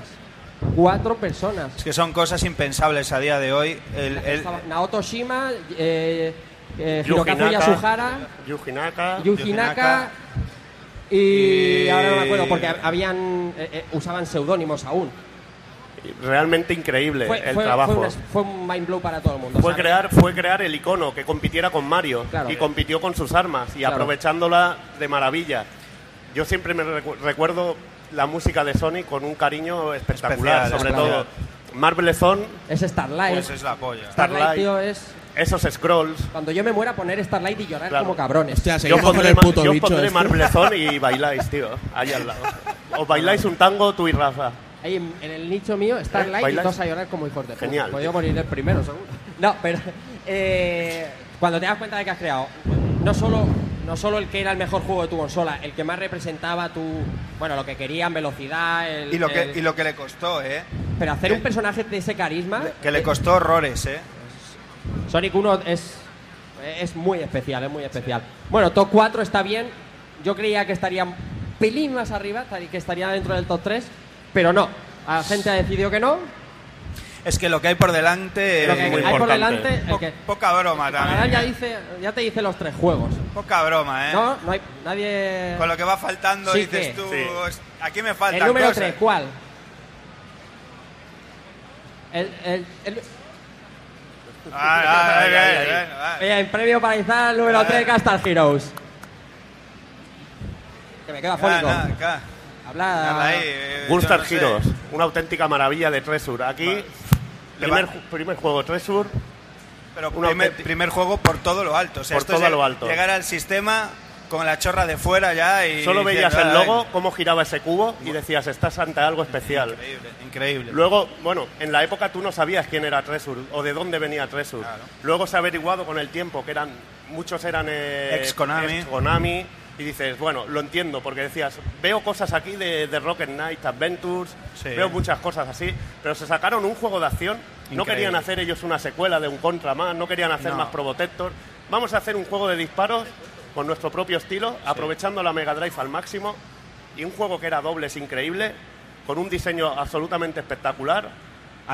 Cuatro personas. Es que son cosas impensables a día de hoy. El, el- Naoto Shima, eh, eh, Yuji Hirokazu Naka, Yasuhara, Yuji Naka. Yuji y, Y- ahora no me acuerdo porque habían eh, eh, usaban seudónimos aún. Realmente increíble Fue, el fue- trabajo. fue un, fue un mind blow para todo el mundo. Fue crear, fue crear el icono que compitiera con Mario Claro. y compitió con sus armas y Claro. aprovechándola de maravilla. Yo siempre me recu- recuerdo la música de Sonic con un cariño espectacular, Especial, sobre todo Marble Zone, Es Starlight. Pues es la polla. Starlight, tío, es... esos scrolls. Cuando yo me muera, poner Starlight y llorar Claro. como cabrones. Hostia, Yo pondré, el puto yo bicho pondré este. Marble Zone y bailáis, tío, ahí al lado. O bailáis un tango tú y Rafa. Ahí en, en el nicho mío, Starlight y ¿Bailas? todos a llorar como hijos de puta. Genial, Podría tío. morir el primero, seguro. No, pero eh, cuando te das cuenta de que has creado no solo, no solo el que era el mejor juego de tu consola, el que más representaba tu. Bueno, lo que querían, velocidad. El, Y lo, que, el- y lo que le costó, ¿eh? pero hacer un personaje de ese carisma. Que le costó horrores, ¿eh? Sonic 1 es, es muy especial, es muy especial. Bueno, top 4 está bien. Yo creía que estaría un pelín más arriba, que estaría dentro del top 3, pero no. La gente ha decidido que no. Es que lo que hay por delante Lo es que muy hay por importante. delante, el Po- que- poca broma también. ya, ¿eh? dice, ya te dice los tres juegos. Poca broma, ¿eh? No, no hay nadie. Con lo que va faltando Sí, dices tú, Sí. "Es- aquí me falta El número 3, ¿cuál? El, el, el- Ah, ah, ah, premio para Izal, el número 3, Castle Heroes. Que me queda fónico. Ah. Habla. Habla ahí, eh, Gunstar yo no sé. Heroes, una auténtica maravilla de Treasure. Aquí, Le primer, va- ju- primer juego Treasure, Pero Una primer, auténtica- primer juego por todo lo alto. O sea, Por esto es todo el- lo alto. Llegar al sistema con la chorra de fuera ya y... solo veías diciendo, el "Ah, logo, cómo giraba ese cubo y decías, estás ante algo especial. Increíble, increíble. Luego, bueno, en la época tú no sabías quién era Treasure o de dónde venía Treasure. Luego se ha averiguado con el tiempo que eran muchos eran eh, Ex-Konami. ex-Konami, y dices, bueno, lo entiendo porque decías, veo cosas aquí de, de Rocket Knight Adventures, Sí. veo muchas cosas así, pero se sacaron un juego de acción, no Increíble. querían hacer ellos una secuela de un Contra más, no querían hacer No. más Probotector. Vamos a hacer un juego de disparos con nuestro propio estilo, aprovechando la Mega Drive al máximo y un juego que era dobles increíble, con un diseño absolutamente espectacular.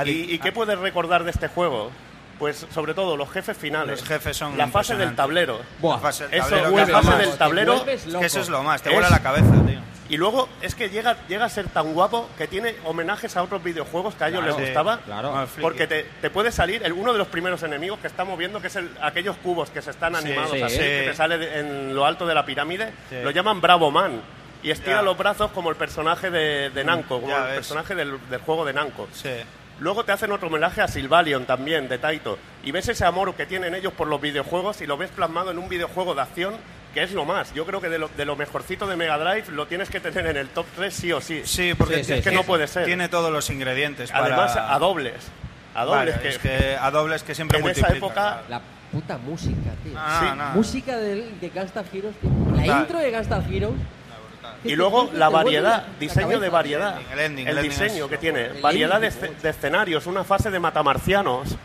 ¿Y, y qué puedes recordar de este juego? Pues sobre todo los jefes finales. Los jefes son La fase del tablero. La fase del Eso, tablero, la que es lo fase más. del Te tablero. Es que eso es lo más, te Es- vuela la cabeza, tío. Y luego es que llega, llega a ser tan guapo que tiene homenajes a otros videojuegos que a ellos Claro, les sí, gustaba. claro. Porque te, te puede salir el, uno de los primeros enemigos que estamos viendo, que es el- aquellos cubos que se están animados sí. así, Sí. que te sale de- en lo alto de la pirámide. Sí. Lo llaman Bravo Man. Y estira Ya. los brazos como el personaje de, de Namco, como ya el ves. personaje del, del juego de Namco. Luego te hacen otro homenaje a Sylvalion también, de Taito. Y ves ese amor que tienen ellos por los videojuegos y lo ves plasmado en un videojuego de acción que es lo más. Yo creo que de lo, de lo mejorcito de Mega Drive lo tienes que tener en el top 3 sí o sí. Sí, porque es que no puede ser. Tiene todos los ingredientes para... Además, a dobles. A dobles Vale, que, es que a dobles que siempre en esa época. La puta música, tío. Ah, Sí. no. Música del, de Gunstar Heroes, tío. La intro de Gunstar Heroes. Y luego la variedad, diseño de variedad. El ending, El el diseño es- que tiene, variedad de, de escenarios, una fase de matamarcianos.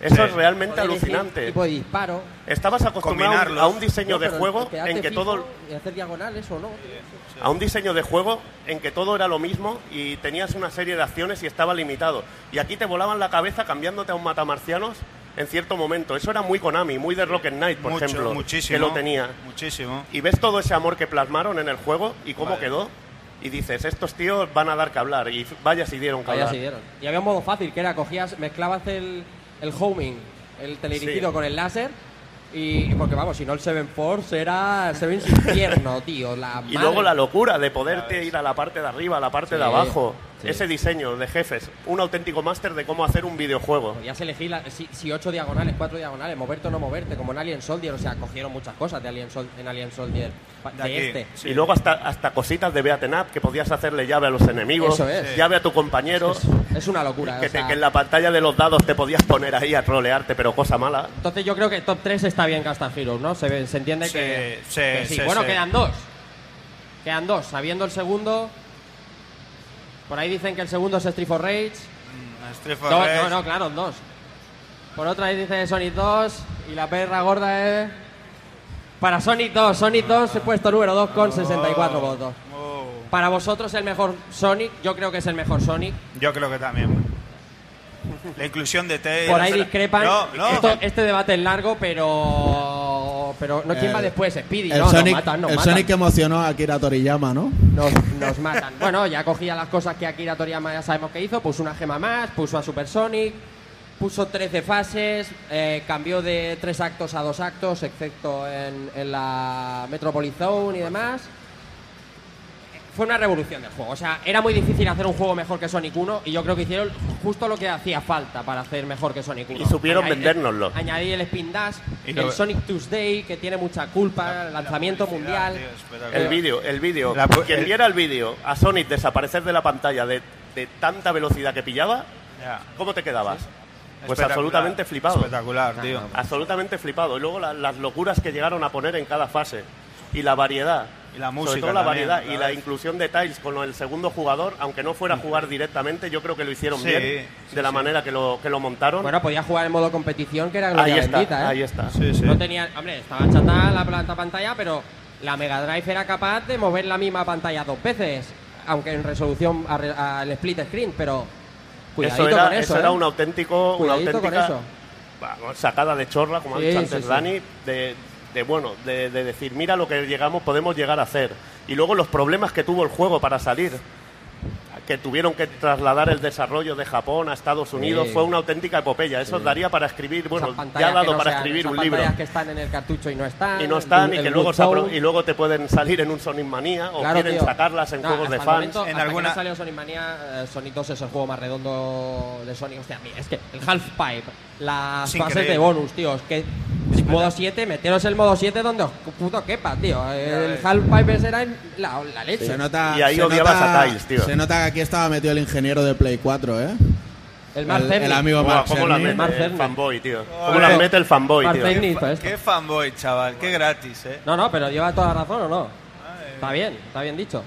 Eso Sí. es realmente alucinante. Tipo de disparo. Estabas acostumbrado a un- Combinarlos. a un diseño No, de juego en que todo Y hacer diagonales o no. a un diseño de juego en que todo era lo mismo y tenías una serie de acciones y estaba limitado. Y aquí te volaban la cabeza cambiándote a un matamarcianos en cierto momento. Eso era muy Konami, muy de Rocket Knight, por Mucho, ejemplo, muchísimo. que lo tenía. Muchísimo. Y ves todo ese amor que plasmaron en el juego y cómo Vale. quedó. Y dices, estos tíos van a dar que hablar. Y vaya si dieron que Vaya hablar. si dieron. Y había un modo fácil, que era cogías, mezclabas el, el homing, el teledirigido Sí. con el láser. Y porque vamos, si no el Seven Force era Seven infierno, tío. La Y madre. luego la locura de poderte ir a la parte de arriba, a la parte de Sí, abajo. Sí. Ese diseño de jefes. Un auténtico máster de cómo hacer un videojuego. Podías elegir la- si, si ocho diagonales, cuatro diagonales, moverte o no moverte, como en Alien Soldier. O sea, cogieron muchas cosas de Alien Sol- en Alien Soldier. De, este. Y luego hasta, hasta cositas de Beaten Up, que podías hacerle llave a los enemigos, Eso es. llave a tu compañero, Es, es una locura. que, o te- sea, que en la pantalla de los dados te podías poner ahí a trolearte, pero cosa mala. Entonces yo creo que top 3 está bien Castle Heroes, ¿no? Se, se entiende Sí, que, sí, que sí. sí, Bueno, sí. quedan dos. Quedan dos. Sabiendo el segundo... Por ahí dicen que el segundo es Street for Rage. Mm, Street for Dos, Rage. no, no, claro, dos. Por otra ahí dice Sonic 2 y la perra gorda es... Para Sonic 2, Sonic 2 he puesto número 2 con 64 votos. Oh. Para vosotros el mejor Sonic, yo creo que es el mejor Sonic. Yo creo que también. La inclusión de Tails. Por ahí discrepan. No, no. Esto- este debate es largo, pero. Pero no, ¿quién El- va después? Speedy. El, no, Sonic, nos matan, nos el matan. Sonic que emocionó a Akira Toriyama, ¿no? Nos, nos matan. Bueno, ya cogía las cosas que Akira Toriyama ya sabemos que hizo. Puso una gema más, puso a Super Sonic, puso 13 fases, eh, cambió de tres actos a dos actos, excepto en, en la Metropolis Zone y demás. Fue una revolución del juego. O sea, era muy difícil hacer un juego mejor que Sonic 1 y yo creo que hicieron justo lo que hacía falta para hacer mejor que Sonic 1. Y supieron Añadir- vendérnoslo. Añadir el Spin Dash, Y el lo- Sonic Tuesday, que tiene mucha culpa, el lanzamiento mundial. El vídeo, el vídeo. La Quien el- viera el vídeo a Sonic desaparecer de la pantalla de, de tanta velocidad que pillaba, Ya. ¿cómo te quedabas? Pues Espectacular. absolutamente flipado. Espectacular, tío. Absolutamente flipado. Y luego la- las locuras que llegaron a poner en cada fase. Y la variedad. Y la Sobre música todo la también, variedad la y la inclusión de Tiles con el segundo jugador, aunque no fuera a jugar directamente, yo creo que lo hicieron Sí, bien sí, de la sí. manera que lo, que lo montaron. Bueno, podía jugar en modo competición, que era Ahí gloria está, bendita, ¿eh? ahí está. No tenía, hombre, estaba chata la planta pantalla, pero la Mega Drive era capaz de mover la misma pantalla dos veces, aunque en resolución al split screen, pero cuidadito eso era, con eso, era ¿eh? un auténtico, una Cuidadito con auténtica eso. sacada de chorla, como ha dicho sí, antes sí. Dani, de, de, bueno, de, de decir, mira lo que llegamos, podemos llegar a hacer. Y luego los problemas que tuvo el juego para salir, que tuvieron que trasladar el desarrollo de Japón a Estados Unidos, Sí. fue una auténtica epopeya. Eso Sí. daría para escribir, bueno, ya ha dado no para sean- escribir esas un libro. pantallas que están en el cartucho y no están. Y no están, el- y el que luego, se y luego te pueden salir en un Sonic Manía o Claro, quieren tío. sacarlas en No, juegos de fans. momento, hasta que no salió Sonic Mania, eh, Sonic 2 es el juego más redondo de Sonic. Hostia, mira, es que el Half Pipe, las Es fases de bonus, tío, es que modo 7, meteros el modo 7 donde os puto quepa, tío. El Half Pipe ese era la, la leche. Se nota, Y ahí se odiabas nota- a Tiles, tío. Se nota que aquí estaba metido el ingeniero de Play 4, ¿eh? El Mark el, el amigo Mark ¿Cómo la mete el fanboy, tío? ¿Cómo la mete el fanboy, Mark tío? Cerny Qué, hizo fa- esto. qué fanboy, chaval. Qué gratis, eh. No, no, pero lleva toda la razón o no. Está bien, está bien dicho.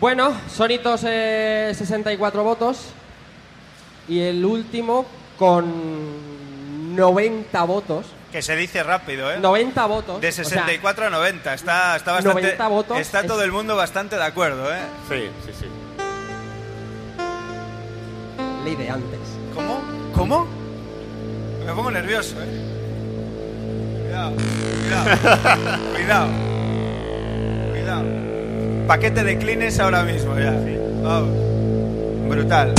Bueno, Sonitos eh, 64 votos. Y el último con 90 votos. Que se dice rápido, ¿eh? 90 votos. De o sea, 64 a 90. Está, está bastante. 90 votos está es- todo el mundo bastante de acuerdo, ¿eh? Sí, sí, sí. ley de antes. ¿Cómo? ¿Cómo? Me pongo nervioso, ¿eh? Cuidado, cuidado, cuidado. Cuidado. Paquete de clines ahora mismo ya. Vamos. Brutal.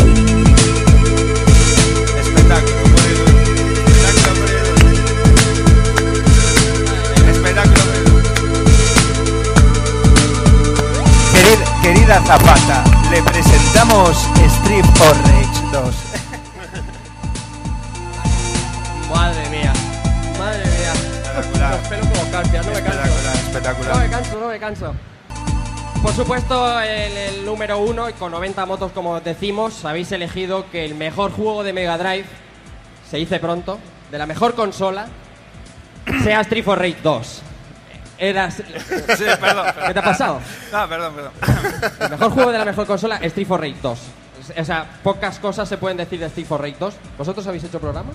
Espectáculo. Querida, querida Zapata, le presentamos Street of Rage 2. Madre mía. Madre mía. Espectacular. Los pelos como carpia, no me canso. Espectacular, espectacular. No me canso, no me canso. Por supuesto, el, el número uno, y con 90 motos como decimos, habéis elegido que el mejor juego de Mega Drive, se dice pronto, de la mejor consola, sea Street for Rage 2. Eras... Sí, perdón. ¿Qué te ha pasado? No, perdón, perdón. El mejor juego de la mejor consola, Street for Rage 2. O sea, pocas cosas se pueden decir de Street for Rage 2. ¿Vosotros habéis hecho programa?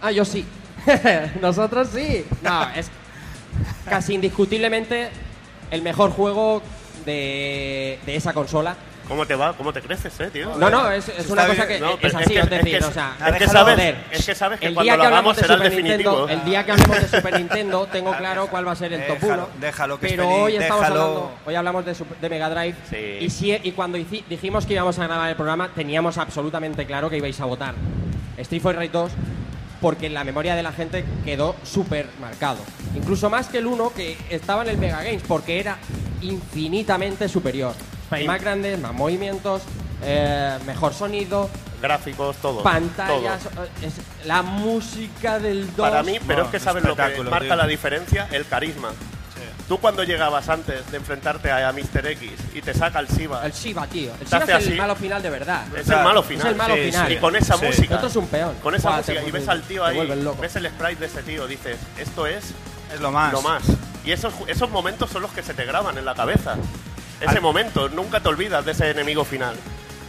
Ah, yo sí. Nosotros sí. No, es casi indiscutiblemente el mejor juego de, de esa consola. ¿Cómo te va? ¿Cómo te creces, eh, tío? No, no, es, es una cosa que No, es así, que- es decir, que- o sea, es que sabes, joder. es que sabes que el cuando día que hablamos de será el Super definitivo. Nintendo, el día que hablemos de Super Nintendo, tengo claro cuál va a ser el top Déjalo, 1. déjalo, que es pero feliz, hoy estamos déjalo. hablando, hoy hablamos de, Super- de Mega Drive Sí. y, si- y cuando hici- dijimos que íbamos a grabar el programa, teníamos absolutamente claro que ibais a votar Street Fighter Rage 2 porque en la memoria de la gente quedó súper marcado. Incluso más que el 1 que estaba en el Mega Games porque era infinitamente superior. Más grandes, más movimientos, eh, mejor sonido, Gráficos, todo. pantallas, todo. eh, es la música del 2. Para mí, pero es que sabes lo que marca tío. la diferencia, el carisma. Tú cuando llegabas antes de enfrentarte a, a Mr. X y te saca el Shiva, El Shiva, tío. El hace es el así. malo final de verdad. es el malo final. Es el malo Sí, final. sí. Y con esa Sí. música, El otro es un peón. con esa música, y ves al tío te ahí, ves el sprite de ese tío, dices, esto es Es lo más. lo más. Y esos, esos momentos son los que se te graban en la cabeza. Ese Al- momento, nunca te olvidas de ese enemigo final.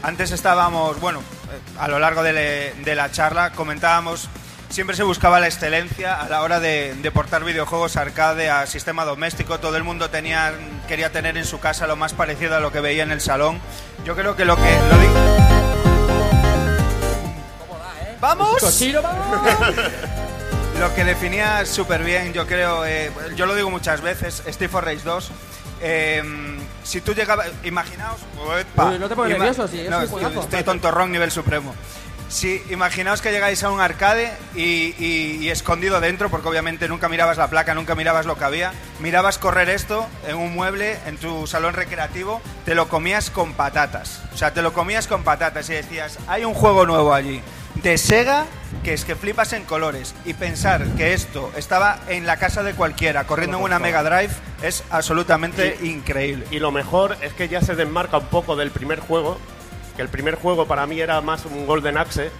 Antes estábamos, bueno, eh, a lo largo de, le- de la charla comentábamos, siempre se buscaba la excelencia a la hora de, de portar videojuegos arcade a sistema doméstico. Todo el mundo tenía, quería tener en su casa lo más parecido a lo que veía en el salón. Yo creo que lo que... Lo di- ¡Vamos! Cochino, vamos. Lo que definía súper bien, yo creo, eh, yo lo digo muchas veces, Steve for Rage 2. eh, si tú llegabas, imaginaos. Uy, no te pongas nervioso, sí, es no, un estoy, estoy tontorrón nivel supremo. Sí, imaginaos que llegáis a un arcade y, y- y escondido dentro, porque obviamente nunca mirabas la placa, nunca mirabas lo que había, mirabas correr esto en un mueble, en tu salón recreativo, te lo comías con patatas. O sea, te lo comías con patatas y decías, hay un juego nuevo allí de Sega que es que flipas en colores. Y pensar que esto estaba en la casa de cualquiera, corriendo en una Mega Drive, es absolutamente increíble. Y lo mejor es que ya se desmarca un poco del primer juego, que el primer juego para mí era más un Golden Axe.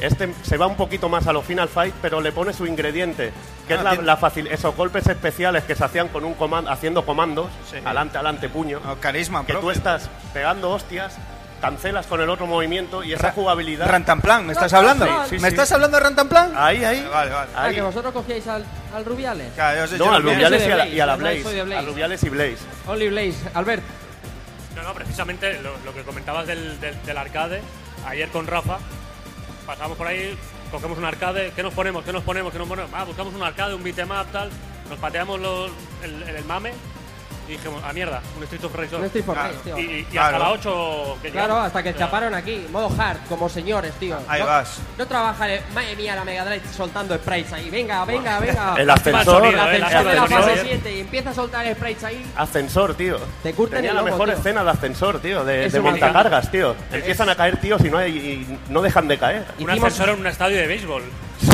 Este se va un poquito más a lo Final Fight, pero le pone su ingrediente, que Ah, es la, la facil- esos golpes especiales que se hacían con un comando, haciendo comandos, adelante, adelante, puño. carisma Que tú propio. estás pegando hostias, cancelas con el otro movimiento y esa jugabilidad. Rantanplan, ¿me estás hablando? Sí, sí, ¿Me sí. estás hablando de Rantanplan? Ahí, ahí. Vale, vale. Ah, Ahí. que vosotros cogíais al, al Rubiales. Claro, yo No, al Rubiales y a, la- y a la Blaze, Blaze. soy de Blaze. A Rubiales y Blaze. Only Blaze. Albert. No, precisamente lo, que comentabas del, arcade, ayer con Rafa, pasamos por ahí, cogemos un arcade, ¿qué nos ponemos? ¿Qué nos ponemos? ¿Qué nos ponemos? Ah, buscamos un arcade, un beat'em up, tal, nos pateamos los- el- el mame y dijimos, a mierda, un Street of Rage 2. Un Street of Rage, tío. Y, y Claro. hasta la 8 que Claro, llegamos. hasta que chaparon aquí. Modo hard, como señores, tío. Ahí no, vas. No trabaja, el- madre mía, la Mega Drive soltando sprites ahí. Venga, venga, venga. El ascensor, El el ascensor de la ascensor. fase 7 y empieza a soltar sprites ahí. Ascensor, tío. Te curten Tenía el la lomo, mejor tío. escena de ascensor, tío, de, de montacargas, tío. Empiezan a caer tíos y no, hay- y no dejan de caer. Un ascensor en un estadio de béisbol.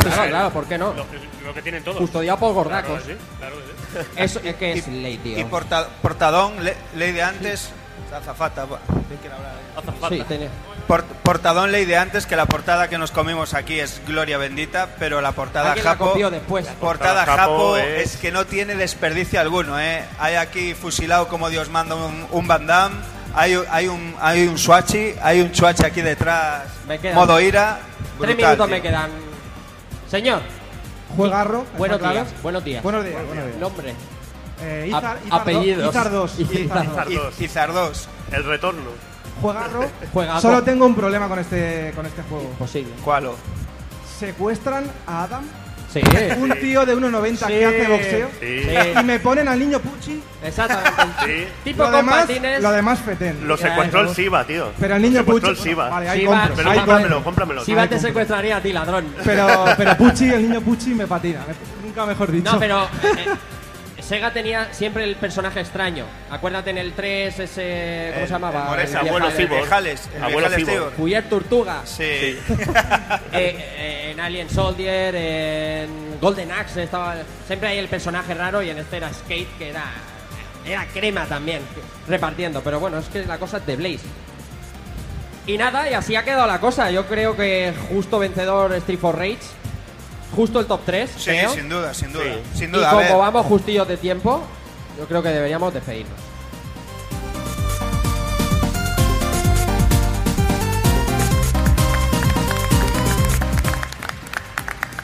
Claro, claro, ¿por qué no? Lo, lo que tienen todos. Custodiado por gordacos. Claro que sí, claro que sí. Eso es que es ley, tío. Y porta- portadón, le- ley de antes, azafata, buah, ¿qué quiere hablar ahí? Azafata. Sí, tenía. Por- portadón ley de antes, que la portada que nos comimos aquí es Gloria Bendita, pero la portada Alguien la Japo, copió después. portada Japo Japo es- es... que no tiene desperdicio alguno, ¿eh? Hay aquí fusilado como Dios manda un, un Van Damme, hay, hay un hay un Swachi, hay un Swachi aquí detrás, Me quedan modo ira. Tres brutal, minutos tío. me quedan. Señor. Juegarro. Buenos ¿está días. claro? Buenos días. Buenos días, buenos días. Nombre. Eh, Izar, Izar apellidos. Izar 2. Izar Izar dos. dos. Y- Izar 2. El retorno. Juegarro. Juegazo. Solo tengo un problema con este, con este juego. Posible. ¿Cuál? Secuestran a Adam. Sí. Un tío de 1,90 que hace boxeo. Sí. Y me ponen al niño Pucci. Exactamente. Tipo lo con demás, patines. Lo demás fetén. Lo secuestró el Siva, tío. Pero el Lo niño secuestró Pucci. el Siva. Vale, ahí Siva- compro. Pero ahí cómpramelo, te secuestraría a ti, ladrón. Pero, pero Pucci, el niño Pucci me patina. Nunca mejor dicho. No, pero eh, Sega tenía siempre el personaje extraño. Acuérdate en el 3 ese... ¿Cómo El- se llamaba? Moresa, El abuelo el Abuelo. Cyborg. Juliet Tortuga. Sí. Eh, eh, en Alien Soldier, en Golden Axe estaba siempre hay el personaje raro y en este era Skate que era era crema también repartiendo, pero bueno, es que la cosa es de Blaze. Y nada, y así ha quedado la cosa. Yo creo que justo vencedor Street for Rage. Justo el top 3. Sí, sin duda, sin duda. Sin Y duda, a como vamos justillos de tiempo, yo creo que deberíamos despedirnos.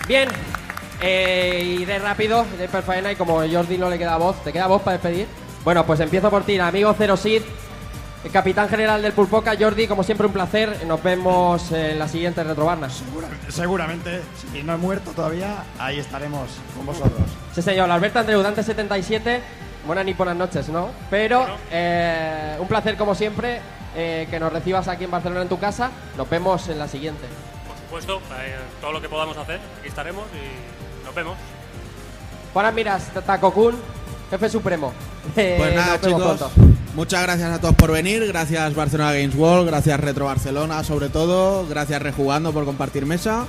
Bien, eh, iré rápido, de perfecta y como Jordi no le queda voz, ¿te queda voz para despedir? Bueno, pues empiezo por ti, amigo Zero Sid, el capitán general del Pulpoca, Jordi, como siempre un placer, nos vemos en la siguiente Retrobarnas. Seguramente, si no he muerto todavía, ahí estaremos con vosotros. Sí, señor, Alberto Andreu, Dante77, buenas ni buenas noches, ¿no? Pero eh, un placer como siempre eh, que nos recibas aquí en Barcelona en tu casa, nos vemos en la siguiente. Por supuesto, eh, todo lo que podamos hacer, aquí estaremos y nos vemos. Juan Miras, Taco-kun, jefe supremo. Eh, Pues nada, nos vemos chicos. pronto. Muchas gracias a todos por venir. Gracias Barcelona Games World. Gracias Retro Barcelona, sobre todo. Gracias Rejugando por compartir mesa.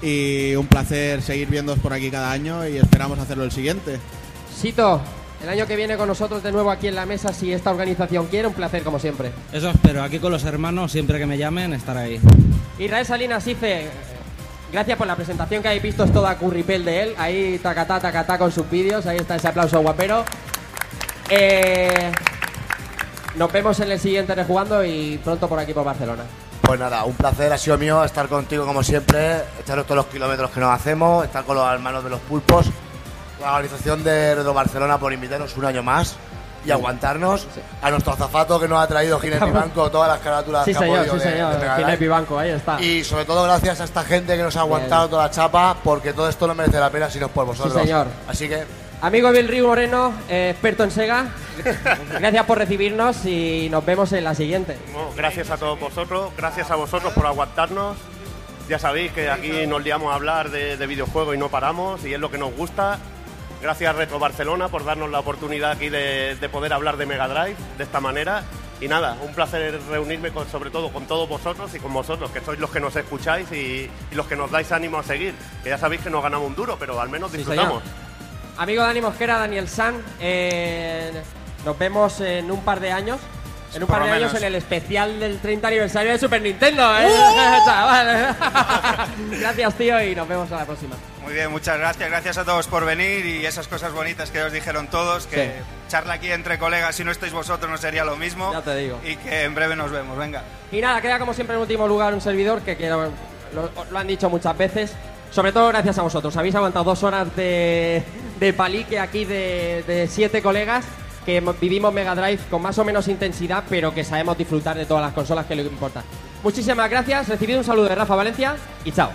Y un placer seguir viéndoos por aquí cada año y esperamos hacerlo el siguiente. Sito, el año que viene con nosotros de nuevo aquí en la mesa, si esta organización quiere, un placer como siempre. Eso espero. Aquí con los hermanos, siempre que me llamen, estar ahí. Israel Salinas Ife, gracias por la presentación que habéis visto, es toda curripel de él. Ahí tacatá, tacatá con sus vídeos, ahí está ese aplauso guapero. Eh, nos vemos en el siguiente Rejugando y pronto por aquí por Barcelona. Pues nada, un placer ha sido mío estar contigo como siempre, echaros todos los kilómetros que nos hacemos, estar con los hermanos de los pulpos, la organización de Redo Barcelona por invitarnos un año más y aguantarnos, a nuestro azafato que nos ha traído Ginés Banco todas las carátulas Sí, que ha señor, podido sí, de- señor. de. Ginepi Banco, ahí está. Y sobre todo gracias a esta gente que nos ha aguantado toda la chapa, porque todo esto no merece la pena si no es por vosotros. señor. Así que Amigo Bill Río Moreno, eh, experto en Sega, gracias por recibirnos y nos vemos en la siguiente. Gracias a todos vosotros, gracias a vosotros por aguantarnos Ya sabéis que aquí nos liamos a hablar de, de videojuegos y no paramos, y es lo que nos gusta. Gracias Retro Barcelona por darnos la oportunidad aquí de, de poder hablar de Mega Drive de esta manera. Y nada, un placer reunirme con, sobre todo con todos vosotros y con vosotros, que sois los que nos escucháis y, y los que nos dais ánimo a seguir. Que ya sabéis que no ganamos un duro, pero al menos Sí, disfrutamos. Amigo Dani Mosquera, Daniel San, eh, nos vemos en un par de años. En un Por par de años en el especial del 30 aniversario de Super Nintendo, ¿eh? ¡Uh! Chaval. Gracias, tío, y nos vemos a la próxima. Muy bien, muchas gracias. Gracias a todos por venir y esas cosas bonitas que os dijeron todos. Que Sí. charla aquí entre colegas, si no estáis vosotros, no sería lo mismo. Ya te digo. Y que en breve nos vemos. Venga. Y nada, queda como siempre en último lugar un servidor que quiero, lo, lo han dicho muchas veces. Sobre todo gracias a vosotros. Habéis aguantado dos horas de, de palique aquí de, de siete colegas que vivimos Mega Drive con más o menos intensidad, pero que sabemos disfrutar de todas las consolas que lo importa. Muchísimas gracias. Recibid un saludo de Rafa Valencia y chao.